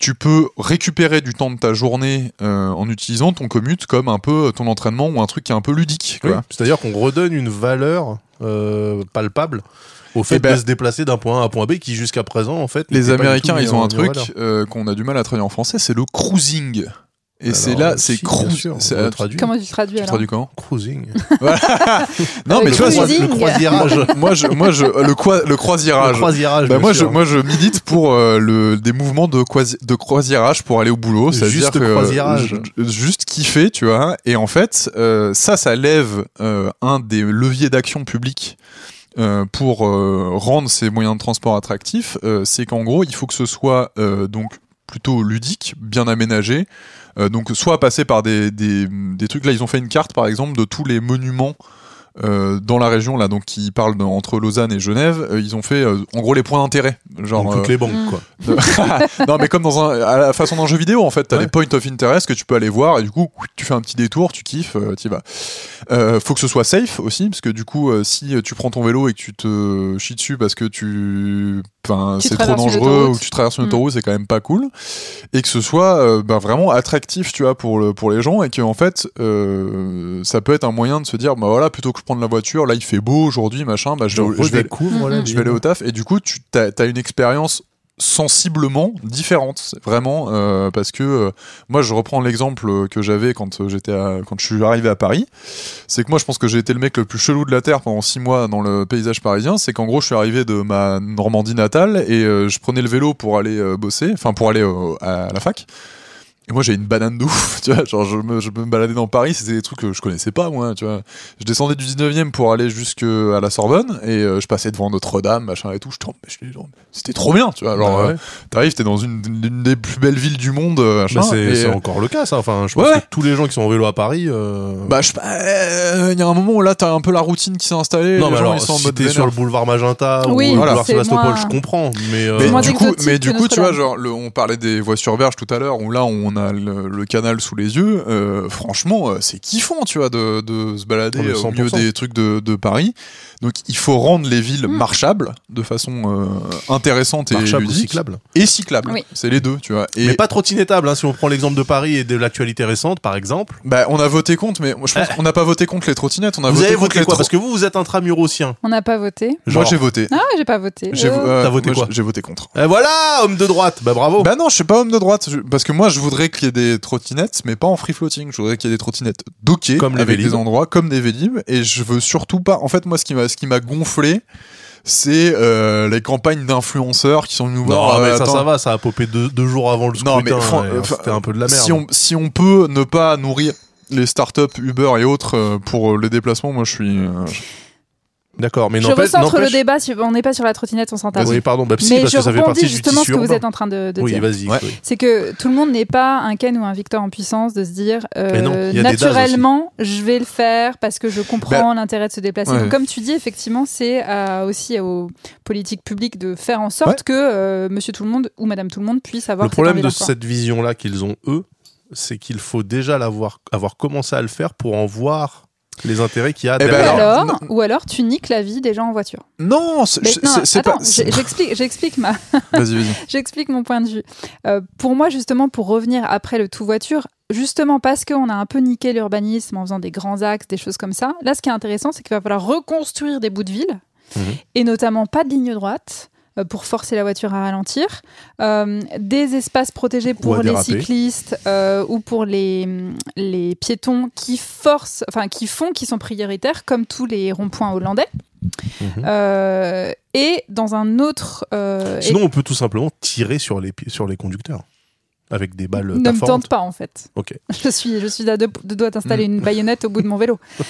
[SPEAKER 2] tu peux récupérer du temps de ta journée euh, en utilisant ton commute comme un peu ton entraînement ou un truc qui est un peu ludique.
[SPEAKER 1] Oui. C'est-à-dire qu'on redonne une valeur euh, palpable au fait
[SPEAKER 2] Eh ben-
[SPEAKER 1] de se déplacer d'un point A à un point B qui jusqu'à présent en fait
[SPEAKER 2] Les
[SPEAKER 1] n'était pas du
[SPEAKER 2] Américains, ils ont un truc euh, qu'on a du mal à traduire en français, c'est le cruising. Et c'est là, c'est
[SPEAKER 1] si, traduire.
[SPEAKER 3] Comment tu traduis
[SPEAKER 2] Tu traduis comment
[SPEAKER 1] Cruising.
[SPEAKER 2] Non, mais tu vois,
[SPEAKER 3] le
[SPEAKER 2] c'est-
[SPEAKER 3] cruising.
[SPEAKER 1] le croisirage.
[SPEAKER 2] moi, je, moi, je, le, quoi, le croisirage.
[SPEAKER 1] Le croisirage.
[SPEAKER 2] Bah, moi, je, moi, je milite pour euh, le, des mouvements de, croisi- de croisirage pour aller au boulot.
[SPEAKER 1] Juste
[SPEAKER 2] que, euh,
[SPEAKER 1] croisirage.
[SPEAKER 2] juste kiffer, tu vois. Et en fait, euh, ça, ça lève euh, un des leviers d'action publique euh, pour euh, rendre ces moyens de transport attractifs. Euh, c'est qu'en gros, il faut que ce soit euh, donc plutôt ludique, bien aménagé. Euh, donc, soit passer par des, des, des trucs. Là, ils ont fait une carte, par exemple, de tous les monuments euh, dans la région là donc qui parlent de- entre Lausanne et Genève euh, ils ont fait euh, en gros les points d'intérêt genre
[SPEAKER 1] Donc, toutes les banques quoi.
[SPEAKER 2] non mais comme dans un à la façon d'un jeu vidéo en fait t'as
[SPEAKER 1] Ouais.
[SPEAKER 2] des points of interest que tu peux aller voir et du coup tu fais un petit détour tu kiffes euh, tu y vas faut que ce soit safe aussi parce que du coup si tu prends ton vélo et que tu te chies dessus parce que Tu c'est trop dangereux ou tu traverses une
[SPEAKER 3] Mm.
[SPEAKER 2] autoroute, c'est quand même pas cool. Et que ce soit euh, bah, vraiment attractif, tu vois, pour, le, pour les gens et que en fait, euh, ça peut être un moyen de se dire, bah voilà, plutôt que je prendre la voiture, là il fait beau aujourd'hui, machin, bah je,
[SPEAKER 1] Je
[SPEAKER 2] vais- je
[SPEAKER 3] Mhm.
[SPEAKER 2] je vais aller au taf et du coup tu as, une expérience sensiblement différente C'est vraiment euh, parce que euh, moi je reprends l'exemple que j'avais quand euh, j'étais quand je suis arrivé à Paris. C'est que moi je pense que j'ai été le mec le plus chelou de la terre pendant six mois dans le paysage parisien. C'est qu'en gros je suis arrivé de ma Normandie natale et euh, je prenais le vélo pour aller euh, bosser enfin pour aller à la fac et moi j'ai une banane de ouf, tu vois, genre je me, je me baladais dans Paris, c'était des trucs que je connaissais pas moi, tu vois. Je descendais du 19e pour aller jusque à la Sorbonne et euh, je passais devant Notre-Dame, machin et tout, je, c'était trop bien, tu vois. Alors
[SPEAKER 1] Bah ouais.
[SPEAKER 2] euh, t'arrives, t'es dans une, une des plus belles villes du monde, euh, machin.
[SPEAKER 1] Mais c'est
[SPEAKER 2] euh,
[SPEAKER 1] encore le cas, ça. Enfin, je pense
[SPEAKER 2] Ouais.
[SPEAKER 1] que tous les gens qui sont en vélo à Paris. euh,
[SPEAKER 2] bah je euh, il y a un moment où là t'as un peu la routine qui s'est installée,
[SPEAKER 1] non,
[SPEAKER 2] les
[SPEAKER 1] mais
[SPEAKER 2] gens
[SPEAKER 1] alors,
[SPEAKER 2] ils sont en
[SPEAKER 1] si
[SPEAKER 2] mode
[SPEAKER 1] t'es
[SPEAKER 2] vénère.
[SPEAKER 1] sur le boulevard Magenta
[SPEAKER 3] Oui,
[SPEAKER 1] ou le
[SPEAKER 2] voilà.
[SPEAKER 1] boulevard
[SPEAKER 3] c'est
[SPEAKER 1] Sébastopol,
[SPEAKER 3] moins-
[SPEAKER 1] je comprends. Mais, euh,
[SPEAKER 2] du coup, mais du coup, tu vois, genre, le- on parlait des voitures berges tout à l'heure, où là, on a le, le canal sous les yeux. euh, franchement, euh, c'est kiffant, tu vois, de, de se balader
[SPEAKER 1] Oh,
[SPEAKER 2] euh, au milieu
[SPEAKER 1] 100%.
[SPEAKER 2] des trucs de, de Paris. Donc, il faut rendre les villes
[SPEAKER 3] Mm.
[SPEAKER 2] marchables de façon euh, intéressante et
[SPEAKER 1] marchable ou
[SPEAKER 2] ludique.
[SPEAKER 1] cyclable.
[SPEAKER 2] et cyclable.
[SPEAKER 3] Oui.
[SPEAKER 2] C'est les deux, tu vois. Et
[SPEAKER 1] Mais pas trottinettable, hein, si on prend l'exemple de Paris et de l'actualité récente, par exemple.
[SPEAKER 2] bah, on a voté contre, mais moi, je pense qu'on n'a pas voté contre les trottinettes. On a
[SPEAKER 1] vous
[SPEAKER 2] voté
[SPEAKER 1] avez
[SPEAKER 2] contre
[SPEAKER 1] voté
[SPEAKER 2] les
[SPEAKER 1] quoi Parce que vous, vous êtes intramurosien.
[SPEAKER 3] On n'a pas voté.
[SPEAKER 2] Moi, j'ai voté.
[SPEAKER 3] Ah, j'ai pas voté.
[SPEAKER 2] J'ai
[SPEAKER 3] Euh,
[SPEAKER 2] euh,
[SPEAKER 1] T'as voté
[SPEAKER 2] moi,
[SPEAKER 1] quoi
[SPEAKER 2] J'ai voté contre.
[SPEAKER 1] Et voilà, homme de droite. Bah bravo.
[SPEAKER 2] Bah non, je suis pas homme de droite, parce que moi je voudrais qu'il y ait des trottinettes, mais pas en free floating. Je voudrais qu'il y ait des trottinettes dockées,
[SPEAKER 1] Comme
[SPEAKER 2] avec des endroits comme des Vélib, et je veux surtout pas. En fait, moi, ce qui m'a, ce qui m'a gonflé, c'est euh, les campagnes d'influenceurs qui sont nous voir.
[SPEAKER 1] non, mais
[SPEAKER 2] euh,
[SPEAKER 1] ça,
[SPEAKER 2] attends,
[SPEAKER 1] ça va, ça a popé deux, deux jours avant le scrutin.
[SPEAKER 2] Non, mais fran-
[SPEAKER 1] et
[SPEAKER 2] euh,
[SPEAKER 1] c'était un peu de la merde.
[SPEAKER 2] Si on, si on peut ne pas nourrir les startups Uber et autres euh, pour les déplacements, moi je suis. euh,
[SPEAKER 1] D'accord, mais
[SPEAKER 3] Je
[SPEAKER 1] n'empêche.
[SPEAKER 3] recentre le débat, sur- on n'est pas sur la trottinette, on s'en tape.
[SPEAKER 1] Oui, pardon, bah si,
[SPEAKER 3] Mais
[SPEAKER 1] parce
[SPEAKER 3] je
[SPEAKER 1] que ça fait partie du
[SPEAKER 3] justement ce que vous êtes en train de, de
[SPEAKER 1] Oui,
[SPEAKER 3] dire.
[SPEAKER 1] vas-y.
[SPEAKER 2] Ouais.
[SPEAKER 1] oui.
[SPEAKER 3] C'est que tout le monde n'est pas un Ken ou un Victor en puissance de se dire euh,
[SPEAKER 1] non,
[SPEAKER 3] naturellement je vais le faire parce que je comprends l'intérêt de se déplacer.
[SPEAKER 2] ouais.
[SPEAKER 3] Donc, comme tu dis, effectivement, c'est euh, aussi aux politiques publiques de faire en sorte que euh, Monsieur Tout le Monde ou Madame Tout le Monde puisse avoir
[SPEAKER 1] Le
[SPEAKER 3] cette
[SPEAKER 1] problème de cette vision-là qu'ils ont, eux, c'est qu'il faut déjà l'avoir, avoir commencé à le faire pour en voir les intérêts qu'il y a
[SPEAKER 2] Eh ben
[SPEAKER 3] Ou
[SPEAKER 2] alors-
[SPEAKER 3] alors, ou alors tu niques la vie des gens en voiture.
[SPEAKER 2] Non, c'est, pas.
[SPEAKER 3] j'explique, j'explique ma,
[SPEAKER 2] Vas-y, vas-y.
[SPEAKER 3] J'explique mon point de vue. Euh, pour moi, justement, pour revenir après le tout voiture, justement parce qu'on a un peu niqué l'urbanisme en faisant des grands axes, des choses comme ça, là, ce qui est intéressant, c'est qu'il va falloir reconstruire des bouts de ville,
[SPEAKER 1] Mhm.
[SPEAKER 3] et notamment pas de ligne droite euh, pour forcer la voiture à ralentir, euh, des espaces protégés
[SPEAKER 1] Ou
[SPEAKER 3] pour les cyclistes euh, ou pour les, les piétons qui forcent, enfin qui font, qui sont prioritaires, comme tous les ronds-points hollandais.
[SPEAKER 1] Mhm.
[SPEAKER 3] Euh, et dans un autre, euh, et-
[SPEAKER 1] Sinon, on peut tout simplement tirer sur les, sur les conducteurs. Avec des balles
[SPEAKER 3] ne me tente pas en fait.
[SPEAKER 1] Ok.
[SPEAKER 3] Je suis, je suis à deux, deux doigts d'installer une baïonnette au bout de mon vélo.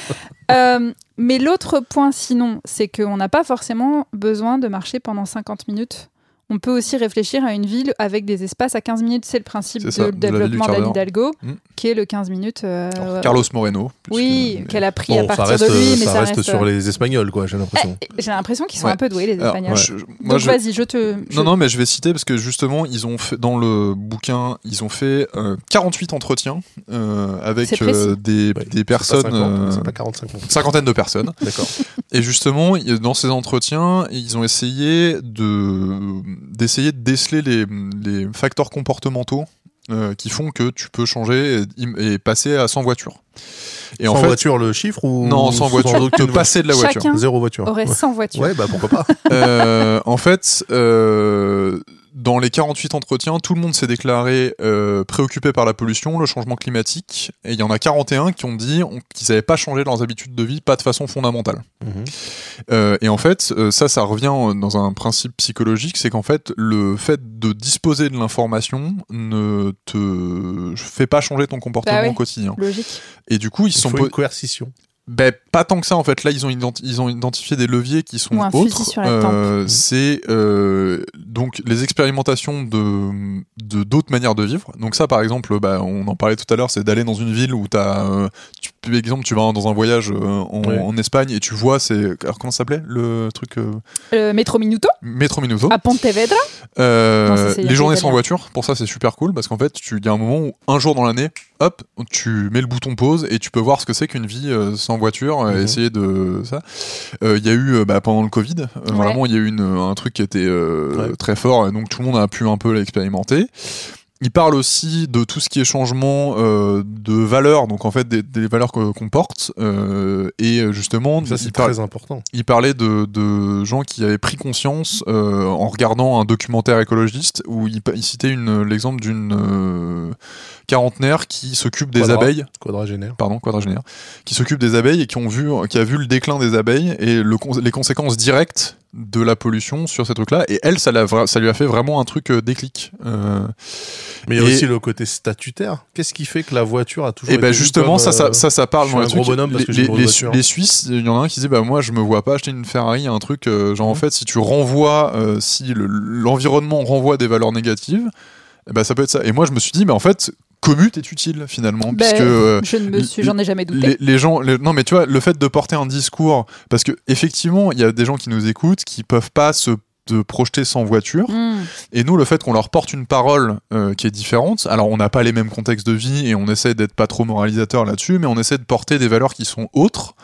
[SPEAKER 3] Euh, mais l'autre point, sinon, c'est qu'on n'a pas forcément besoin de marcher pendant 50 minutes. On peut aussi réfléchir à une ville avec des espaces à 15 minutes. C'est le principe de
[SPEAKER 2] de
[SPEAKER 3] développement d'Anne. Hidalgo,
[SPEAKER 2] Mm.
[SPEAKER 3] Qui est le 15 minutes. euh,
[SPEAKER 2] Alors, Carlos Moreno.
[SPEAKER 3] Oui, qu'elle a pris à
[SPEAKER 1] Bon,
[SPEAKER 3] partir
[SPEAKER 1] reste,
[SPEAKER 3] de lui, mais
[SPEAKER 1] ça
[SPEAKER 3] ça,
[SPEAKER 1] reste sur les Espagnols, quoi, j'ai l'impression.
[SPEAKER 3] Eh, J'ai l'impression qu'ils sont
[SPEAKER 2] Ouais.
[SPEAKER 3] un peu doués, les
[SPEAKER 2] Alors,
[SPEAKER 3] Espagnols.
[SPEAKER 2] je- moi,
[SPEAKER 3] Donc
[SPEAKER 2] je-
[SPEAKER 3] vas-y, je te. je-
[SPEAKER 2] Non, non, mais je vais citer parce que justement, ils ont fait, dans le bouquin, ils ont fait euh, 48 entretiens euh, avec euh, des,
[SPEAKER 1] Ouais,
[SPEAKER 2] des
[SPEAKER 1] c'est pas
[SPEAKER 2] personnes,
[SPEAKER 1] 50,
[SPEAKER 2] euh,
[SPEAKER 1] C'est pas 45 ans.
[SPEAKER 2] cinquantaine de personnes.
[SPEAKER 1] D'accord.
[SPEAKER 2] Et justement, dans ces entretiens, ils ont essayé de d'essayer de déceler les, les facteurs comportementaux euh, qui font que tu peux changer et, et passer à 100 voitures. Et
[SPEAKER 1] sans
[SPEAKER 2] en fait,
[SPEAKER 1] voiture, le chiffre ou
[SPEAKER 2] non, sans voiture, de passer de la voiture.
[SPEAKER 3] Chacun
[SPEAKER 1] Zéro voiture.
[SPEAKER 3] aurait
[SPEAKER 1] Ouais.
[SPEAKER 3] 100 voitures.
[SPEAKER 1] Ouais, bah pourquoi pas.
[SPEAKER 2] Euh, en fait, euh, dans les 48 entretiens, tout le monde s'est déclaré euh, préoccupé par la pollution, le changement climatique, et il y en a 41 qui ont dit on- qu'ils n'avaient pas changé leurs habitudes de vie, pas de façon fondamentale.
[SPEAKER 1] Mhm.
[SPEAKER 2] Euh, et en fait, euh, ça, ça revient dans un principe psychologique, c'est qu'en fait, le fait de disposer de l'information ne te fait pas changer ton comportement
[SPEAKER 3] Bah
[SPEAKER 2] au quotidien.
[SPEAKER 3] Logique.
[SPEAKER 2] Et du coup, ils
[SPEAKER 1] Il
[SPEAKER 2] se sont
[SPEAKER 1] faut
[SPEAKER 2] po-
[SPEAKER 1] une coercition.
[SPEAKER 2] Ben, pas tant que ça en fait. Là, ils ont, identi- ils ont identifié des leviers qui sont
[SPEAKER 3] Ou un fusil
[SPEAKER 2] autres. Euh, c'est euh, donc les expérimentations de de d'autres manières de vivre. Donc ça, par exemple, bah, on en parlait tout à l'heure, c'est d'aller dans une ville où t'as, euh, tu, par exemple, tu vas dans un voyage euh, en, Espagne et tu vois, c'est alors comment ça s'appelait le truc euh,
[SPEAKER 3] Euh, Metro Minuto
[SPEAKER 2] Metro Minuto.
[SPEAKER 3] à Pontevedra.
[SPEAKER 2] Euh,
[SPEAKER 3] Non, ça, c'est
[SPEAKER 2] les journées sans voiture, pour ça c'est super cool parce qu'en fait, tu- il y a un moment où un jour dans l'année, hop, tu mets le bouton pause et tu peux voir ce que c'est qu'une vie euh, sans en voiture, euh,
[SPEAKER 1] Mhm.
[SPEAKER 2] essayer de ça. Euh, Il y a eu euh, bah, pendant le Covid,
[SPEAKER 3] Ouais.
[SPEAKER 2] vraiment il y a eu une, un truc qui était euh,
[SPEAKER 1] Ouais.
[SPEAKER 2] très fort, et donc tout le monde a pu un peu l'expérimenter. Il parle aussi de tout ce qui est changement euh, de valeurs, donc en fait des, des valeurs qu'on porte, euh, et euh, justement
[SPEAKER 1] Ça, c'est très important.
[SPEAKER 2] il parlait de, de gens qui avaient pris conscience euh, en regardant un documentaire écologiste où il, citait l'exemple d'une euh, quarantenaire qui s'occupe des
[SPEAKER 1] Quadra.
[SPEAKER 2] abeilles,
[SPEAKER 1] Quadragénaire.
[SPEAKER 2] pardon, quadragénaire, qui s'occupe des abeilles et qui ont vu, qui a vu le déclin des abeilles et le, les conséquences directes de la pollution sur ces trucs-là. Et elle, ça, lui a fait vraiment un truc euh, déclic. Euh,
[SPEAKER 1] Mais il y a aussi le côté statutaire. Qu'est-ce qui fait que la voiture a toujours
[SPEAKER 2] Et
[SPEAKER 1] été
[SPEAKER 2] ben
[SPEAKER 1] vue
[SPEAKER 2] justement,
[SPEAKER 1] comme,
[SPEAKER 2] ça, ça,
[SPEAKER 1] euh,
[SPEAKER 2] ça, ça parle
[SPEAKER 1] je suis un gros bonhomme parce
[SPEAKER 2] les,
[SPEAKER 1] que
[SPEAKER 2] Suisses, il y en a un qui disait bah moi je me vois pas acheter une Ferrari, un truc euh, genre en
[SPEAKER 1] Mhm.
[SPEAKER 2] fait si tu renvoies, euh, si le- l'environnement renvoie des valeurs négatives, eh ben ça peut être ça. Et moi je me suis dit mais en fait commute est utile finalement
[SPEAKER 3] Ben,
[SPEAKER 2] puisque euh,
[SPEAKER 3] Je ne me suis, j'en ai jamais douté.
[SPEAKER 2] les, les gens, les- non mais tu vois, le fait de porter un discours, parce que effectivement, il y a des gens qui nous écoutent qui peuvent pas se de projeter sans voiture.
[SPEAKER 3] Hmm.
[SPEAKER 2] Et nous, le fait qu'on leur porte une parole euh, qui est différente, alors on n'a pas les mêmes contextes de vie et on essaie d'être pas trop moralisateur là-dessus, mais on essaie de porter des valeurs qui sont autres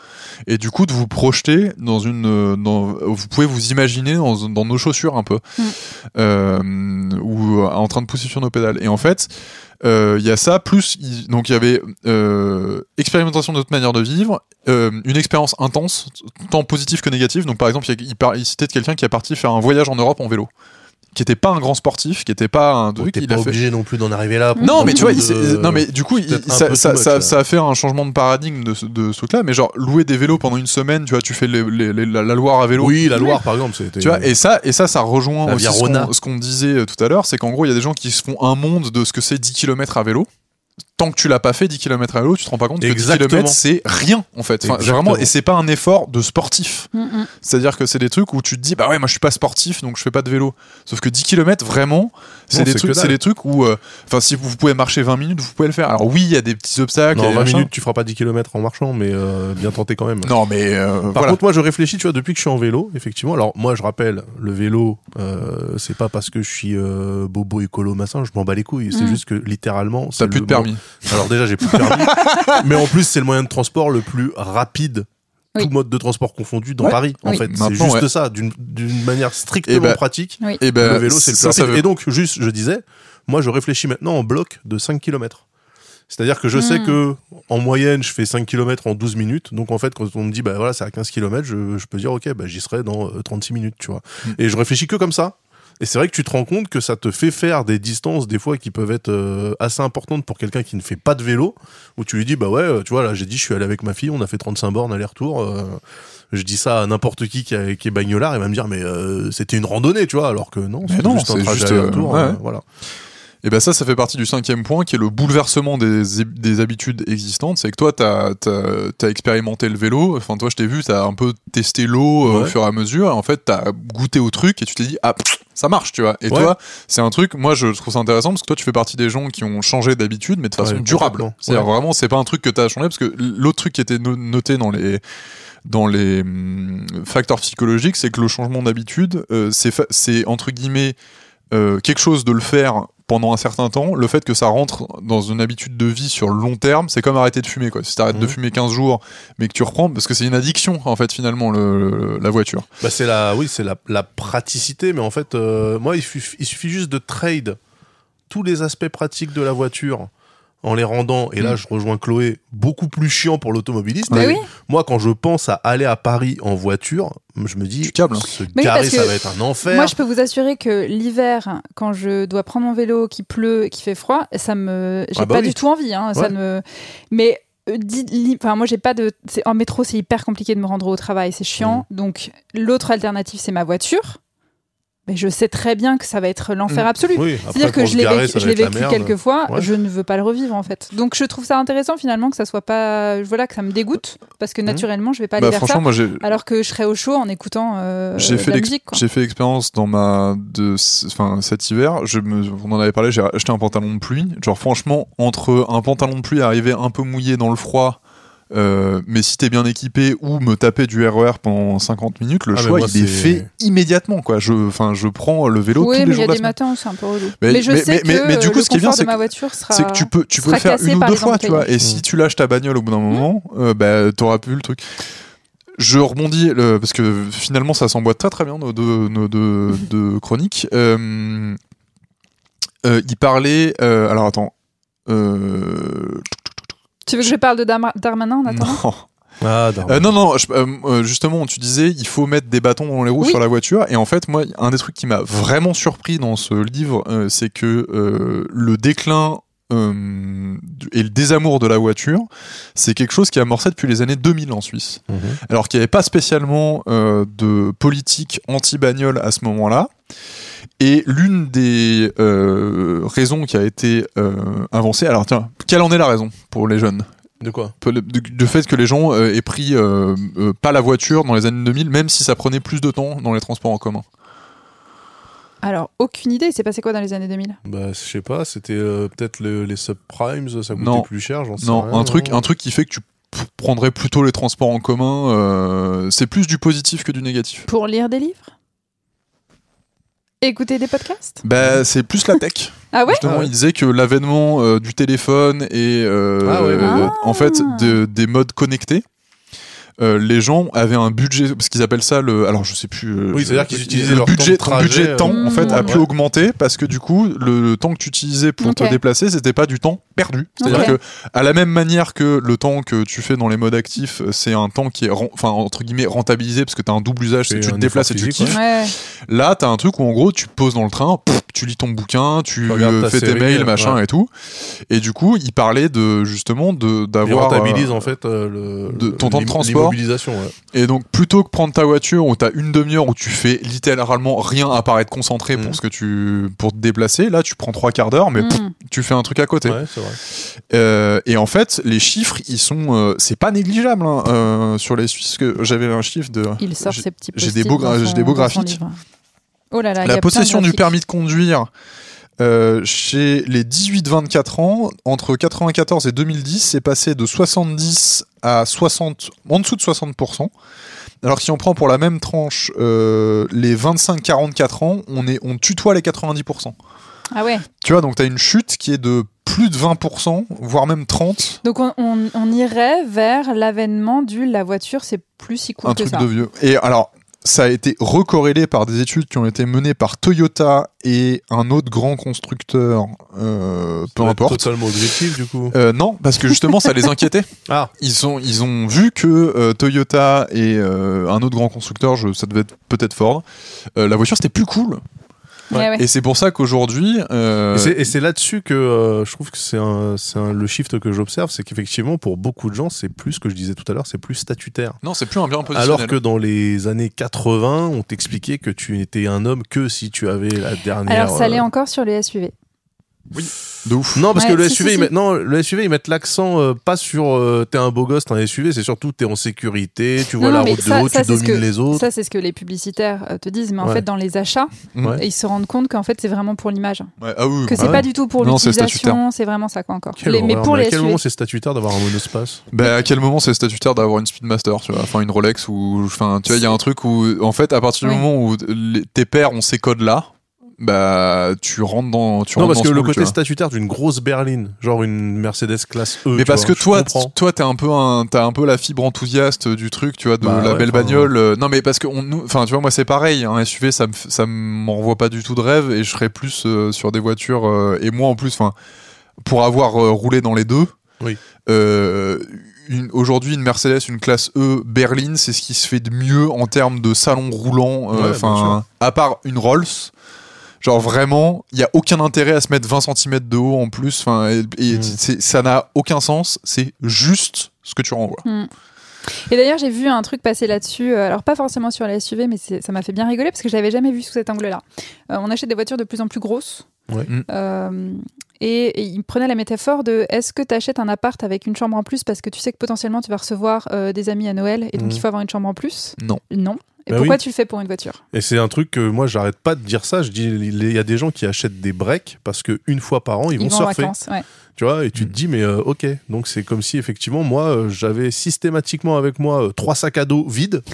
[SPEAKER 2] et du coup de vous projeter dans une, euh, dans, vous pouvez vous imaginer dans, dans nos chaussures un peu,
[SPEAKER 3] Mm.
[SPEAKER 2] euh, ou en train de pousser sur nos pédales. Et en fait, euh, il y a ça, plus donc il y avait euh, expérimentation de notre manière de vivre, euh, une expérience intense, tant positive que négative. Donc par exemple, il, il, citait quelqu'un qui est parti faire un voyage en Europe en vélo, qui était pas un grand sportif, qui était pas un
[SPEAKER 1] Bon,
[SPEAKER 2] truc, il
[SPEAKER 1] pas
[SPEAKER 2] a fait.
[SPEAKER 1] obligé non plus d'en arriver là.
[SPEAKER 2] Non, mais tu vois,
[SPEAKER 1] de-
[SPEAKER 2] non, mais du coup, il- ça, ça, ça a fait un changement de paradigme de, ce- de ce truc-là. Mais genre, louer des vélos pendant une semaine, tu vois, tu fais les- les- les- la, la Loire à vélo.
[SPEAKER 1] Oui, la Loire par exemple, c'était.
[SPEAKER 2] Tu vois, et ça, et ça, ça rejoint aussi qu'on, ce qu'on disait euh, tout à l'heure, c'est qu'en gros, il y a des gens qui se font un monde de ce que c'est 10 km à vélo. Tant que tu l'as pas fait 10 km à vélo, tu te rends pas compte que 10
[SPEAKER 1] Exactement.
[SPEAKER 2] km c'est rien en fait. Enfin, vraiment, et c'est pas un effort de sportif.
[SPEAKER 3] Hmm, hmm.
[SPEAKER 2] C'est-à-dire que c'est des trucs où tu te dis bah ouais moi je suis pas sportif donc je fais pas de vélo. Sauf que 10 km vraiment c'est des trucs c'est des trucs où euh, enfin si vous, pouvez marcher 20 minutes vous pouvez le faire. Alors oui il y a des petits obstacles.
[SPEAKER 1] Non,
[SPEAKER 2] a des
[SPEAKER 1] 20
[SPEAKER 2] machins.
[SPEAKER 1] minutes, tu feras pas 10 km en marchant, mais euh, bien tenté quand même.
[SPEAKER 2] Non mais euh,
[SPEAKER 1] Par
[SPEAKER 2] voilà.
[SPEAKER 1] contre, moi, je réfléchis, tu vois, depuis que je suis en vélo, effectivement. Alors, moi, je rappelle, le vélo, euh, c'est pas parce que je suis euh, bobo écolo, machin, je m'en bats les couilles. C'est
[SPEAKER 3] Mm.
[SPEAKER 1] juste que littéralement.
[SPEAKER 2] T'as plus de permis.
[SPEAKER 1] Alors, déjà, j'ai plus de permis. mais en plus, c'est le moyen de transport le plus rapide.
[SPEAKER 3] Oui.
[SPEAKER 1] Tout mode de transport confondu dans
[SPEAKER 2] Ouais.
[SPEAKER 1] Paris, en
[SPEAKER 3] Oui.
[SPEAKER 1] fait. C'est juste
[SPEAKER 2] ouais.
[SPEAKER 1] ça, d'une manière strictement
[SPEAKER 2] Eh ben,
[SPEAKER 1] pratique.
[SPEAKER 2] Et ben
[SPEAKER 1] le vélo, c'est le plus
[SPEAKER 2] ça, ça
[SPEAKER 1] rapide.
[SPEAKER 2] veut-
[SPEAKER 1] Et donc, juste, je disais, moi, je réfléchis maintenant en bloc de 5 km. C'est-à-dire que je sais
[SPEAKER 3] Hmm.
[SPEAKER 1] que en moyenne, je fais 5 km en 12 minutes. Donc en fait, quand on me dit, bah voilà, c'est à 15 km, je, je peux dire, ok, bah j'y serai dans euh, 36 minutes, tu vois.
[SPEAKER 2] Mm.
[SPEAKER 1] Et je réfléchis que comme ça. Et c'est vrai que tu te rends compte que ça te fait faire des distances, des fois, qui peuvent être euh, assez importantes pour quelqu'un qui ne fait pas de vélo, où tu lui dis, bah ouais, euh, tu vois, là, j'ai dit, je suis allé avec ma fille, on a fait 35 bornes aller-retour. euh, je dis ça à n'importe qui qui, a- qui est bagnolard, il va me dire, mais euh, c'était une randonnée, tu vois, alors que non, c'est juste un trajet
[SPEAKER 2] juste, euh,
[SPEAKER 1] aller-retour.
[SPEAKER 2] ouais.
[SPEAKER 1] euh, voilà.
[SPEAKER 2] Et ben ça, ça fait partie du cinquième point, qui est le bouleversement des, des habitudes existantes. C'est que toi, t'as as, expérimenté le vélo. Enfin, toi, je t'ai vu, t'as un peu testé l'eau euh, au fur et à mesure. Et en fait, t'as goûté au truc et tu t'es dit, ah, ça marche, tu vois. Et
[SPEAKER 1] Ouais.
[SPEAKER 2] toi, c'est un truc. Moi, je trouve ça intéressant parce que toi, tu fais partie des gens qui ont changé d'habitude, mais de façon
[SPEAKER 1] Ouais,
[SPEAKER 2] durable. C'est-à-dire
[SPEAKER 1] Ouais.
[SPEAKER 2] vraiment, c'est pas un truc que t'as changé parce que l'autre truc qui était no- noté dans les dans les hum, facteurs psychologiques, c'est que le changement d'habitude, euh, c'est entre guillemets euh, quelque chose de le faire pendant un certain temps, le fait que ça rentre dans une habitude de vie sur le long terme, c'est comme arrêter de fumer quoi. Si t'arrêtes de
[SPEAKER 1] Mhm.
[SPEAKER 2] fumer 15 jours, mais que tu reprends, parce que c'est une addiction en fait finalement le, le- la voiture.
[SPEAKER 1] Bah c'est la, oui, c'est la, la praticité, mais en fait, euh, moi, il suffit juste de trade tous les aspects pratiques de la voiture en les rendant, et là,
[SPEAKER 2] Mm.
[SPEAKER 1] je rejoins Chloé, beaucoup plus chiant pour l'automobiliste.
[SPEAKER 3] Bah oui.
[SPEAKER 1] Moi, quand je pense à aller à Paris en voiture, je me dis,
[SPEAKER 2] Tu câbles, hein.
[SPEAKER 1] se
[SPEAKER 3] oui,
[SPEAKER 1] garer, ça va être un enfer.
[SPEAKER 3] Moi, je peux vous assurer que l'hiver, quand je dois prendre mon vélo, qui pleut, qui fait froid, ça me, j'ai
[SPEAKER 1] Ah bah
[SPEAKER 3] pas
[SPEAKER 1] oui.
[SPEAKER 3] du tout envie. Hein, ça me, mais euh, enfin, moi, j'ai pas de. c'est- En métro, c'est hyper compliqué de me rendre au travail, c'est chiant.
[SPEAKER 1] Mm.
[SPEAKER 3] Donc, l'autre alternative, c'est ma voiture. Mais je sais très bien que ça va être l'enfer
[SPEAKER 1] Mm.
[SPEAKER 3] absolu.
[SPEAKER 1] Oui,
[SPEAKER 3] C'est-à-dire que je l'ai vécu, je vécu quelques fois,
[SPEAKER 1] Ouais.
[SPEAKER 3] je ne veux pas le revivre en fait. Donc je trouve ça intéressant finalement que ça soit pas, voilà, que ça me dégoûte parce que naturellement je vais pas aller
[SPEAKER 2] Bah,
[SPEAKER 3] vers
[SPEAKER 2] franchement,
[SPEAKER 3] ça.
[SPEAKER 2] moi
[SPEAKER 3] Alors que je serais au chaud en écoutant euh,
[SPEAKER 2] j'ai fait
[SPEAKER 3] la musique.
[SPEAKER 2] j'ai fait l'expérience dans ma de enfin cet hiver je me on en avait parlé j'ai acheté un pantalon de pluie genre franchement entre un pantalon de pluie arrivé un peu mouillé dans le froid Euh, mais si t'es bien équipé ou me taper du RER pendant 50 minutes, le
[SPEAKER 1] Ah, mais
[SPEAKER 2] choix
[SPEAKER 1] moi,
[SPEAKER 2] il est fait immédiatement quoi. Je, enfin, je prends le vélo
[SPEAKER 3] Oui,
[SPEAKER 2] tous
[SPEAKER 3] mais
[SPEAKER 2] les
[SPEAKER 3] il y
[SPEAKER 2] jours
[SPEAKER 3] a
[SPEAKER 2] de la
[SPEAKER 3] des matins c'est un peu relou.
[SPEAKER 2] Mais-
[SPEAKER 3] Mais, je
[SPEAKER 2] mais-
[SPEAKER 3] sais
[SPEAKER 2] mais-
[SPEAKER 3] que
[SPEAKER 2] mais- mais du coup,
[SPEAKER 3] le
[SPEAKER 2] ce qui est bien, c'est que- tu peux, tu peux
[SPEAKER 3] sera
[SPEAKER 2] le faire une ou deux fois, tu vois. Et si tu lâches ta bagnole au bout d'un moment, euh, bah, t'auras plus le truc. Je rebondis le- parce que finalement ça s'emboîte très très bien nos deux, nos deux, deux chroniques. Euh, euh, il parlait. euh, alors attends.
[SPEAKER 3] Tu veux que je parle de Darma- Darmanin en attendant
[SPEAKER 2] non.
[SPEAKER 1] Ah.
[SPEAKER 2] Euh, non, non, je- euh, euh, justement, tu disais, il faut mettre des bâtons dans les roues
[SPEAKER 3] Oui.
[SPEAKER 2] sur la voiture. Et en fait, moi, un des trucs qui m'a vraiment surpris dans ce livre, euh, c'est que euh, le déclin euh, et le désamour de la voiture, c'est quelque chose qui est amorcé depuis les années 2000 en Suisse.
[SPEAKER 1] Mhm.
[SPEAKER 2] Alors qu'il n'y avait pas spécialement euh, de politique anti-bagnole à ce moment-là. Et l'une des euh, raisons qui a été euh, avancée, alors tiens, quelle en est la raison pour les jeunes?
[SPEAKER 1] De quoi?
[SPEAKER 2] Du fait que les gens euh, aient pris euh, euh, pas la voiture dans les années 2000, même si ça prenait plus de temps dans les transports en commun.
[SPEAKER 3] Alors, aucune idée. Il s'est passé quoi dans les années 2000
[SPEAKER 1] Bah, je sais pas, c'était euh, peut-être le- les subprimes, ça coûtait
[SPEAKER 2] Non.
[SPEAKER 1] plus cher, j'en sais
[SPEAKER 2] Non,
[SPEAKER 1] rien,
[SPEAKER 2] un truc,
[SPEAKER 1] non.
[SPEAKER 2] un truc qui fait que tu prendrais plutôt les transports en commun. euh, c'est plus du positif que du négatif.
[SPEAKER 3] Pour lire des livres? Écouter des podcasts?
[SPEAKER 2] Bah, c'est plus la tech.
[SPEAKER 3] Ah ouais?
[SPEAKER 2] Justement,
[SPEAKER 1] Ah ouais.
[SPEAKER 2] il disait que l'avènement euh, du téléphone et euh,
[SPEAKER 1] Ah ouais, ouais,
[SPEAKER 2] euh, en fait
[SPEAKER 3] Ah.
[SPEAKER 2] de- des modes connectés. Euh, les gens avaient un budget parce qu'ils appellent ça le alors je sais plus euh,
[SPEAKER 1] Oui, c'est-à-dire qu'ils utilisaient
[SPEAKER 2] le
[SPEAKER 1] leur
[SPEAKER 2] budget
[SPEAKER 1] temps de
[SPEAKER 2] budget de temps
[SPEAKER 3] euh,
[SPEAKER 2] en fait a pu
[SPEAKER 1] Ouais.
[SPEAKER 2] augmenter parce que du coup le, le temps que tu utilisais pour te déplacer c'était pas du temps perdu c'est-à-dire que à la même manière que le temps que tu fais dans les modes actifs c'est un temps qui est enfin entre guillemets rentabilisé parce que tu as un double usage c'est que tu te déplaces et tu kiffes
[SPEAKER 3] Ouais.
[SPEAKER 2] Là, t'as un truc où en gros, tu te poses dans le train, pff, tu lis ton bouquin, tu
[SPEAKER 1] Tu
[SPEAKER 2] euh, fais tes mails, machin
[SPEAKER 1] ouais.
[SPEAKER 2] et tout. Et du coup, il parlait de justement d'avoir
[SPEAKER 1] rentabilise
[SPEAKER 2] euh,
[SPEAKER 1] en fait euh, le,
[SPEAKER 2] de ton temps de
[SPEAKER 1] l'im- ouais.
[SPEAKER 2] Et donc, plutôt que prendre ta voiture où t'as une demi-heure où tu fais littéralement rien à part être concentré
[SPEAKER 1] Mhm.
[SPEAKER 2] pour ce que tu pour te déplacer, là, tu prends trois quarts d'heure, mais pff,
[SPEAKER 3] Mm.
[SPEAKER 2] tu fais un truc à côté.
[SPEAKER 1] Ouais, c'est vrai.
[SPEAKER 2] Euh, et en fait, les chiffres, ils sont, euh, c'est pas négligeable hein, euh, sur les Suisses. Que j'avais un chiffre de
[SPEAKER 3] Il sort
[SPEAKER 2] j'ai-
[SPEAKER 3] ses petits
[SPEAKER 2] j'ai des beaux
[SPEAKER 3] son-
[SPEAKER 2] des beaux graphiques.
[SPEAKER 3] Oh là là, il y a
[SPEAKER 2] la
[SPEAKER 3] plein de
[SPEAKER 2] possession du permis de conduire euh, chez les 18-24 ans, entre 94 et 2010, c'est passé de 70 à 60, en dessous de 60%. Alors que si on prend pour la même tranche euh, les 25-44 ans, on, est, on tutoie les 90%.
[SPEAKER 3] Ah ouais.
[SPEAKER 2] Tu vois, donc tu as une chute qui est de plus de 20%, voire même 30%,
[SPEAKER 3] Donc on, on- on irait vers l'avènement du la voiture, c'est plus si cool
[SPEAKER 2] un
[SPEAKER 3] que
[SPEAKER 2] truc
[SPEAKER 3] ça.
[SPEAKER 2] de vieux. Et alors, ça a été recorrélé par des études qui ont été menées par Toyota et un autre grand constructeur, euh, peu importe.
[SPEAKER 1] Totalement objectif, du coup.
[SPEAKER 2] Euh, non, parce que justement, ça les inquiétait.
[SPEAKER 1] Ah.
[SPEAKER 2] Ils ont, ils ont vu que euh, Toyota et un autre grand constructeur, je, ça devait être peut-être Ford, la voiture c'était plus cool.
[SPEAKER 3] Ouais, ouais.
[SPEAKER 2] Et c'est pour ça qu'aujourd'hui, euh,
[SPEAKER 1] Et c'est- là-dessus que euh, je trouve que c'est le shift que j'observe, c'est qu'effectivement, pour beaucoup de gens, c'est plus ce que je disais tout à l'heure, c'est plus statutaire.
[SPEAKER 2] non, c'est plus un bien positionnel.
[SPEAKER 1] Alors que dans les années 80, on t'expliquait que tu étais un homme que si tu avais la dernière.
[SPEAKER 3] Alors ça l'est
[SPEAKER 1] euh,
[SPEAKER 3] encore sur les SUV.
[SPEAKER 2] De ouf.
[SPEAKER 1] Non, parce
[SPEAKER 3] Ouais,
[SPEAKER 1] que le
[SPEAKER 3] si,
[SPEAKER 1] SUV,
[SPEAKER 3] si, si.
[SPEAKER 1] non, le SUV, ils mettent l'accent euh, pas sur euh, t'es un beau gosse, t'es un SUV, c'est surtout t'es en sécurité, tu vois
[SPEAKER 3] Non,
[SPEAKER 1] la route
[SPEAKER 3] ça-
[SPEAKER 1] de haut,
[SPEAKER 3] ça,
[SPEAKER 1] tu domines
[SPEAKER 3] que-
[SPEAKER 1] les autres.
[SPEAKER 3] Ça c'est ce que les publicitaires euh, te disent, mais en
[SPEAKER 1] Ouais.
[SPEAKER 3] fait dans les achats,
[SPEAKER 1] Ouais.
[SPEAKER 3] ils se rendent compte qu'en fait c'est vraiment pour l'image,
[SPEAKER 2] Ouais, ah oui,
[SPEAKER 3] que
[SPEAKER 2] bah
[SPEAKER 3] c'est
[SPEAKER 1] ouais.
[SPEAKER 3] pas du tout pour
[SPEAKER 2] Non, c'est
[SPEAKER 3] l'utilisation, c'est vraiment ça quoi encore. Les- mais
[SPEAKER 1] horreur,
[SPEAKER 3] pour
[SPEAKER 1] mais
[SPEAKER 3] les
[SPEAKER 1] à quel
[SPEAKER 3] SUV.
[SPEAKER 1] moment c'est statutaire d'avoir un monospace?
[SPEAKER 2] Bah, à quel moment c'est statutaire d'avoir une Speedmaster, tu vois, enfin une Rolex ou, enfin, tu vois, il y a un truc où, en fait, à partir du
[SPEAKER 3] Oui.
[SPEAKER 2] moment où tes pères ont ces codes-là, bah, tu rentres dans, tu
[SPEAKER 1] Non,
[SPEAKER 2] rentres
[SPEAKER 1] parce
[SPEAKER 2] dans
[SPEAKER 1] que le côté
[SPEAKER 2] vois.
[SPEAKER 1] statutaire d'une grosse berline, genre une Mercedes classe E.
[SPEAKER 2] Mais parce
[SPEAKER 1] vois,
[SPEAKER 2] que toi,
[SPEAKER 1] comprends.
[SPEAKER 2] toi, t'es un peu un, t'as un peu la fibre enthousiaste du truc, tu vois, de
[SPEAKER 1] Bah
[SPEAKER 2] la
[SPEAKER 1] ouais,
[SPEAKER 2] belle bagnole. euh, Non, mais parce que on, nous- enfin, tu vois, moi, c'est pareil. Un SUV, ça me, ça m'en renvoie pas du tout de rêve, et je serais plus euh, sur des voitures. euh, et moi, en plus, enfin, pour avoir euh, roulé dans les deux.
[SPEAKER 1] Oui.
[SPEAKER 2] Aujourd'hui, une Mercedes, une classe E berline, c'est ce qui se fait de mieux en termes de salon roulant. euh,
[SPEAKER 1] Ouais,
[SPEAKER 2] Enfin, à part une Rolls. Genre vraiment, il y a aucun intérêt à se mettre 20 cm de haut en plus. Enfin, et, et
[SPEAKER 1] Mm.
[SPEAKER 2] c'est- ça n'a aucun sens. C'est juste ce que tu renvoies.
[SPEAKER 3] Et d'ailleurs, j'ai vu un truc passer là-dessus. euh, Alors, pas forcément sur les SUV, mais ça m'a fait bien rigoler parce que je l'avais jamais vu sous cet angle-là. Euh, on achète des voitures de plus en plus grosses.
[SPEAKER 1] Ouais.
[SPEAKER 2] Mm.
[SPEAKER 3] Euh, et, et il prenait la métaphore de est-ce que tu achètes un appart avec une chambre en plus parce que tu sais que potentiellement tu vas recevoir euh, des amis à Noël et donc il faut avoir une chambre en plus?
[SPEAKER 2] Non.
[SPEAKER 3] Non. Et
[SPEAKER 1] Bah
[SPEAKER 3] pourquoi
[SPEAKER 1] oui.
[SPEAKER 3] tu le fais pour une voiture?
[SPEAKER 1] Et c'est un truc que moi, j'arrête pas de dire ça. Je dis, il y a des gens qui achètent des breaks parce que une fois par an, ils, vont
[SPEAKER 3] en
[SPEAKER 1] surfer.
[SPEAKER 3] vacances. ouais.
[SPEAKER 1] Tu vois, et tu
[SPEAKER 2] Mm.
[SPEAKER 1] te dis, mais euh, ok. Donc c'est comme si effectivement, moi, euh, j'avais systématiquement avec moi euh, trois sacs à dos vides.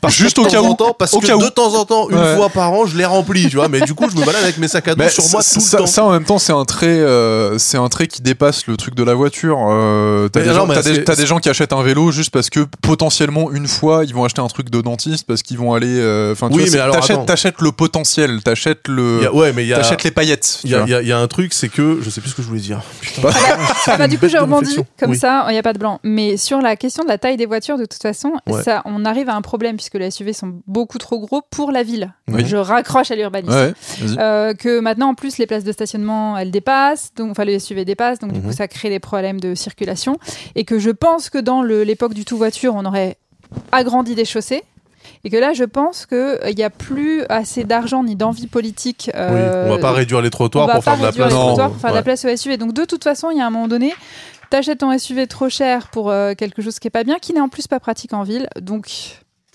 [SPEAKER 1] Parce
[SPEAKER 2] Juste au cas où.
[SPEAKER 1] parce
[SPEAKER 2] Au
[SPEAKER 1] que
[SPEAKER 2] cas où.
[SPEAKER 1] de temps en temps, une
[SPEAKER 2] Ouais.
[SPEAKER 1] fois par an, je les remplis, tu vois. Mais du coup, je me balade avec mes sacs à dos
[SPEAKER 2] Mais
[SPEAKER 1] sur moi
[SPEAKER 2] ça,
[SPEAKER 1] tout le temps.
[SPEAKER 2] ça, en même temps, c'est un trait, euh, c'est un trait qui dépasse le truc de la voiture. Euh, t'as des, des- des gens qui achètent un vélo juste parce que potentiellement une fois ils vont acheter un truc de dentiste parce qu'ils vont aller. euh, Enfin, tu
[SPEAKER 1] Oui,
[SPEAKER 2] vois, t'achètes, t'achètes le potentiel, t'achètes le,
[SPEAKER 1] a- ouais, mais il y a,
[SPEAKER 2] t'achètes les paillettes.
[SPEAKER 1] il
[SPEAKER 2] tu
[SPEAKER 1] y, a, y y un truc, c'est que je sais plus ce que je voulais dire. Putain.
[SPEAKER 3] Ah bah, du coup, rebondis
[SPEAKER 1] réflexion.
[SPEAKER 3] comme
[SPEAKER 1] Oui.
[SPEAKER 3] ça, il n'y a pas de blanc. Mais sur la question de la taille des voitures, de toute façon,
[SPEAKER 1] Ouais.
[SPEAKER 3] ça, on arrive à un problème puisque les SUV sont beaucoup trop gros pour la ville.
[SPEAKER 1] Oui.
[SPEAKER 3] Je raccroche à l'urbanisme.
[SPEAKER 2] Ouais.
[SPEAKER 3] Euh, que maintenant, en plus, les places de stationnement, elles dépassent, donc, enfin, les SUV dépassent, donc du
[SPEAKER 1] Mhm.
[SPEAKER 3] coup, ça crée des problèmes de circulation. Et que je pense que dans le- l'époque du tout voiture, on aurait agrandi des chaussées. Et que là, je pense qu'il n'y a plus assez d'argent ni d'envie politique.
[SPEAKER 1] Oui,
[SPEAKER 3] euh,
[SPEAKER 1] on va pas réduire les trottoirs
[SPEAKER 3] on va
[SPEAKER 1] pour
[SPEAKER 3] pas
[SPEAKER 1] faire de la
[SPEAKER 3] réduire
[SPEAKER 1] place.
[SPEAKER 3] les
[SPEAKER 2] Non.
[SPEAKER 3] trottoirs pour faire de la place au SUV. Donc de toute façon, il y a un moment donné, t'achètes ton SUV trop cher pour euh, quelque chose qui est pas bien, qui n'est en plus pas pratique en ville. Donc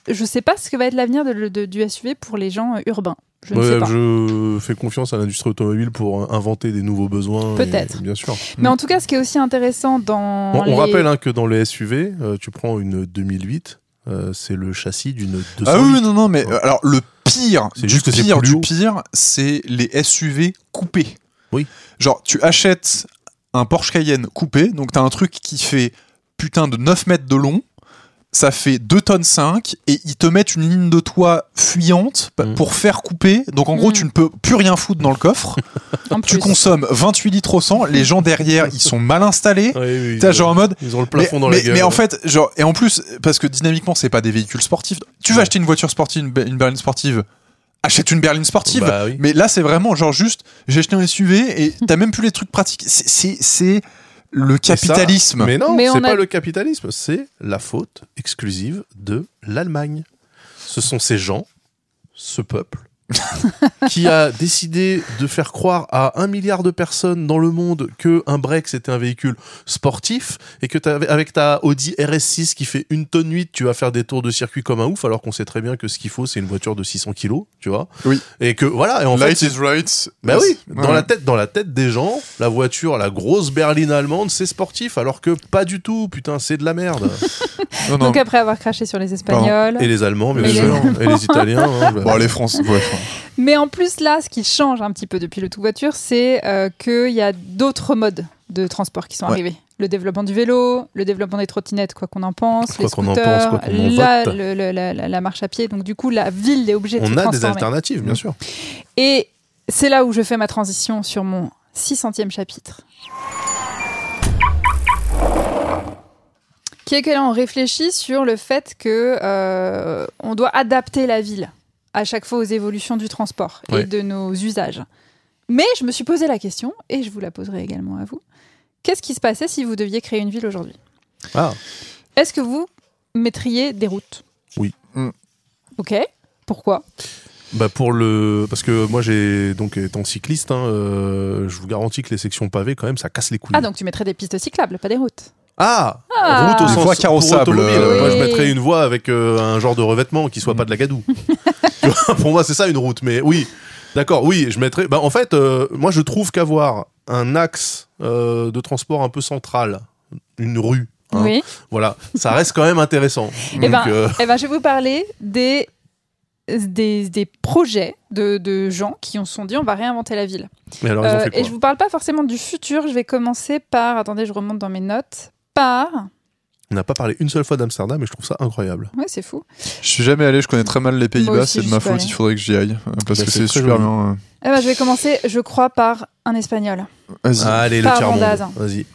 [SPEAKER 3] je sais pas ce que va être l'avenir de- de- du SUV pour les gens euh, urbains. Je ne sais pas.
[SPEAKER 1] je fais confiance à l'industrie automobile pour euh, inventer des nouveaux besoins.
[SPEAKER 3] Peut-être.
[SPEAKER 1] Bien sûr.
[SPEAKER 3] Mais en tout cas, ce qui est aussi intéressant dans
[SPEAKER 1] On, rappelle hein, que dans les SUV, euh, tu prends une 2008, euh, c'est le châssis d'une 208.
[SPEAKER 2] Ah oui, non, non, mais
[SPEAKER 1] Ouais.
[SPEAKER 2] alors le pire,
[SPEAKER 1] C'est
[SPEAKER 2] du
[SPEAKER 1] juste
[SPEAKER 2] pire, du pire, c'est les SUV coupés.
[SPEAKER 1] Oui.
[SPEAKER 2] Genre, tu achètes un Porsche Cayenne coupé, donc t'as un truc qui fait putain de 9 mètres de long, ça fait 2 tonnes 5, et ils te mettent une ligne de toit fuyante
[SPEAKER 1] Mm.
[SPEAKER 2] pour faire couper. Donc en gros,
[SPEAKER 3] Mm.
[SPEAKER 2] tu ne peux plus rien foutre dans le coffre. tu
[SPEAKER 3] plus.
[SPEAKER 2] consommes 28 litres au 100, les gens derrière, ils sont mal installés.
[SPEAKER 1] Ouais, oui,
[SPEAKER 2] T'as
[SPEAKER 1] ils,
[SPEAKER 2] genre en mode,
[SPEAKER 1] ils ont le
[SPEAKER 2] mais,
[SPEAKER 1] plafond dans
[SPEAKER 2] mais-
[SPEAKER 1] la gueule.
[SPEAKER 2] mais en fait, genre, et en plus, parce que dynamiquement, c'est pas des véhicules sportifs. Tu veux
[SPEAKER 1] Ouais.
[SPEAKER 2] acheter une voiture sportive, une, be- une berline sportive, achète une berline sportive.
[SPEAKER 1] Bah oui.
[SPEAKER 2] Mais là, c'est vraiment genre juste, j'ai acheté un SUV et t'as même plus les trucs pratiques. C'est le
[SPEAKER 1] ça,
[SPEAKER 2] capitalisme.
[SPEAKER 1] mais non, c'est
[SPEAKER 3] a-
[SPEAKER 1] pas le capitalisme, c'est la faute exclusive de l'Allemagne. Ce sont ces gens, ce peuple, qui a décidé de faire croire à un milliard de personnes dans le monde que un break c'était un véhicule sportif et que t'avais- avec ta Audi RS6 qui fait une tonne 8 tu vas faire des tours de circuit comme un ouf alors qu'on sait très bien que ce qu'il faut c'est une voiture de 600 kilos tu vois
[SPEAKER 2] Oui.
[SPEAKER 1] et que voilà et en
[SPEAKER 2] Light
[SPEAKER 1] fait
[SPEAKER 2] is right.
[SPEAKER 1] bah oui,
[SPEAKER 2] Ouais.
[SPEAKER 1] dans la tête, dans la tête des gens, la voiture, la grosse berline allemande, c'est sportif, alors que pas du tout. Putain, c'est de la merde.
[SPEAKER 2] Non, non.
[SPEAKER 3] Donc après avoir craché sur les Espagnols.
[SPEAKER 1] et les Allemands, bien
[SPEAKER 3] Mais les-
[SPEAKER 1] sûr, et les Italiens. hein, bah.
[SPEAKER 2] Bon, les Français. ouais.
[SPEAKER 3] Mais en plus, là, ce qui change un petit peu depuis le tout voiture, c'est euh, qu'il y a d'autres modes de transport qui sont
[SPEAKER 2] Ouais.
[SPEAKER 3] arrivés. Le développement du vélo, le développement des trottinettes, quoi qu'on en pense,
[SPEAKER 1] Quoi
[SPEAKER 3] les
[SPEAKER 1] qu'on en
[SPEAKER 3] scooters,
[SPEAKER 1] pense, quoi qu'on en
[SPEAKER 3] la,
[SPEAKER 1] vote.
[SPEAKER 3] le- le- la, la- la marche à pied. Donc du coup, la ville est obligée de se
[SPEAKER 1] On a des
[SPEAKER 3] transformer.
[SPEAKER 1] alternatives, bien sûr.
[SPEAKER 3] Et c'est là où je fais ma transition sur mon 600e chapitre. Qui est que là, on réfléchit sur le fait que euh, on doit adapter la ville à chaque fois aux évolutions du transport
[SPEAKER 1] Ouais.
[SPEAKER 3] et de nos usages. Mais je me suis posé la question, et je vous la poserai également à vous. Qu'est-ce qui se passait si vous deviez créer une ville aujourd'hui?
[SPEAKER 1] Ah,
[SPEAKER 3] Est-ce que vous mettriez des routes?
[SPEAKER 1] Oui.
[SPEAKER 2] Mm.
[SPEAKER 3] Ok. Pourquoi?
[SPEAKER 1] Bah pour le, parce que moi j'ai donc étant cycliste, hein, euh, je vous garantis que les sections pavées quand même ça casse les couilles.
[SPEAKER 3] Ah, donc tu mettrais des pistes cyclables, pas des routes?
[SPEAKER 1] Ah,
[SPEAKER 3] Ah.
[SPEAKER 1] route au sens
[SPEAKER 2] carrossables,
[SPEAKER 1] automobile.
[SPEAKER 2] euh,
[SPEAKER 1] Moi je mettrais une voie avec euh, un genre de revêtement qui soit pas de la gadoue. Tu vois, pour moi c'est ça une route, mais oui, d'accord, oui, je mettrais. Bah en fait, euh, moi je trouve qu'avoir un axe euh, de transport un peu central, une rue. hein,
[SPEAKER 3] Oui.
[SPEAKER 1] Voilà, ça reste quand même intéressant.
[SPEAKER 3] Eh
[SPEAKER 1] Donc,
[SPEAKER 3] ben,
[SPEAKER 1] euh,
[SPEAKER 3] eh ben, je vais vous parler des, des, des projets de, de gens qui ont sont dit on va réinventer la ville.
[SPEAKER 1] mais alors ils ont
[SPEAKER 3] Euh,
[SPEAKER 1] fait quoi
[SPEAKER 3] et je vous parle pas forcément du futur, je vais commencer par, attendez, je remonte dans mes notes,
[SPEAKER 1] On n'a pas parlé une seule fois d'Amsterdam, et je trouve ça incroyable.
[SPEAKER 3] ouais c'est fou,
[SPEAKER 2] Je suis jamais allé, je connais très mal les Pays-Bas, c'est de ma faute, il faudrait que j'y aille. Parce
[SPEAKER 1] Bah,
[SPEAKER 2] que
[SPEAKER 1] c'est
[SPEAKER 2] super
[SPEAKER 1] joli.
[SPEAKER 2] bien.
[SPEAKER 3] eh ben, je vais commencer, je crois, par un espagnol,
[SPEAKER 2] Vas-y.
[SPEAKER 1] Allez, le
[SPEAKER 3] Par. Vendaz.
[SPEAKER 1] Vas-y.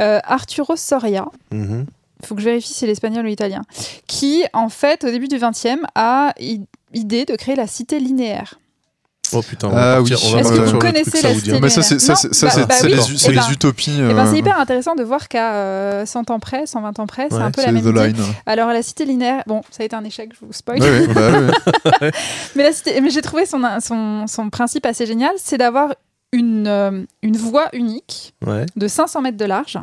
[SPEAKER 3] Euh, Arturo Soria, il faut que je vérifie si c'est l'espagnol ou l'italien, qui en fait au début du 20e a idée de créer la cité linéaire.
[SPEAKER 1] Oh putain, on
[SPEAKER 2] Ah
[SPEAKER 1] va
[SPEAKER 2] oui.
[SPEAKER 1] partir, on va
[SPEAKER 2] Est-ce que vous
[SPEAKER 3] connaissez la
[SPEAKER 2] Mais ça, c'est ça,
[SPEAKER 3] Non,
[SPEAKER 2] c'est- ça,
[SPEAKER 3] bah-
[SPEAKER 2] c'est-
[SPEAKER 3] bah
[SPEAKER 2] c'est
[SPEAKER 3] oui.
[SPEAKER 2] les, c'est
[SPEAKER 3] ben-
[SPEAKER 2] les utopies.
[SPEAKER 3] Ben, c'est hyper intéressant de voir qu'à euh, 100 ans près, 120 ans près, c'est
[SPEAKER 1] Ouais,
[SPEAKER 3] un peu
[SPEAKER 2] c'est
[SPEAKER 3] la même idée.
[SPEAKER 2] Line.
[SPEAKER 3] Alors la cité linéaire, bon, ça a été un échec, je vous spoil.
[SPEAKER 2] Ouais, ouais, bah, ouais.
[SPEAKER 3] Mais, la cité- mais j'ai trouvé son, son, son principe assez génial, c'est d'avoir une, euh, une voie unique
[SPEAKER 1] Ouais.
[SPEAKER 3] de 500 mètres de large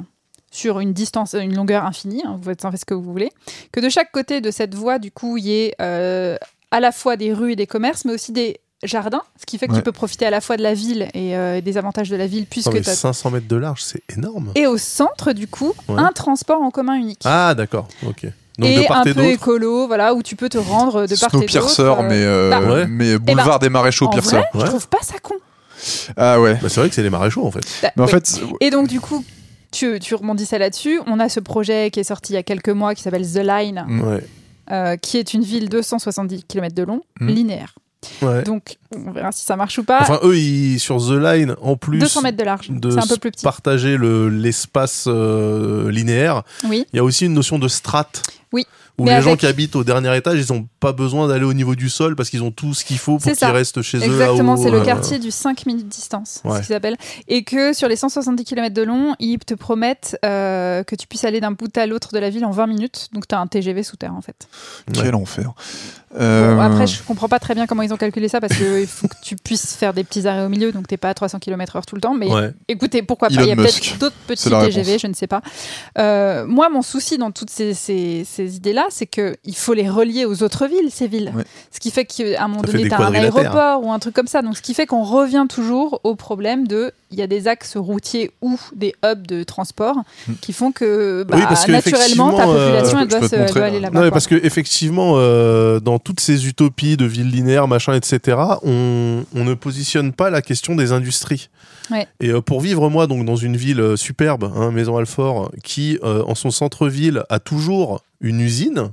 [SPEAKER 3] sur une distance, une longueur infinie, hein, vous faites en fait ce que vous voulez, que de chaque côté de cette voie, du coup, il y ait euh, à la fois des rues et des commerces, mais aussi des jardins, ce qui fait que
[SPEAKER 2] Ouais.
[SPEAKER 3] tu peux profiter à la fois de la ville et euh, des avantages de la ville,
[SPEAKER 1] Non,
[SPEAKER 3] puisque
[SPEAKER 1] mais
[SPEAKER 3] t'as-
[SPEAKER 1] 500 mètres de large, c'est énorme.
[SPEAKER 3] Et au centre, du coup,
[SPEAKER 1] Ouais.
[SPEAKER 3] un transport en commun unique.
[SPEAKER 1] Ah, d'accord. Ok. Donc
[SPEAKER 3] et
[SPEAKER 1] de part
[SPEAKER 3] un
[SPEAKER 1] et
[SPEAKER 3] peu
[SPEAKER 1] d'autre.
[SPEAKER 3] écolo, voilà, où tu peux te rendre de part et d'autre.
[SPEAKER 2] Snowpiercer,
[SPEAKER 3] euh,
[SPEAKER 2] mais, euh,
[SPEAKER 3] bah,
[SPEAKER 1] Ouais.
[SPEAKER 2] mais boulevard des maréchaux
[SPEAKER 3] en
[SPEAKER 2] Piercer.
[SPEAKER 3] vrai, je trouve pas ça con.
[SPEAKER 2] Ah ouais.
[SPEAKER 1] Bah, c'est vrai que c'est les maréchaux en fait.
[SPEAKER 3] Bah,
[SPEAKER 2] Mais en fait,
[SPEAKER 3] Et donc, du coup, tu, tu rebondissais là-dessus. On a ce projet qui est sorti il y a quelques mois qui s'appelle The Line.
[SPEAKER 1] Ouais.
[SPEAKER 3] euh, qui est une ville de 170 km de long,
[SPEAKER 2] Mm.
[SPEAKER 3] linéaire.
[SPEAKER 1] Ouais.
[SPEAKER 3] Donc, on verra si ça marche ou pas.
[SPEAKER 1] Enfin, eux, ils, sur The Line, en plus
[SPEAKER 3] 200 mètres de large,
[SPEAKER 1] de
[SPEAKER 3] c'est un peu plus petit.
[SPEAKER 1] partager le- l'espace euh, linéaire,
[SPEAKER 3] Oui,
[SPEAKER 1] il y a aussi une notion de strate.
[SPEAKER 3] Oui.
[SPEAKER 1] Où
[SPEAKER 3] Mais
[SPEAKER 1] les gens qui habitent au dernier étage, ils n'ont pas besoin d'aller au niveau du sol parce qu'ils ont tout ce qu'il faut pour
[SPEAKER 3] C'est
[SPEAKER 1] qu'ils
[SPEAKER 3] ça.
[SPEAKER 1] restent chez eux.
[SPEAKER 3] exactement. C'est le
[SPEAKER 1] euh,
[SPEAKER 3] quartier du 5 minutes distance, c'est
[SPEAKER 1] Ouais.
[SPEAKER 3] ce qu'ils appellent. Et que sur les 170 km de long, ils te promettent euh, que tu puisses aller d'un bout à l'autre de la ville en 20 minutes. Donc, tu as un TGV sous terre, en fait.
[SPEAKER 2] quel enfer.
[SPEAKER 3] Bon,
[SPEAKER 2] Euh,
[SPEAKER 3] après, je comprends pas très bien comment ils ont calculé ça parce qu'il faut que tu puisses faire des petits arrêts au milieu, donc t'es pas à 300 km/h tout le temps. Mais
[SPEAKER 1] Ouais.
[SPEAKER 3] écoutez, pourquoi pas Il y a peut-être d'autres petits TGV,
[SPEAKER 2] réponse.
[SPEAKER 3] je ne sais pas. Euh, moi, mon souci dans toutes ces, ces- ces idées-là, c'est que il faut les relier aux autres villes, ces villes.
[SPEAKER 2] Ouais.
[SPEAKER 3] Ce qui fait qu'à un moment
[SPEAKER 1] Ça
[SPEAKER 3] donné,
[SPEAKER 1] des
[SPEAKER 3] tu as un aéroport ou un truc comme ça. Donc, ce qui fait qu'on revient toujours au problème de il y a des axes routiers ou des hubs de transport
[SPEAKER 2] Mm.
[SPEAKER 3] qui font que, bah,
[SPEAKER 1] Oui, parce que
[SPEAKER 3] naturellement, ta
[SPEAKER 1] euh,
[SPEAKER 3] population, elle doit, se, doit aller là-bas.
[SPEAKER 1] Non, mais parce que effectivement, euh, dans toutes ces utopies de villes linéaires, machin, etc., on, on ne positionne pas la question des industries.
[SPEAKER 3] Ouais.
[SPEAKER 1] Et euh, pour vivre moi donc dans une ville superbe, hein, Maison Alfort, qui en son centre-ville a toujours une usine.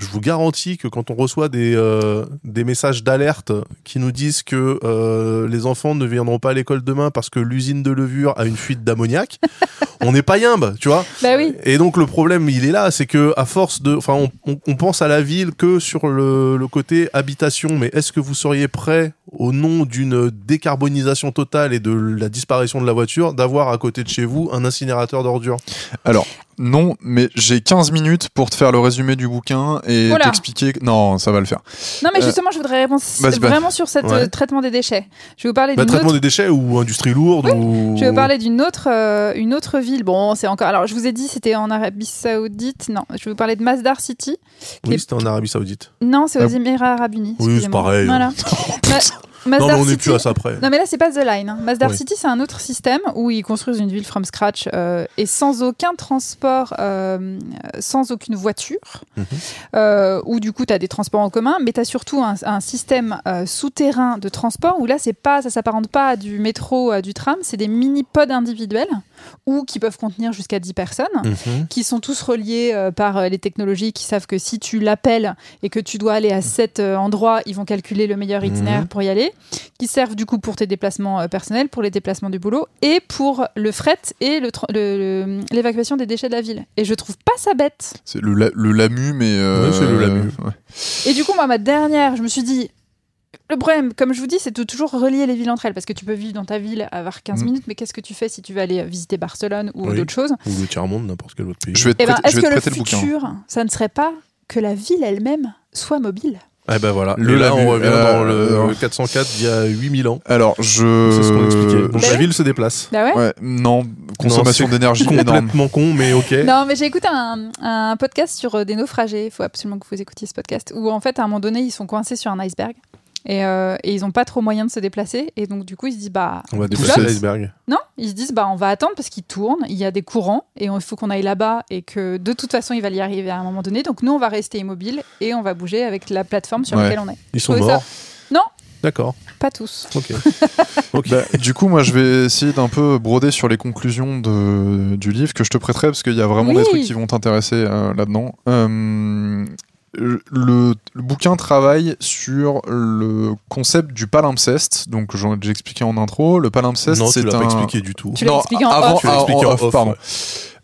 [SPEAKER 1] Je vous garantis que quand on reçoit des, euh, des messages d'alerte qui nous disent que euh, les enfants ne viendront pas à l'école demain parce que l'usine de levure a une fuite d'ammoniac, on n'est pas yimbe, tu vois.
[SPEAKER 3] Bah oui.
[SPEAKER 1] Et donc le problème, il est là, c'est que à force de, enfin, on, on- on pense à la ville que sur le, le côté habitation, mais est-ce que vous seriez prêt, au nom d'une décarbonisation totale et de la disparition de la voiture, d'avoir à côté de chez vous un incinérateur d'ordures
[SPEAKER 2] Alors, non, mais j'ai 15 minutes pour te faire le résumé du bouquin et t'expliquer. Non, ça va le faire.
[SPEAKER 3] Non, mais
[SPEAKER 2] Euh,
[SPEAKER 3] justement, je voudrais répondre
[SPEAKER 2] bah.
[SPEAKER 3] vraiment sur ce
[SPEAKER 1] Ouais.
[SPEAKER 3] traitement des déchets. Je vais vous parler
[SPEAKER 1] bah,
[SPEAKER 3] d'une
[SPEAKER 1] Traitement
[SPEAKER 3] autre...
[SPEAKER 1] des déchets ou industrie lourde ou...
[SPEAKER 3] Je vais vous parler d'une autre, euh, une autre ville. Bon, c'est encore. Alors, je vous ai dit, c'était en Arabie Saoudite. Non, je vais vous parler de Masdar City.
[SPEAKER 1] Oui,
[SPEAKER 3] est-
[SPEAKER 1] c'était en Arabie Saoudite.
[SPEAKER 3] Non, c'est aux
[SPEAKER 2] Ah.
[SPEAKER 3] Émirats Arabes Unis.
[SPEAKER 1] Oui, c'est pareil.
[SPEAKER 3] Voilà. Ma-
[SPEAKER 1] Non, mais on n'est
[SPEAKER 3] City-
[SPEAKER 1] plus à ça près.
[SPEAKER 3] Non, mais là, c'est pas The Line. hein. Masdar
[SPEAKER 1] Oui.
[SPEAKER 3] City, c'est un autre système où ils construisent une ville from scratch euh, et sans aucun transport, euh, sans aucune voiture.
[SPEAKER 1] Mhm.
[SPEAKER 3] euh, où du coup, tu as des transports en commun, mais tu as surtout un, un système souterrain de transport où là, c'est pas, ça s'apparente pas à du métro, à du tram, c'est des mini-pods individuels ou qui peuvent contenir jusqu'à 10 personnes
[SPEAKER 1] Mhm.
[SPEAKER 3] qui sont tous reliés par les technologies qui savent que si tu l'appelles et que tu dois aller à cet endroit, ils vont calculer le meilleur itinéraire
[SPEAKER 1] Mhm.
[SPEAKER 3] pour y aller, qui servent du coup pour tes déplacements euh, personnels, pour les déplacements du boulot et pour le fret et l'évacuation des déchets de la ville. Et je trouve pas ça bête.
[SPEAKER 2] C'est le, la- le LAMU, mais. euh,
[SPEAKER 1] Ouais, c'est le LAMU.
[SPEAKER 2] ouais.
[SPEAKER 3] Et du coup, moi, ma dernière, je me suis dit. Le problème, comme je vous dis, c'est de toujours relier les villes entre elles. Parce que tu peux vivre dans ta ville, avoir 15
[SPEAKER 2] Mhm.
[SPEAKER 3] minutes, mais qu'est-ce que tu fais si tu veux aller visiter Barcelone ou
[SPEAKER 1] Oui.
[SPEAKER 3] d'autres choses
[SPEAKER 1] Ou le tiers-monde, n'importe quel autre pays.
[SPEAKER 2] Je vais te
[SPEAKER 3] Eh ben,
[SPEAKER 2] prêter, je
[SPEAKER 3] est-ce
[SPEAKER 2] vais
[SPEAKER 3] que
[SPEAKER 2] te
[SPEAKER 3] le
[SPEAKER 2] prêter le bouquin.
[SPEAKER 3] futur, ça ne serait pas que la ville elle-même soit mobile?
[SPEAKER 1] Eh ben voilà.
[SPEAKER 2] Le
[SPEAKER 1] Et là, on revient
[SPEAKER 2] euh,
[SPEAKER 1] dans le
[SPEAKER 2] euh,
[SPEAKER 1] 404 d'il y a 8000 ans.
[SPEAKER 2] Alors, je.
[SPEAKER 1] C'est ce qu'on expliquait. Donc
[SPEAKER 3] Bah
[SPEAKER 1] la ville se déplace.
[SPEAKER 3] Bah ouais.
[SPEAKER 2] Ouais, non, consommation d'énergie.
[SPEAKER 1] Complètement con, mais ok.
[SPEAKER 3] Non, mais j'ai écouté un, un podcast sur euh, des naufragés. Il faut absolument que vous écoutiez ce podcast. Où en fait, à un moment donné, ils sont coincés sur un iceberg. Et, euh, et ils n'ont pas trop moyen de se déplacer. Et donc, du coup, ils se disent, bah.
[SPEAKER 1] On va déplacer l'iceberg.
[SPEAKER 3] Non, ils se disent, bah, on va attendre parce qu'il tourne. Il y a des courants. Et il faut qu'on aille là-bas. Et que de toute façon, il va y arriver à un moment donné. Donc, nous, on va rester immobile. Et on va bouger avec la plateforme sur
[SPEAKER 2] Ouais.
[SPEAKER 3] laquelle on est.
[SPEAKER 1] Ils sont
[SPEAKER 3] trouvais ça-
[SPEAKER 1] morts.
[SPEAKER 3] Non.
[SPEAKER 1] D'accord.
[SPEAKER 3] Pas tous.
[SPEAKER 1] Ok. ok.
[SPEAKER 2] Bah, du coup, moi, je vais essayer d'un peu broder sur les conclusions de, du livre que je te prêterai parce qu'il y a vraiment
[SPEAKER 3] Oui.
[SPEAKER 2] des trucs qui vont t'intéresser euh, là-dedans. Euh, le, le bouquin travaille sur le concept du palimpseste. Donc, j'en- j'ai expliqué en intro. Le palimpseste,
[SPEAKER 1] non, tu
[SPEAKER 2] c'est
[SPEAKER 1] l'as
[SPEAKER 2] un.
[SPEAKER 1] pas expliqué du tout.
[SPEAKER 3] Tu l'as
[SPEAKER 2] Non,
[SPEAKER 3] expliqué en
[SPEAKER 2] avant,
[SPEAKER 3] off.
[SPEAKER 1] Tu l'as expliqué
[SPEAKER 2] en
[SPEAKER 1] en
[SPEAKER 2] off,
[SPEAKER 1] off,
[SPEAKER 2] pardon.
[SPEAKER 1] ouais.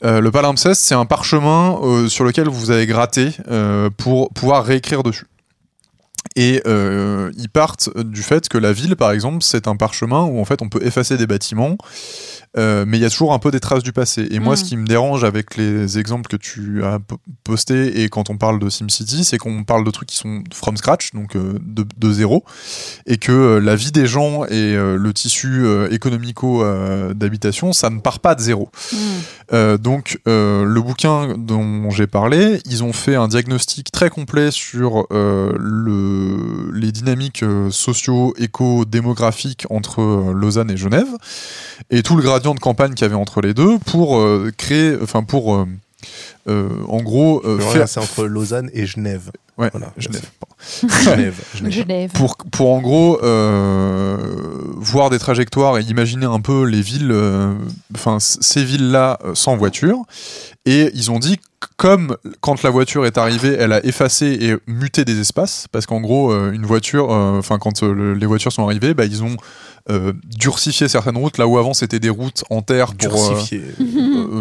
[SPEAKER 2] Euh, le palimpseste, c'est un parchemin euh, sur lequel vous avez gratté euh, pour pouvoir réécrire dessus. Et euh, ils partent du fait que la ville, par exemple, c'est un parchemin où en fait on peut effacer des bâtiments, euh, mais il y a toujours un peu des traces du passé. Et moi,
[SPEAKER 3] Mm.
[SPEAKER 2] ce qui me dérange avec les exemples que tu as po- postés et quand on parle de SimCity, c'est qu'on parle de trucs qui sont from scratch, donc euh, de, de zéro, et que euh, la vie des gens et le tissu économico d'habitation, ça ne part pas de zéro.
[SPEAKER 3] Mm.
[SPEAKER 2] Donc, le bouquin dont j'ai parlé, ils ont fait un diagnostic très complet sur le, les dynamiques euh, socio-éco-démographiques entre euh, Lausanne et Genève et tout le gradient de campagne qu'il y avait entre les deux pour euh, créer, enfin pour euh, euh, en gros euh, faire,
[SPEAKER 1] C'est entre Lausanne et Genève.
[SPEAKER 2] ouais,
[SPEAKER 1] Voilà,
[SPEAKER 2] Genève.
[SPEAKER 1] Genève. Genève.
[SPEAKER 3] Genève.
[SPEAKER 2] pour, pour en gros euh, voir des trajectoires et imaginer un peu les villes, enfin ces villes-là euh, sans voiture. Et ils ont dit que comme quand la voiture est arrivée, elle a effacé et muté des espaces, parce qu'en gros euh, une voiture, euh, enfin quand euh, le- les voitures sont arrivées, bah, ils ont euh, durcifié certaines routes là où avant c'était des routes en terre pour,
[SPEAKER 1] Durcifié,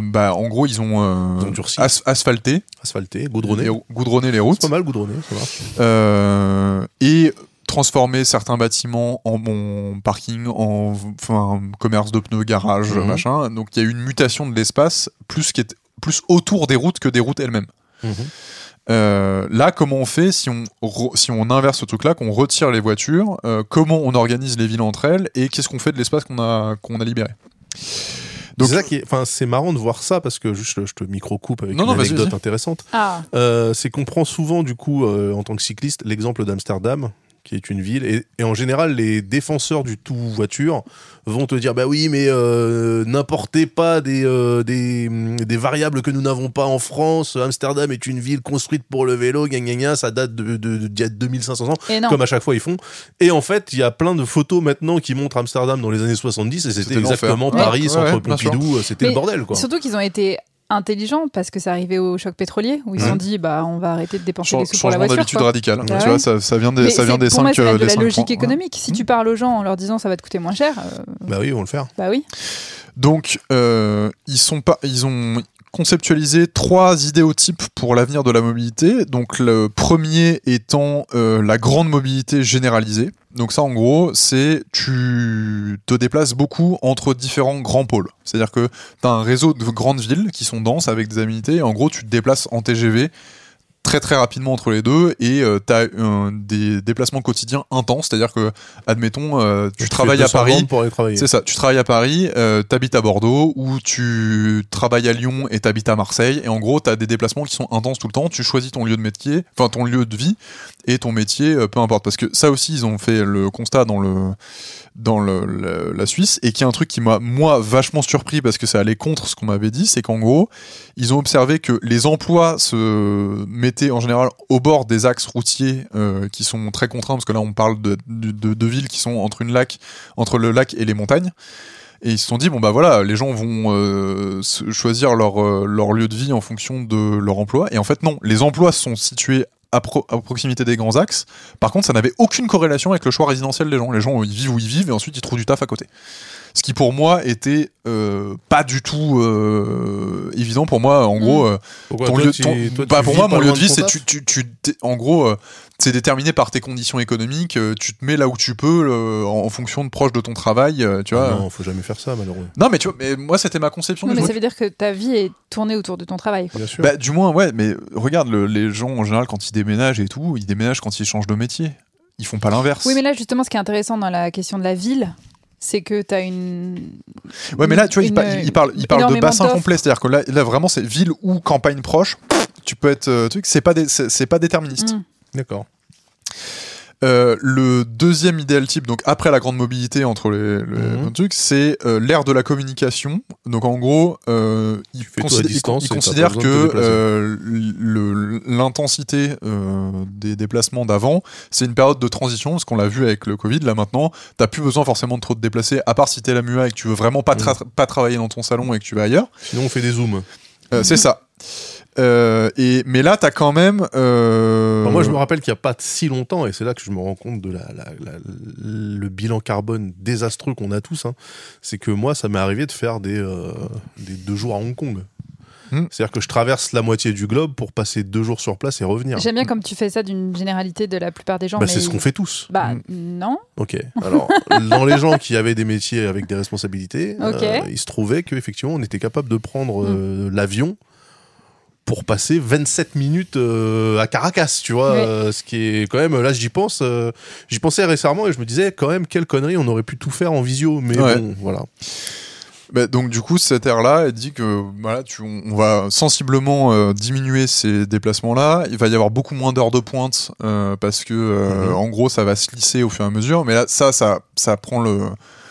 [SPEAKER 2] bah en gros ils ont,
[SPEAKER 1] Ils ont
[SPEAKER 2] as- asphalté,
[SPEAKER 1] asphalté, goudronné.
[SPEAKER 2] et goudronné les routes.
[SPEAKER 1] C'est pas mal goudronné, ça.
[SPEAKER 2] Euh, et transformer certains bâtiments en, en parking, en enfin, commerce de pneus, garage,
[SPEAKER 1] Mhm.
[SPEAKER 2] machin. Donc il y a eu une mutation de l'espace plus, qui est, plus autour des routes que des routes elles-mêmes.
[SPEAKER 1] Mhm.
[SPEAKER 2] Euh, là, comment on fait si on, si on inverse ce truc-là, qu'on retire les voitures euh, Comment on organise les villes entre elles Et qu'est-ce qu'on fait de l'espace qu'on a, qu'on a libéré? Donc-
[SPEAKER 1] c'est ça qui est, enfin, c'est marrant de voir ça parce que juste, je te micro-coupe avec
[SPEAKER 2] Non,
[SPEAKER 1] une
[SPEAKER 2] non, vas-y,
[SPEAKER 1] anecdote
[SPEAKER 2] vas-y.
[SPEAKER 1] intéressante.
[SPEAKER 3] Ah,
[SPEAKER 1] Euh, c'est qu'on prend souvent, du coup, euh, en tant que cycliste, l'exemple d'Amsterdam, qui est une ville. Et, et en général, les défenseurs du tout voiture vont te dire bah oui, mais euh, n'importez pas des, euh, des, des variables que nous n'avons pas en France. Amsterdam est une ville construite pour le vélo, gna gna gna, ça date de, de, de- d'il y a 2500 ans, comme à chaque fois ils font. Et en fait, il y a plein de photos maintenant qui montrent Amsterdam dans les années 70 et c'était
[SPEAKER 2] C'était
[SPEAKER 1] exactement. Paris,
[SPEAKER 2] Ouais,
[SPEAKER 1] centre
[SPEAKER 2] ouais.
[SPEAKER 1] Pompidou, c'était
[SPEAKER 3] Mais
[SPEAKER 1] le bordel quoi.
[SPEAKER 3] Surtout qu'ils ont été intelligents parce que c'est arrivé au choc pétrolier où ils se
[SPEAKER 1] Mhm.
[SPEAKER 3] sont dit bah on va arrêter de dépenser
[SPEAKER 2] Chan-
[SPEAKER 3] des sous pour la
[SPEAKER 2] Changement
[SPEAKER 3] voiture.
[SPEAKER 2] d'habitude
[SPEAKER 3] quoi.
[SPEAKER 2] radicale.
[SPEAKER 3] Ah
[SPEAKER 2] tu
[SPEAKER 3] ouais.
[SPEAKER 2] vois, ça, ça vient des,
[SPEAKER 3] Mais
[SPEAKER 2] ça vient des
[SPEAKER 3] pour moi,
[SPEAKER 2] 5
[SPEAKER 3] c'est la- de la
[SPEAKER 2] cinq
[SPEAKER 3] logique
[SPEAKER 2] points.
[SPEAKER 3] économique. Si tu parles aux gens en leur disant ça va te coûter moins cher, euh,
[SPEAKER 1] Bah oui, on le faire.
[SPEAKER 3] bah oui.
[SPEAKER 2] Donc, euh, ils, sont pas, ils ont conceptualisé trois idéotypes pour l'avenir de la mobilité. Donc, le premier étant euh, la grande mobilité généralisée. Donc, ça, en gros, c'est tu te déplaces beaucoup entre différents grands pôles. C'est-à-dire que tu as un réseau de grandes villes qui sont denses avec des aménités. Et en gros, tu te déplaces en TGV très très rapidement entre les deux et tu as des déplacements quotidiens intenses. C'est-à-dire que, admettons, euh, tu travailles à
[SPEAKER 1] 200
[SPEAKER 2] Paris.
[SPEAKER 1] bornes pour aller travailler.
[SPEAKER 2] C'est ça, tu travailles à Paris, euh, t'habites à Bordeaux, ou tu travailles à Lyon et t'habites à Marseille, et en gros, t'as des déplacements qui sont intenses tout le temps, tu choisis ton lieu de métier, enfin ton lieu de vie, et ton métier, euh, peu importe. Parce que ça aussi, ils ont fait le constat dans le dans la Suisse, et qui est un truc qui m'a, moi, vachement surpris, parce que ça allait contre ce qu'on m'avait dit, c'est qu'en gros, ils ont observé que les emplois se mettaient en général au bord des axes routiers euh, qui sont très contraints, parce que là, on parle de, de, villes qui sont entre une lac, entre le lac et les montagnes. Et ils se sont dit, bon bah voilà, les gens vont euh, choisir leur, euh, leur lieu de vie en fonction de leur emploi. Et en fait, non, les emplois sont situés à, pro- à proximité des grands axes. Par contre, ça n'avait aucune corrélation avec le choix résidentiel des gens. Les gens, ils vivent où ils vivent et ensuite ils trouvent du taf à côté. Ce qui pour moi était euh, pas du tout euh, évident pour moi. En gros, euh,
[SPEAKER 1] Pourquoi
[SPEAKER 2] ton
[SPEAKER 1] toi,
[SPEAKER 2] lieu,
[SPEAKER 1] tu-
[SPEAKER 2] ton-
[SPEAKER 1] toi, tu
[SPEAKER 2] bah, pour moi, mon lieu de vie, c'est tu, tu, en gros, euh, c'est déterminé par tes conditions économiques. euh, tu te mets là où tu peux, euh, en, en fonction de proche de ton travail. euh, tu vois.
[SPEAKER 1] Ah Non, faut jamais faire ça, malheureusement.
[SPEAKER 2] Non, mais tu vois, mais moi, c'était ma conception
[SPEAKER 3] Non, mais ça veut dire que ta vie est tournée autour de ton travail. quoi.
[SPEAKER 1] Bien sûr.
[SPEAKER 2] Bah, du moins, ouais, mais regarde, le- les gens en général, quand ils déménagent et tout, ils déménagent quand ils changent de métier. Ils font pas l'inverse.
[SPEAKER 3] Oui, mais là justement, ce qui est intéressant dans la question de la ville, c'est que tu as une.
[SPEAKER 2] ouais, mais là, tu vois, ils
[SPEAKER 3] une-
[SPEAKER 2] pa- ils parlent, ils parlent de bassin complet. C'est-à-dire que là, là, vraiment, c'est ville ou campagne proche. Tu peux être, euh, truc, c'est pas, dé- c'est c'est pas déterministe.
[SPEAKER 3] Mm.
[SPEAKER 1] D'accord.
[SPEAKER 2] Euh, le deuxième idéal type, donc après la grande mobilité entre les, les
[SPEAKER 1] Mhm.
[SPEAKER 2] trucs, c'est euh, l'ère de la communication. Donc en gros, euh, il, considère,
[SPEAKER 1] distance
[SPEAKER 2] il que euh, l'intensité des déplacements d'avant, c'est une période de transition, parce qu'on l'a vu avec le Covid. Là maintenant, t'as plus besoin forcément de trop te déplacer, à part si t'es la MUA et que tu veux vraiment pas, tra- pas travailler dans ton salon et que tu vas ailleurs.
[SPEAKER 1] Sinon, on fait des zooms.
[SPEAKER 2] C'est ça. Euh, et mais là, t'as quand même. euh,
[SPEAKER 1] Enfin, moi, je me rappelle qu'il n'y a pas si longtemps, et c'est là que je me rends compte de la, la- la- le bilan carbone désastreux qu'on a tous. hein, c'est que moi, ça m'est arrivé de faire des, euh, des deux jours à Hong Kong.
[SPEAKER 2] Hmm.
[SPEAKER 1] C'est-à-dire que je traverse la moitié du globe pour passer deux jours sur place et revenir.
[SPEAKER 3] J'aime bien comme tu fais ça d'une généralité de la plupart des gens.
[SPEAKER 1] Bah,
[SPEAKER 3] mais
[SPEAKER 1] c'est ce qu'on fait tous.
[SPEAKER 3] Bah
[SPEAKER 2] Mm.
[SPEAKER 3] non.
[SPEAKER 1] Ok. Alors, dans les gens qui avaient des métiers avec des responsabilités,
[SPEAKER 3] Ok.
[SPEAKER 1] euh, il se trouvait qu'effectivement, on était capable de prendre euh, l'avion pour passer 27 minutes euh, à Caracas, tu vois. Euh, ce qui est quand même, là, j'y pense, euh, j'y pensais récemment et je me disais quand même, quelle connerie, on aurait pu tout faire en visio. Mais
[SPEAKER 2] Ouais.
[SPEAKER 1] bon, voilà.
[SPEAKER 2] Bah, donc du coup, cette ère-là, elle dit que voilà, tu, on va sensiblement euh, diminuer ces déplacements-là. Il va y avoir beaucoup moins d'heures de pointe euh, parce que euh,
[SPEAKER 1] Mhm.
[SPEAKER 2] en gros, ça va se lisser au fur et à mesure. Mais là, ça, ça, ça prend le.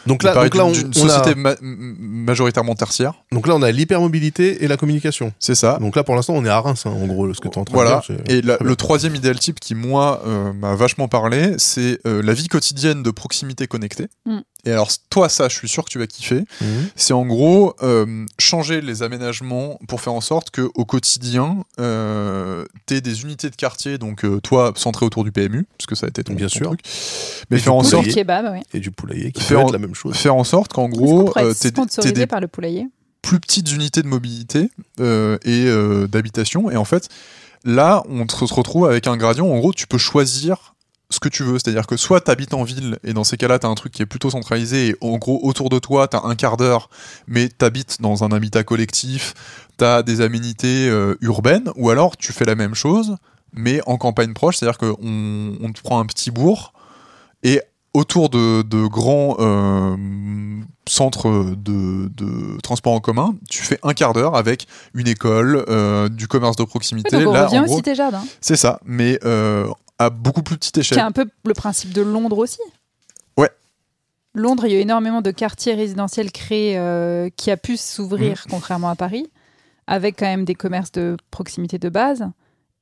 [SPEAKER 1] Donc là, donc là, on,
[SPEAKER 2] d'une
[SPEAKER 1] on a,
[SPEAKER 2] société ma- majoritairement tertiaire.
[SPEAKER 1] donc là, on a l'hypermobilité et la communication.
[SPEAKER 2] C'est ça.
[SPEAKER 1] Donc là, pour l'instant, on est à Reims, hein, en gros, ce que tu es en train
[SPEAKER 2] Voilà.
[SPEAKER 1] de dire.
[SPEAKER 2] Et la- le troisième idéal type qui, moi, euh, m'a vachement parlé, c'est euh, la vie quotidienne de proximité connectée.
[SPEAKER 3] Mm.
[SPEAKER 2] Et alors, toi, ça, je suis sûr que tu vas kiffer.
[SPEAKER 1] Mhm.
[SPEAKER 2] C'est en gros euh, changer les aménagements pour faire en sorte que au quotidien, euh, t'aies des unités de quartier, donc euh, toi, centré autour du PMU, parce que ça a été ton,
[SPEAKER 1] Bien
[SPEAKER 2] ton
[SPEAKER 1] sûr.
[SPEAKER 2] truc. Mais
[SPEAKER 1] Et
[SPEAKER 2] faire en sorte,
[SPEAKER 3] kebab, oui.
[SPEAKER 1] Et du poulailler qui
[SPEAKER 2] Faire en-
[SPEAKER 1] être la même chose.
[SPEAKER 2] faire en sorte qu'en gros, euh, t'aies
[SPEAKER 3] sponsorisé
[SPEAKER 2] des
[SPEAKER 3] par le poulailler
[SPEAKER 2] plus petites unités de mobilité euh, et euh, d'habitation. Et en fait, là, on se retrouve avec un gradient. En gros, tu peux choisir ce que tu veux. C'est-à-dire que soit tu habites en ville, et dans ces cas-là, tu as un truc qui est plutôt centralisé, et en gros, autour de toi, tu as un quart d'heure, mais tu habites dans un habitat collectif, tu as des aménités euh, urbaines, ou alors tu fais la même chose, mais en campagne proche. C'est-à-dire qu'on on te prend un petit bourg, et autour de, de grands euh, centres de, de transport en commun, tu fais un quart d'heure avec une école, euh, du commerce de
[SPEAKER 3] Oui,
[SPEAKER 2] proximité.
[SPEAKER 3] donc on
[SPEAKER 2] Là,
[SPEAKER 3] revient
[SPEAKER 2] en gros, c'est ça, mais euh, à beaucoup plus petite
[SPEAKER 3] qui est
[SPEAKER 2] échelle.
[SPEAKER 3] un peu le principe de Londres aussi.
[SPEAKER 2] Ouais.
[SPEAKER 3] Londres, il y a énormément de quartiers résidentiels créés euh, qui a pu
[SPEAKER 1] Mmh.
[SPEAKER 3] s'ouvrir, contrairement à Paris, avec quand même des commerces de proximité de base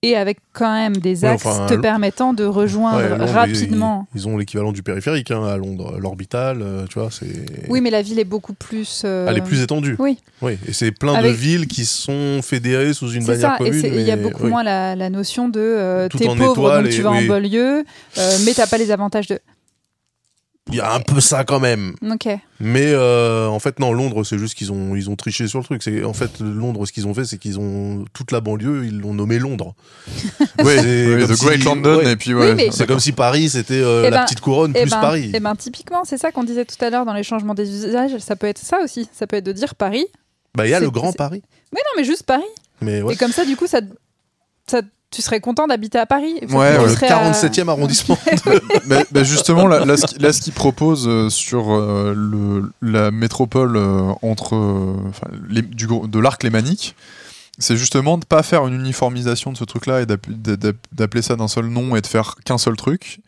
[SPEAKER 3] et avec quand même des
[SPEAKER 1] Ouais,
[SPEAKER 3] axes
[SPEAKER 1] enfin,
[SPEAKER 3] te permettant de rejoindre
[SPEAKER 1] Ouais, Londres,
[SPEAKER 3] rapidement.
[SPEAKER 1] Ils, ils ont l'équivalent du périphérique hein, à Londres, l'orbital, euh, tu vois, c'est.
[SPEAKER 3] Oui, mais la ville est beaucoup plus. euh,
[SPEAKER 1] Elle est plus étendue.
[SPEAKER 3] Oui.
[SPEAKER 1] Oui, et c'est plein de villes qui sont fédérées sous une bannière
[SPEAKER 3] ça,
[SPEAKER 1] commune.
[SPEAKER 3] il y a beaucoup
[SPEAKER 1] oui.
[SPEAKER 3] moins la, la notion de euh, t'es
[SPEAKER 1] en
[SPEAKER 3] pauvre donc
[SPEAKER 1] et-
[SPEAKER 3] tu vas en
[SPEAKER 1] oui.
[SPEAKER 3] banlieue, euh, mais t'as pas les avantages de.
[SPEAKER 1] Il y a un peu ça quand même.
[SPEAKER 3] Ok.
[SPEAKER 1] Mais euh, en fait, non, Londres, c'est juste qu'ils ont, ils ont triché sur le truc. C'est En fait, Londres, ce qu'ils ont fait, c'est qu'ils ont toute la banlieue, ils l'ont nommé Londres.
[SPEAKER 2] Ouais,
[SPEAKER 1] comme
[SPEAKER 2] The
[SPEAKER 1] si-
[SPEAKER 2] Great London,
[SPEAKER 1] ouais.
[SPEAKER 2] et puis ouais.
[SPEAKER 3] Oui,
[SPEAKER 1] C'est comme si Paris, c'était euh,
[SPEAKER 3] Eh
[SPEAKER 1] la
[SPEAKER 3] ben-
[SPEAKER 1] petite couronne
[SPEAKER 3] Eh
[SPEAKER 1] plus
[SPEAKER 3] ben,
[SPEAKER 1] Paris.
[SPEAKER 3] eh ben, typiquement, c'est ça qu'on disait tout à l'heure dans les changements des usages. Ça peut être ça aussi. Ça peut être de dire Paris.
[SPEAKER 1] Bah, il y a le Grand Paris.
[SPEAKER 3] Mais non, mais juste Paris.
[SPEAKER 1] Mais ouais.
[SPEAKER 3] Et comme ça, du coup, ça, ça, tu serais content d'habiter à Paris.
[SPEAKER 2] Ouais,
[SPEAKER 1] le
[SPEAKER 3] serais à-
[SPEAKER 1] 47e arrondissement.
[SPEAKER 2] bah, bah, justement, là, là, ce qui- là, ce qu'ils proposent euh, sur euh, le, la métropole euh, entre euh, les- du, gros- de l'arc lémanique, c'est justement de pas faire une uniformisation de ce truc-là et d'app- d'app- d'appeler ça d'un seul nom et de faire qu'un seul truc.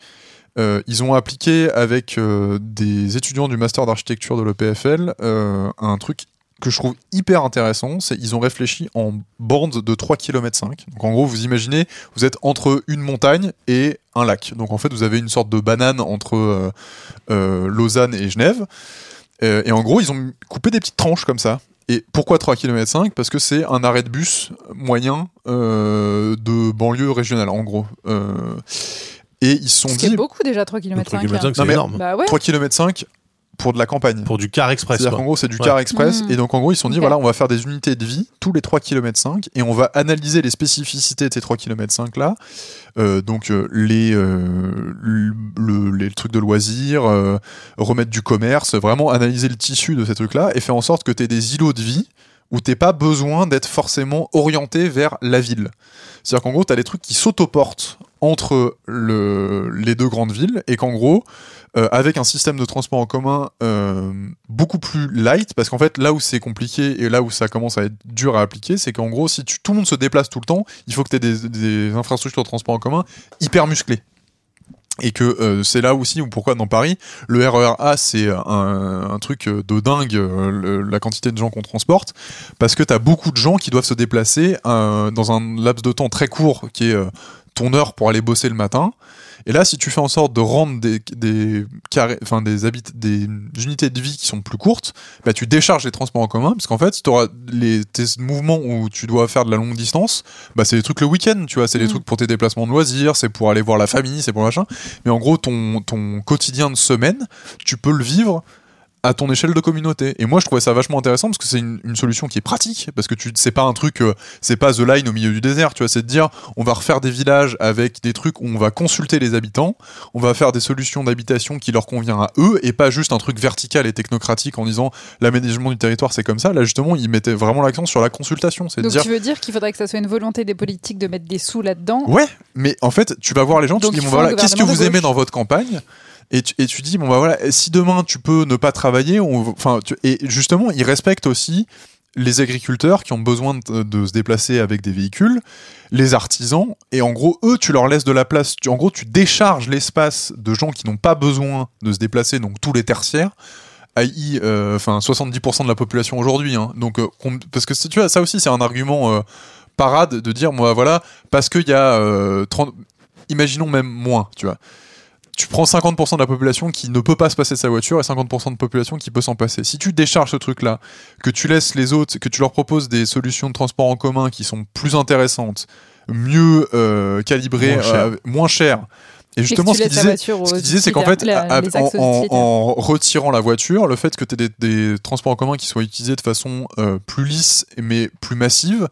[SPEAKER 2] Euh, ils ont appliqué avec euh, des étudiants du master d'architecture de l'EPFL euh, un truc que je trouve hyper intéressant, c'est ils ont réfléchi en bornes de 3 km 5. Donc en gros, vous imaginez, vous êtes entre une montagne et un lac. Donc en fait, vous avez une sorte de banane entre euh, euh, Lausanne et Genève. Euh, et en gros, ils ont coupé des petites tranches comme ça. Et pourquoi 3 km 5 Parce que c'est un arrêt de bus moyen euh, de banlieue régionale, en gros. Euh, et ils se sont
[SPEAKER 3] Ce qui est
[SPEAKER 2] dit,
[SPEAKER 3] beaucoup déjà, 3 km.
[SPEAKER 1] 3 km,
[SPEAKER 2] Non,
[SPEAKER 1] c'est
[SPEAKER 2] mais-
[SPEAKER 1] énorme.
[SPEAKER 3] Bah ouais.
[SPEAKER 2] 3 km 5 pour de la campagne.
[SPEAKER 1] Pour du car express.
[SPEAKER 2] C'est-à-dire qu'en gros, c'est du
[SPEAKER 1] Ouais.
[SPEAKER 2] car express.
[SPEAKER 3] Mmh.
[SPEAKER 2] Et donc, en gros, ils se sont dit, voilà, on va faire des unités de vie tous les 3 km 5 et on va analyser les spécificités de ces 3 km 5 là. Euh, donc, euh, les, euh, le, le- les trucs de loisirs, euh, remettre du commerce, vraiment analyser le tissu de ces trucs là et faire en sorte que tu aies des îlots de vie où t'es pas besoin d'être forcément orienté vers la ville. C'est-à-dire qu'en gros, tu as des trucs qui s'autoportent entre le, les deux grandes villes et qu'en gros, euh, avec un système de transport en commun euh, beaucoup plus light, parce qu'en fait, là où c'est compliqué et là où ça commence à être dur à appliquer, c'est qu'en gros, si tout le monde se déplace tout le temps, il faut que tu aies des, infrastructures de transport en commun hyper musclées. Et que euh, c'est là aussi où pourquoi dans Paris, le RER A c'est un, truc de dingue, la quantité de gens qu'on transporte, parce que tu as beaucoup de gens qui doivent se déplacer dans un laps de temps très court qui est ton heure pour aller bosser le matin. Et là, si tu fais en sorte de rendre des, des, carrés, enfin, des, habit des unités de vie qui sont plus courtes, bah, tu décharges les transports en commun, parce qu'en fait, tu auras les, tes mouvements où tu dois faire de la longue distance, bah, c'est des trucs le week-end, tu vois, c'est des
[SPEAKER 3] Mm.
[SPEAKER 2] trucs pour tes déplacements de loisirs, c'est pour aller voir la famille, c'est pour machin. Mais en gros, ton, ton quotidien de semaine, tu peux le vivre à ton échelle de communauté. Et moi, je trouvais ça vachement intéressant parce que c'est une, une solution qui est pratique, parce que tu c'est pas un truc, euh, c'est pas The Line au milieu du désert, tu vois, c'est de dire, on va refaire des villages avec des trucs où on va consulter les habitants, on va faire des solutions d'habitation qui leur convient à eux, et pas juste un truc vertical et technocratique en disant l'aménagement du territoire c'est comme ça. Là, justement, ils mettaient vraiment l'accent sur la consultation, c'est
[SPEAKER 3] Donc
[SPEAKER 2] dire,
[SPEAKER 3] tu veux dire qu'il faudrait que ça soit une volonté des politiques de mettre des sous là-dedans?
[SPEAKER 2] Ouais, mais en fait, tu vas voir les gens, tu dis, bon, bah, voilà, qu'est-ce que vous aimez dans votre campagne? Et tu, dis, bon, bah voilà, si demain tu peux ne pas travailler, on, enfin, et justement, ils respectent aussi les agriculteurs qui ont besoin de, se déplacer avec des véhicules, les artisans, et en gros, eux, tu leur laisses de la place, tu, en gros, tu décharges l'espace de gens qui n'ont pas besoin de se déplacer, donc tous les tertiaires, i.e., euh, enfin 70% de la population aujourd'hui. hein. donc, euh, parce que tu vois, ça aussi, c'est un argument euh, parade de dire, moi, voilà, parce qu'il y a euh, 30, imaginons même moins, tu vois. Tu prends 50% de la population qui ne peut pas se passer de sa voiture et 50% de population qui peut s'en passer. Si tu décharges ce truc-là, que tu laisses les autres, que tu leur proposes des solutions de transport en commun qui sont plus intéressantes, mieux euh, calibrées,
[SPEAKER 1] Moins chères.
[SPEAKER 2] euh, moins chères, et
[SPEAKER 3] Et que
[SPEAKER 2] justement, ce qu'il disait, ce c'est qu'en fait, à- en, retirant la voiture, le fait que tu aies des, des transports en commun qui soient utilisés de façon euh, plus lisse mais plus massive,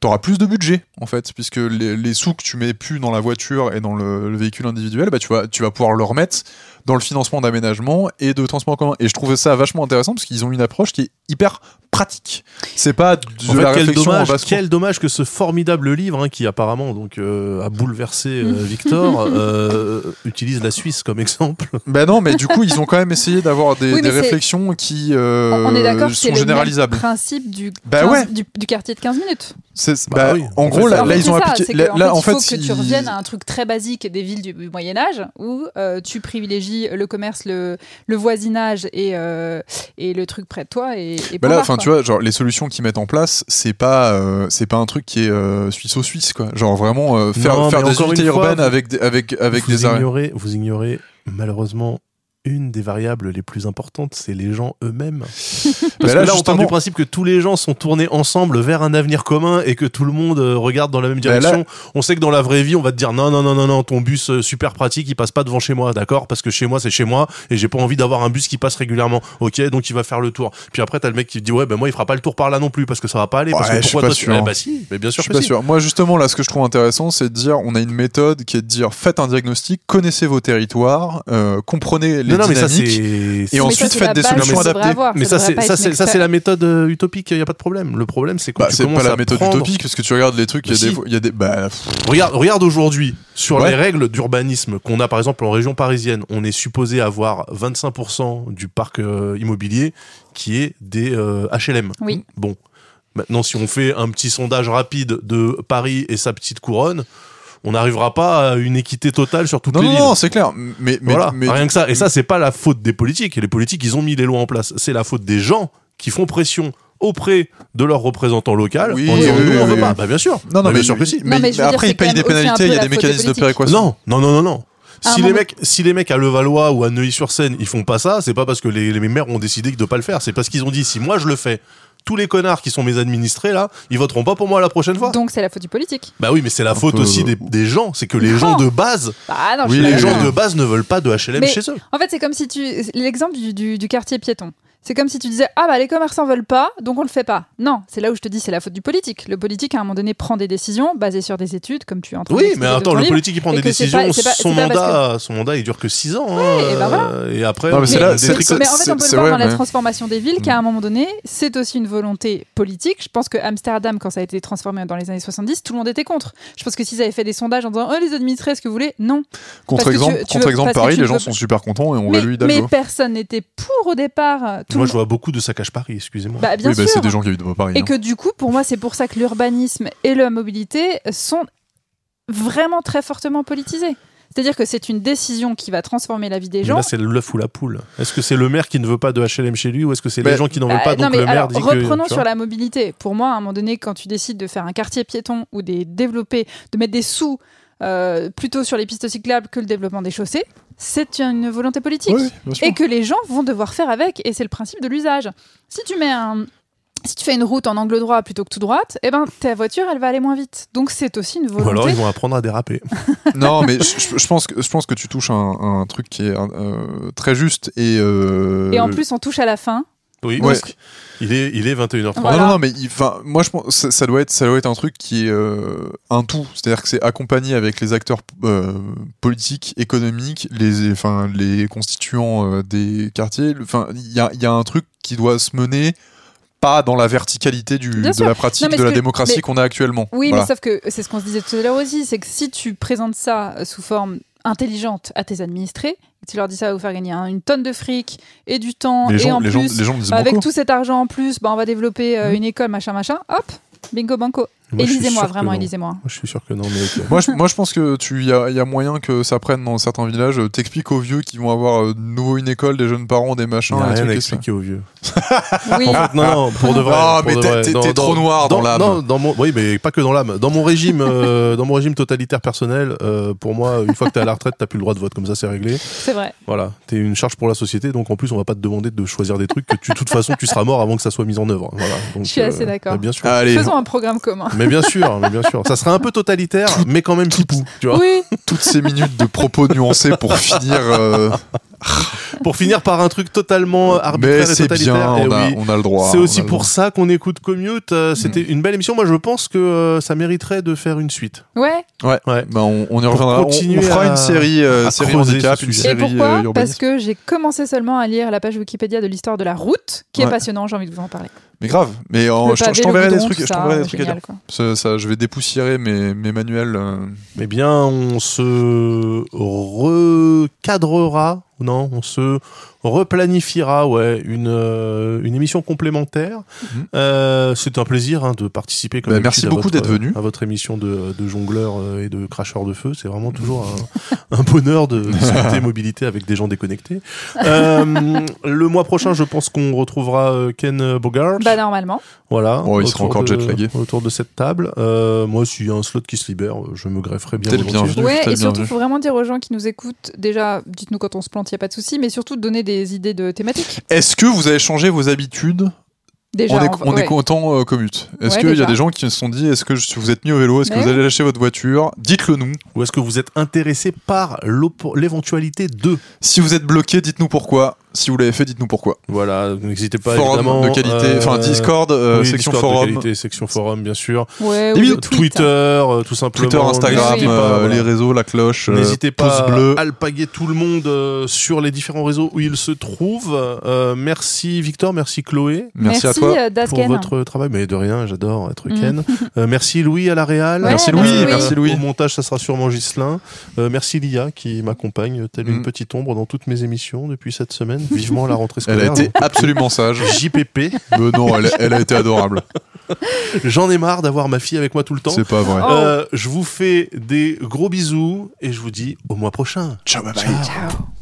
[SPEAKER 2] t'auras plus de budget en fait, puisque les, sous que tu mets plus dans la voiture et dans le, le véhicule individuel, bah, tu, vas, tu vas pouvoir le remettre dans le financement d'aménagement et de transport en commun. Et je trouvais ça vachement intéressant parce qu'ils ont une approche qui est hyper pratique. C'est pas de
[SPEAKER 1] En fait,
[SPEAKER 2] la
[SPEAKER 1] quel dommage, quel dommage que ce formidable livre, hein, qui apparemment donc euh, a bouleversé euh, Victor, euh, utilise la Suisse comme exemple.
[SPEAKER 2] Ben non, mais du coup, ils ont quand même essayé d'avoir des,
[SPEAKER 3] Oui,
[SPEAKER 2] des réflexions qui euh,
[SPEAKER 3] on est d'accord
[SPEAKER 2] sont
[SPEAKER 3] le
[SPEAKER 2] généralisables.
[SPEAKER 3] principe du,
[SPEAKER 2] Bah
[SPEAKER 3] 15
[SPEAKER 2] ouais.
[SPEAKER 3] du, du quartier de 15 minutes.
[SPEAKER 2] C'est-
[SPEAKER 1] Bah
[SPEAKER 2] bah,
[SPEAKER 1] oui.
[SPEAKER 2] En
[SPEAKER 1] En
[SPEAKER 2] gros,
[SPEAKER 1] fait,
[SPEAKER 2] là,
[SPEAKER 3] fait,
[SPEAKER 2] ils ont
[SPEAKER 3] ça,
[SPEAKER 2] appliqué.
[SPEAKER 3] que,
[SPEAKER 2] Là, en
[SPEAKER 3] il faut
[SPEAKER 2] fait,
[SPEAKER 3] que tu reviennes à un truc très basique des villes du Moyen Âge où euh, tu privilégies le commerce, le, le voisinage et, euh, et le truc près de toi. Et, et
[SPEAKER 2] Bah là, enfin, tu vois, genre les solutions qu'ils mettent en place, c'est pas, euh, c'est pas un truc qui est euh, suisse-au-suisse, quoi. Genre vraiment euh, faire,
[SPEAKER 1] Non,
[SPEAKER 2] faire des unités
[SPEAKER 1] fois,
[SPEAKER 2] urbaines
[SPEAKER 1] vous-
[SPEAKER 2] avec des, avec avec
[SPEAKER 1] vous
[SPEAKER 2] des arrêts.
[SPEAKER 1] ignorez, vous ignorez malheureusement une des variables les plus importantes, c'est les gens eux-mêmes. Parce
[SPEAKER 2] Bah là,
[SPEAKER 1] que là, on part du principe que tous les gens sont tournés ensemble vers un avenir commun et que tout le monde euh, regarde dans la même
[SPEAKER 2] Bah là-
[SPEAKER 1] direction. On sait que dans la vraie vie, on va te dire non, non, non, non, non, ton bus euh, super pratique, il passe pas devant chez moi, d'accord? Parce que chez moi, c'est chez moi et j'ai pas envie d'avoir un bus qui passe régulièrement. Ok, donc il va faire le tour. Puis après, t'as le mec qui te dit ouais, ben moi, il fera pas le tour par là non plus parce que ça va pas aller. parce
[SPEAKER 2] Ouais,
[SPEAKER 1] que
[SPEAKER 2] je suis
[SPEAKER 1] pourquoi
[SPEAKER 2] pas
[SPEAKER 1] toi, tu-
[SPEAKER 2] sûr.
[SPEAKER 1] Eh bah si, mais bien
[SPEAKER 2] Je
[SPEAKER 1] sûr
[SPEAKER 2] suis
[SPEAKER 1] que
[SPEAKER 2] pas
[SPEAKER 1] si.
[SPEAKER 2] sûr. Moi, justement, là, ce que je trouve intéressant, c'est de dire, on a une méthode qui est de dire, faites un diagnostic, connaissez vos territoires, euh, comprenez les
[SPEAKER 1] Non, non, mais ça c'est.
[SPEAKER 2] Et ensuite, faites des solutions adaptées.
[SPEAKER 1] Mais ça, c'est ça, c'est la méthode euh, utopique. Il y a pas de problème. Le problème, c'est quand
[SPEAKER 2] Bah, c'est pas la méthode
[SPEAKER 1] prendre-
[SPEAKER 2] utopique, parce que tu regardes les trucs, il y a des, fois- il y a des, bah,
[SPEAKER 1] Regarde, regarde aujourd'hui sur
[SPEAKER 2] Ouais.
[SPEAKER 1] les règles d'urbanisme qu'on a par exemple en région parisienne. On est supposé avoir 25% du parc euh, immobilier qui est des euh, HLM.
[SPEAKER 3] Oui.
[SPEAKER 1] Bon. Maintenant, si on fait un petit sondage rapide de Paris et sa petite couronne, on n'arrivera pas à une équité totale sur toutes
[SPEAKER 2] non,
[SPEAKER 1] les
[SPEAKER 2] non,
[SPEAKER 1] villes.
[SPEAKER 2] non, c'est clair. Mais, mais,
[SPEAKER 1] voilà,
[SPEAKER 2] mais-
[SPEAKER 1] rien que ça. Et ça, c'est pas la faute des politiques. Et les politiques, ils ont mis les lois en place. C'est la faute des gens qui font pression auprès de leurs représentants locaux
[SPEAKER 2] Oui,
[SPEAKER 1] en disant
[SPEAKER 2] oui,
[SPEAKER 1] nous
[SPEAKER 2] oui,
[SPEAKER 1] on veut
[SPEAKER 2] oui,
[SPEAKER 1] pas. Bah bien sûr.
[SPEAKER 2] Non, non,
[SPEAKER 1] Bah,
[SPEAKER 2] mais
[SPEAKER 1] bien sûr que si.
[SPEAKER 2] Mais,
[SPEAKER 3] mais
[SPEAKER 2] après, ils payent des pénalités, il y a des mécanismes de péréquation.
[SPEAKER 1] Non, non, non, non, non. Si les, mecs, si les mecs à Levallois ou à Neuilly-sur-Seine, ils font pas ça, c'est pas parce que les, les maires ont décidé de pas le faire. C'est parce qu'ils ont dit si moi je le fais, tous les connards qui sont mes administrés là, ils voteront pas pour moi la prochaine fois.
[SPEAKER 3] Donc c'est la faute du politique.
[SPEAKER 1] Bah oui, mais c'est la faute
[SPEAKER 2] peu-
[SPEAKER 1] aussi des, des gens. C'est que les
[SPEAKER 3] Non.
[SPEAKER 1] gens de base,
[SPEAKER 3] Bah non, je
[SPEAKER 2] Oui,
[SPEAKER 1] les gens de base ne veulent pas de HLM
[SPEAKER 3] Mais-
[SPEAKER 1] chez eux.
[SPEAKER 3] En fait, c'est comme si tu. L'exemple du, du- du quartier piéton. C'est comme si tu disais Ah bah les commerçants veulent pas, donc on le fait pas. Non, c'est là où je te dis c'est la faute du politique. Le politique, à un moment donné, prend des décisions basées sur des études, comme tu es en train
[SPEAKER 1] Oui, mais attends, le
[SPEAKER 3] livre.
[SPEAKER 1] politique il prend des
[SPEAKER 3] que
[SPEAKER 1] décisions,
[SPEAKER 3] pas- c'est pas-
[SPEAKER 1] son mandat, son mandat il dure que 6 ans. hein,
[SPEAKER 3] et ben voilà.
[SPEAKER 1] euh, et après,
[SPEAKER 2] Non, mais
[SPEAKER 1] fait
[SPEAKER 2] là-
[SPEAKER 3] mais en fait, on peut le voir
[SPEAKER 2] vrai,
[SPEAKER 3] dans la
[SPEAKER 2] mais-
[SPEAKER 3] transformation des villes, qu'à un moment donné, c'est aussi une volonté politique. Je pense que Amsterdam, quand ça a été transformé dans les années 70, tout le monde était contre. Je pense que s'ils avaient fait des sondages en disant Oh, les administrés, est-ce que vous voulez Non.
[SPEAKER 2] Contre-exemple,
[SPEAKER 3] que que
[SPEAKER 2] Paris, les gens sont super contents et on
[SPEAKER 3] Mais,
[SPEAKER 2] réélu
[SPEAKER 3] mais
[SPEAKER 2] Hidalgo.
[SPEAKER 3] personne n'était pour au départ. Tout
[SPEAKER 1] Moi, je vois beaucoup de saccage Paris, excusez-moi.
[SPEAKER 3] Bah, bien
[SPEAKER 2] oui, bah,
[SPEAKER 3] sûr.
[SPEAKER 2] c'est des gens qui habitent pas Paris.
[SPEAKER 3] Et
[SPEAKER 2] hein.
[SPEAKER 3] que du coup, pour moi, c'est pour ça que l'urbanisme et la mobilité sont vraiment très fortement politisés. C'est-à-dire que c'est une décision qui va transformer la vie des
[SPEAKER 1] Mais
[SPEAKER 3] gens.
[SPEAKER 1] là, c'est l'œuf ou la poule. Est-ce que c'est le maire qui ne veut pas de HLM chez lui ou est-ce que c'est
[SPEAKER 2] Bah,
[SPEAKER 1] les gens qui n'en veulent
[SPEAKER 3] Bah,
[SPEAKER 1] pas
[SPEAKER 3] non,
[SPEAKER 1] donc
[SPEAKER 3] mais
[SPEAKER 1] le maire
[SPEAKER 3] alors,
[SPEAKER 1] dit que.
[SPEAKER 3] reprenons sur la mobilité. Pour moi, à un moment donné, quand tu décides de faire un quartier piéton ou des développer, de mettre des sous euh, plutôt sur les pistes cyclables que le développement des chaussées, c'est une volonté politique.
[SPEAKER 2] Oui,
[SPEAKER 3] et que les gens vont devoir faire avec. Et c'est le principe de l'usage. Si tu mets un. Si tu fais une route en angle droit plutôt que tout droite, eh ben ta voiture elle va aller moins vite. Donc c'est aussi une
[SPEAKER 1] Ou alors
[SPEAKER 3] volonté.
[SPEAKER 1] ils vont apprendre à déraper.
[SPEAKER 2] non, mais je, je pense que je pense que tu touches un, un truc qui est euh, très juste et. euh,
[SPEAKER 3] Et en plus on touche à la fin.
[SPEAKER 1] Oui,
[SPEAKER 2] Ouais.
[SPEAKER 1] il est, il est 21h30.
[SPEAKER 2] Non,
[SPEAKER 3] Voilà.
[SPEAKER 2] non, non, mais il- enfin, moi je pense ça, ça doit être ça doit être un truc qui est euh, un tout, c'est-à-dire que c'est accompagné avec les acteurs euh, politiques, économiques, les enfin les constituants euh, des quartiers. Enfin, il y a, il y a un truc qui doit se mener pas dans la verticalité du, de
[SPEAKER 3] sûr.
[SPEAKER 2] la pratique
[SPEAKER 3] Non,
[SPEAKER 2] de la
[SPEAKER 3] que-
[SPEAKER 2] démocratie qu'on a actuellement.
[SPEAKER 3] Oui,
[SPEAKER 2] Voilà.
[SPEAKER 3] mais sauf que c'est ce qu'on se disait tout à l'heure aussi, c'est que si tu présentes ça sous forme intelligente à tes administrés, tu leur dis ça va vous faire gagner hein, une tonne de fric et du temps, et en
[SPEAKER 2] les gens,
[SPEAKER 3] plus,
[SPEAKER 2] les gens me disent
[SPEAKER 3] avec
[SPEAKER 2] beaucoup.
[SPEAKER 3] tout cet argent en plus, bah, on va développer euh,
[SPEAKER 2] Mhm.
[SPEAKER 3] une école, machin, machin, hop, bingo banco.
[SPEAKER 1] Moi, je suis
[SPEAKER 3] Élisez-moi, vraiment, élisez-moi.
[SPEAKER 1] Moi, je suis sûr que non, mais ok.
[SPEAKER 2] Moi je, moi, je pense que tu y a, y a moyen que ça prenne dans certains villages. T'expliques aux vieux qui vont avoir euh, de nouveau une école, des jeunes parents, des
[SPEAKER 1] Il
[SPEAKER 2] machins,
[SPEAKER 1] n'y a
[SPEAKER 2] des
[SPEAKER 1] rien à expliquer aux vieux.
[SPEAKER 3] Oui,
[SPEAKER 1] En fait, non, non, pour de vrai.
[SPEAKER 2] Ah, mais t'es-
[SPEAKER 1] Dans-
[SPEAKER 2] trop
[SPEAKER 1] dans-
[SPEAKER 2] noir dans l'âme.
[SPEAKER 1] Non, dans mon, oui, mais pas que dans l'âme. Dans mon régime, euh, dans mon régime totalitaire personnel, euh, pour moi, une fois que t'es à la retraite, t'as plus le droit de vote. Comme ça, c'est réglé.
[SPEAKER 3] c'est vrai.
[SPEAKER 1] Voilà, t'es une charge pour la société, donc en plus, on va pas te demander de choisir des trucs que de toute façon, tu seras mort avant que ça soit mis en œuvre. Voilà. Donc,
[SPEAKER 3] Je suis assez d'accord.
[SPEAKER 1] euh, Bien sûr.
[SPEAKER 2] Allez,
[SPEAKER 3] Faisons un programme commun.
[SPEAKER 1] Mais bien sûr, mais bien sûr. Ça serait un peu totalitaire, mais quand même pipou. Tu vois.
[SPEAKER 3] Oui,
[SPEAKER 2] toutes ces minutes de propos nuancés pour finir. euh,
[SPEAKER 1] Pour finir par un truc totalement arbitraire
[SPEAKER 2] mais
[SPEAKER 1] et totalitaire.
[SPEAKER 2] bien,
[SPEAKER 1] Eh
[SPEAKER 2] on a,
[SPEAKER 1] oui.
[SPEAKER 2] on a le droit.
[SPEAKER 1] C'est aussi pour ça qu'on écoute Commute. Euh, C'était une belle émission. Moi, je pense que euh, ça mériterait de faire une suite.
[SPEAKER 3] ouais.
[SPEAKER 2] Ouais.
[SPEAKER 1] Ouais.
[SPEAKER 2] Bah, on, on y reviendra. On, fera
[SPEAKER 1] à-
[SPEAKER 2] une série, euh, série handicap, une
[SPEAKER 1] sujet.
[SPEAKER 3] Et
[SPEAKER 2] série
[SPEAKER 3] pourquoi
[SPEAKER 2] euh,
[SPEAKER 3] Parce que j'ai commencé seulement à lire la page Wikipédia de l'histoire de la route, qui est passionnant, j'ai envie de vous en parler.
[SPEAKER 2] Mais grave. Mais je, je t'enverrai des trucs. Je t'enverrai des trucs à
[SPEAKER 3] génial,
[SPEAKER 2] dire.
[SPEAKER 3] quoi.
[SPEAKER 2] Ça, ça, je vais dépoussiérer mes, mes manuels.
[SPEAKER 1] Eh bien, on se recadrera, non, on se replanifiera, ouais, une, euh, une émission complémentaire.
[SPEAKER 2] Mhm.
[SPEAKER 1] Euh, c'est un plaisir hein, de participer. Comme
[SPEAKER 2] Bah,
[SPEAKER 1] d'habitude,
[SPEAKER 2] merci
[SPEAKER 1] à
[SPEAKER 2] beaucoup
[SPEAKER 1] votre-
[SPEAKER 2] d'être venu.
[SPEAKER 1] À votre émission de, de jongleur euh, et de cracheur de feu. C'est vraiment toujours un, un bonheur de discuter mobilité avec des gens déconnectés. Euh, le mois prochain, je pense qu'on retrouvera Ken Bogart.
[SPEAKER 3] Bah, normalement.
[SPEAKER 1] Voilà.
[SPEAKER 2] Bon, il sera encore
[SPEAKER 1] de-
[SPEAKER 2] jet-lagué.
[SPEAKER 1] Autour de cette table. Euh, moi, s'il y a un slot qui se libère, je me grefferai bien.
[SPEAKER 3] Ouais, et surtout, il faut vraiment dire aux gens qui nous écoutent, déjà, dites-nous quand on se plante, il n'y a pas de souci, mais surtout de donner des idées de thématiques.
[SPEAKER 2] Est-ce que vous avez changé vos habitudes?
[SPEAKER 3] Déjà, on ouais.
[SPEAKER 2] écoutant euh, Commute Est-ce
[SPEAKER 3] Ouais,
[SPEAKER 2] qu'il y a des gens qui se sont dit est-ce que je- vous êtes mis au vélo? Est-ce que vous allez lâcher votre voiture? Dites-le nous.
[SPEAKER 1] Ou est-ce que vous êtes intéressé par l'éventualité de?
[SPEAKER 2] Si vous êtes bloqué, dites-nous pourquoi. Si vous l'avez fait, dites-nous pourquoi.
[SPEAKER 1] Voilà, n'hésitez pas
[SPEAKER 2] forum
[SPEAKER 1] évidemment.
[SPEAKER 2] de qualité,
[SPEAKER 1] euh,
[SPEAKER 2] enfin Discord, euh,
[SPEAKER 1] oui,
[SPEAKER 2] section
[SPEAKER 1] Discord de
[SPEAKER 2] forum,
[SPEAKER 1] qualité, section forum, bien sûr.
[SPEAKER 3] Ouais, de tweet.
[SPEAKER 1] Twitter, euh, tout simplement.
[SPEAKER 2] Twitter, Instagram,
[SPEAKER 1] N'hésitez pas,
[SPEAKER 2] euh,
[SPEAKER 1] voilà.
[SPEAKER 2] les réseaux, la cloche, euh,
[SPEAKER 1] N'hésitez
[SPEAKER 2] pouce
[SPEAKER 1] pas
[SPEAKER 2] bleu.
[SPEAKER 1] à alpaguer tout le monde euh, sur les différents réseaux où il se trouve. Euh, merci Victor, merci Chloé
[SPEAKER 2] Merci, à toi.
[SPEAKER 3] euh,
[SPEAKER 1] pour votre travail. Mais de rien, j'adore être
[SPEAKER 3] Mm.
[SPEAKER 1] Ken. Euh, merci Louis à la Réal.
[SPEAKER 3] Ouais,
[SPEAKER 2] merci Louis, merci Louis.
[SPEAKER 1] Au montage, ça sera sûrement Gislin. Euh, merci Lia qui m'accompagne telle une
[SPEAKER 2] Mm.
[SPEAKER 1] petite ombre dans toutes mes émissions depuis cette semaine. Vivement la rentrée
[SPEAKER 2] Elle
[SPEAKER 1] scolaire.
[SPEAKER 2] a été absolument sage.
[SPEAKER 1] JPP.
[SPEAKER 2] Euh, non, elle, elle a été adorable.
[SPEAKER 1] J'en ai marre d'avoir ma fille avec moi tout le temps.
[SPEAKER 2] C'est pas vrai.
[SPEAKER 1] Euh, je vous fais des gros bisous et je vous dis au mois prochain.
[SPEAKER 2] Ciao, bye bye.
[SPEAKER 3] Ciao.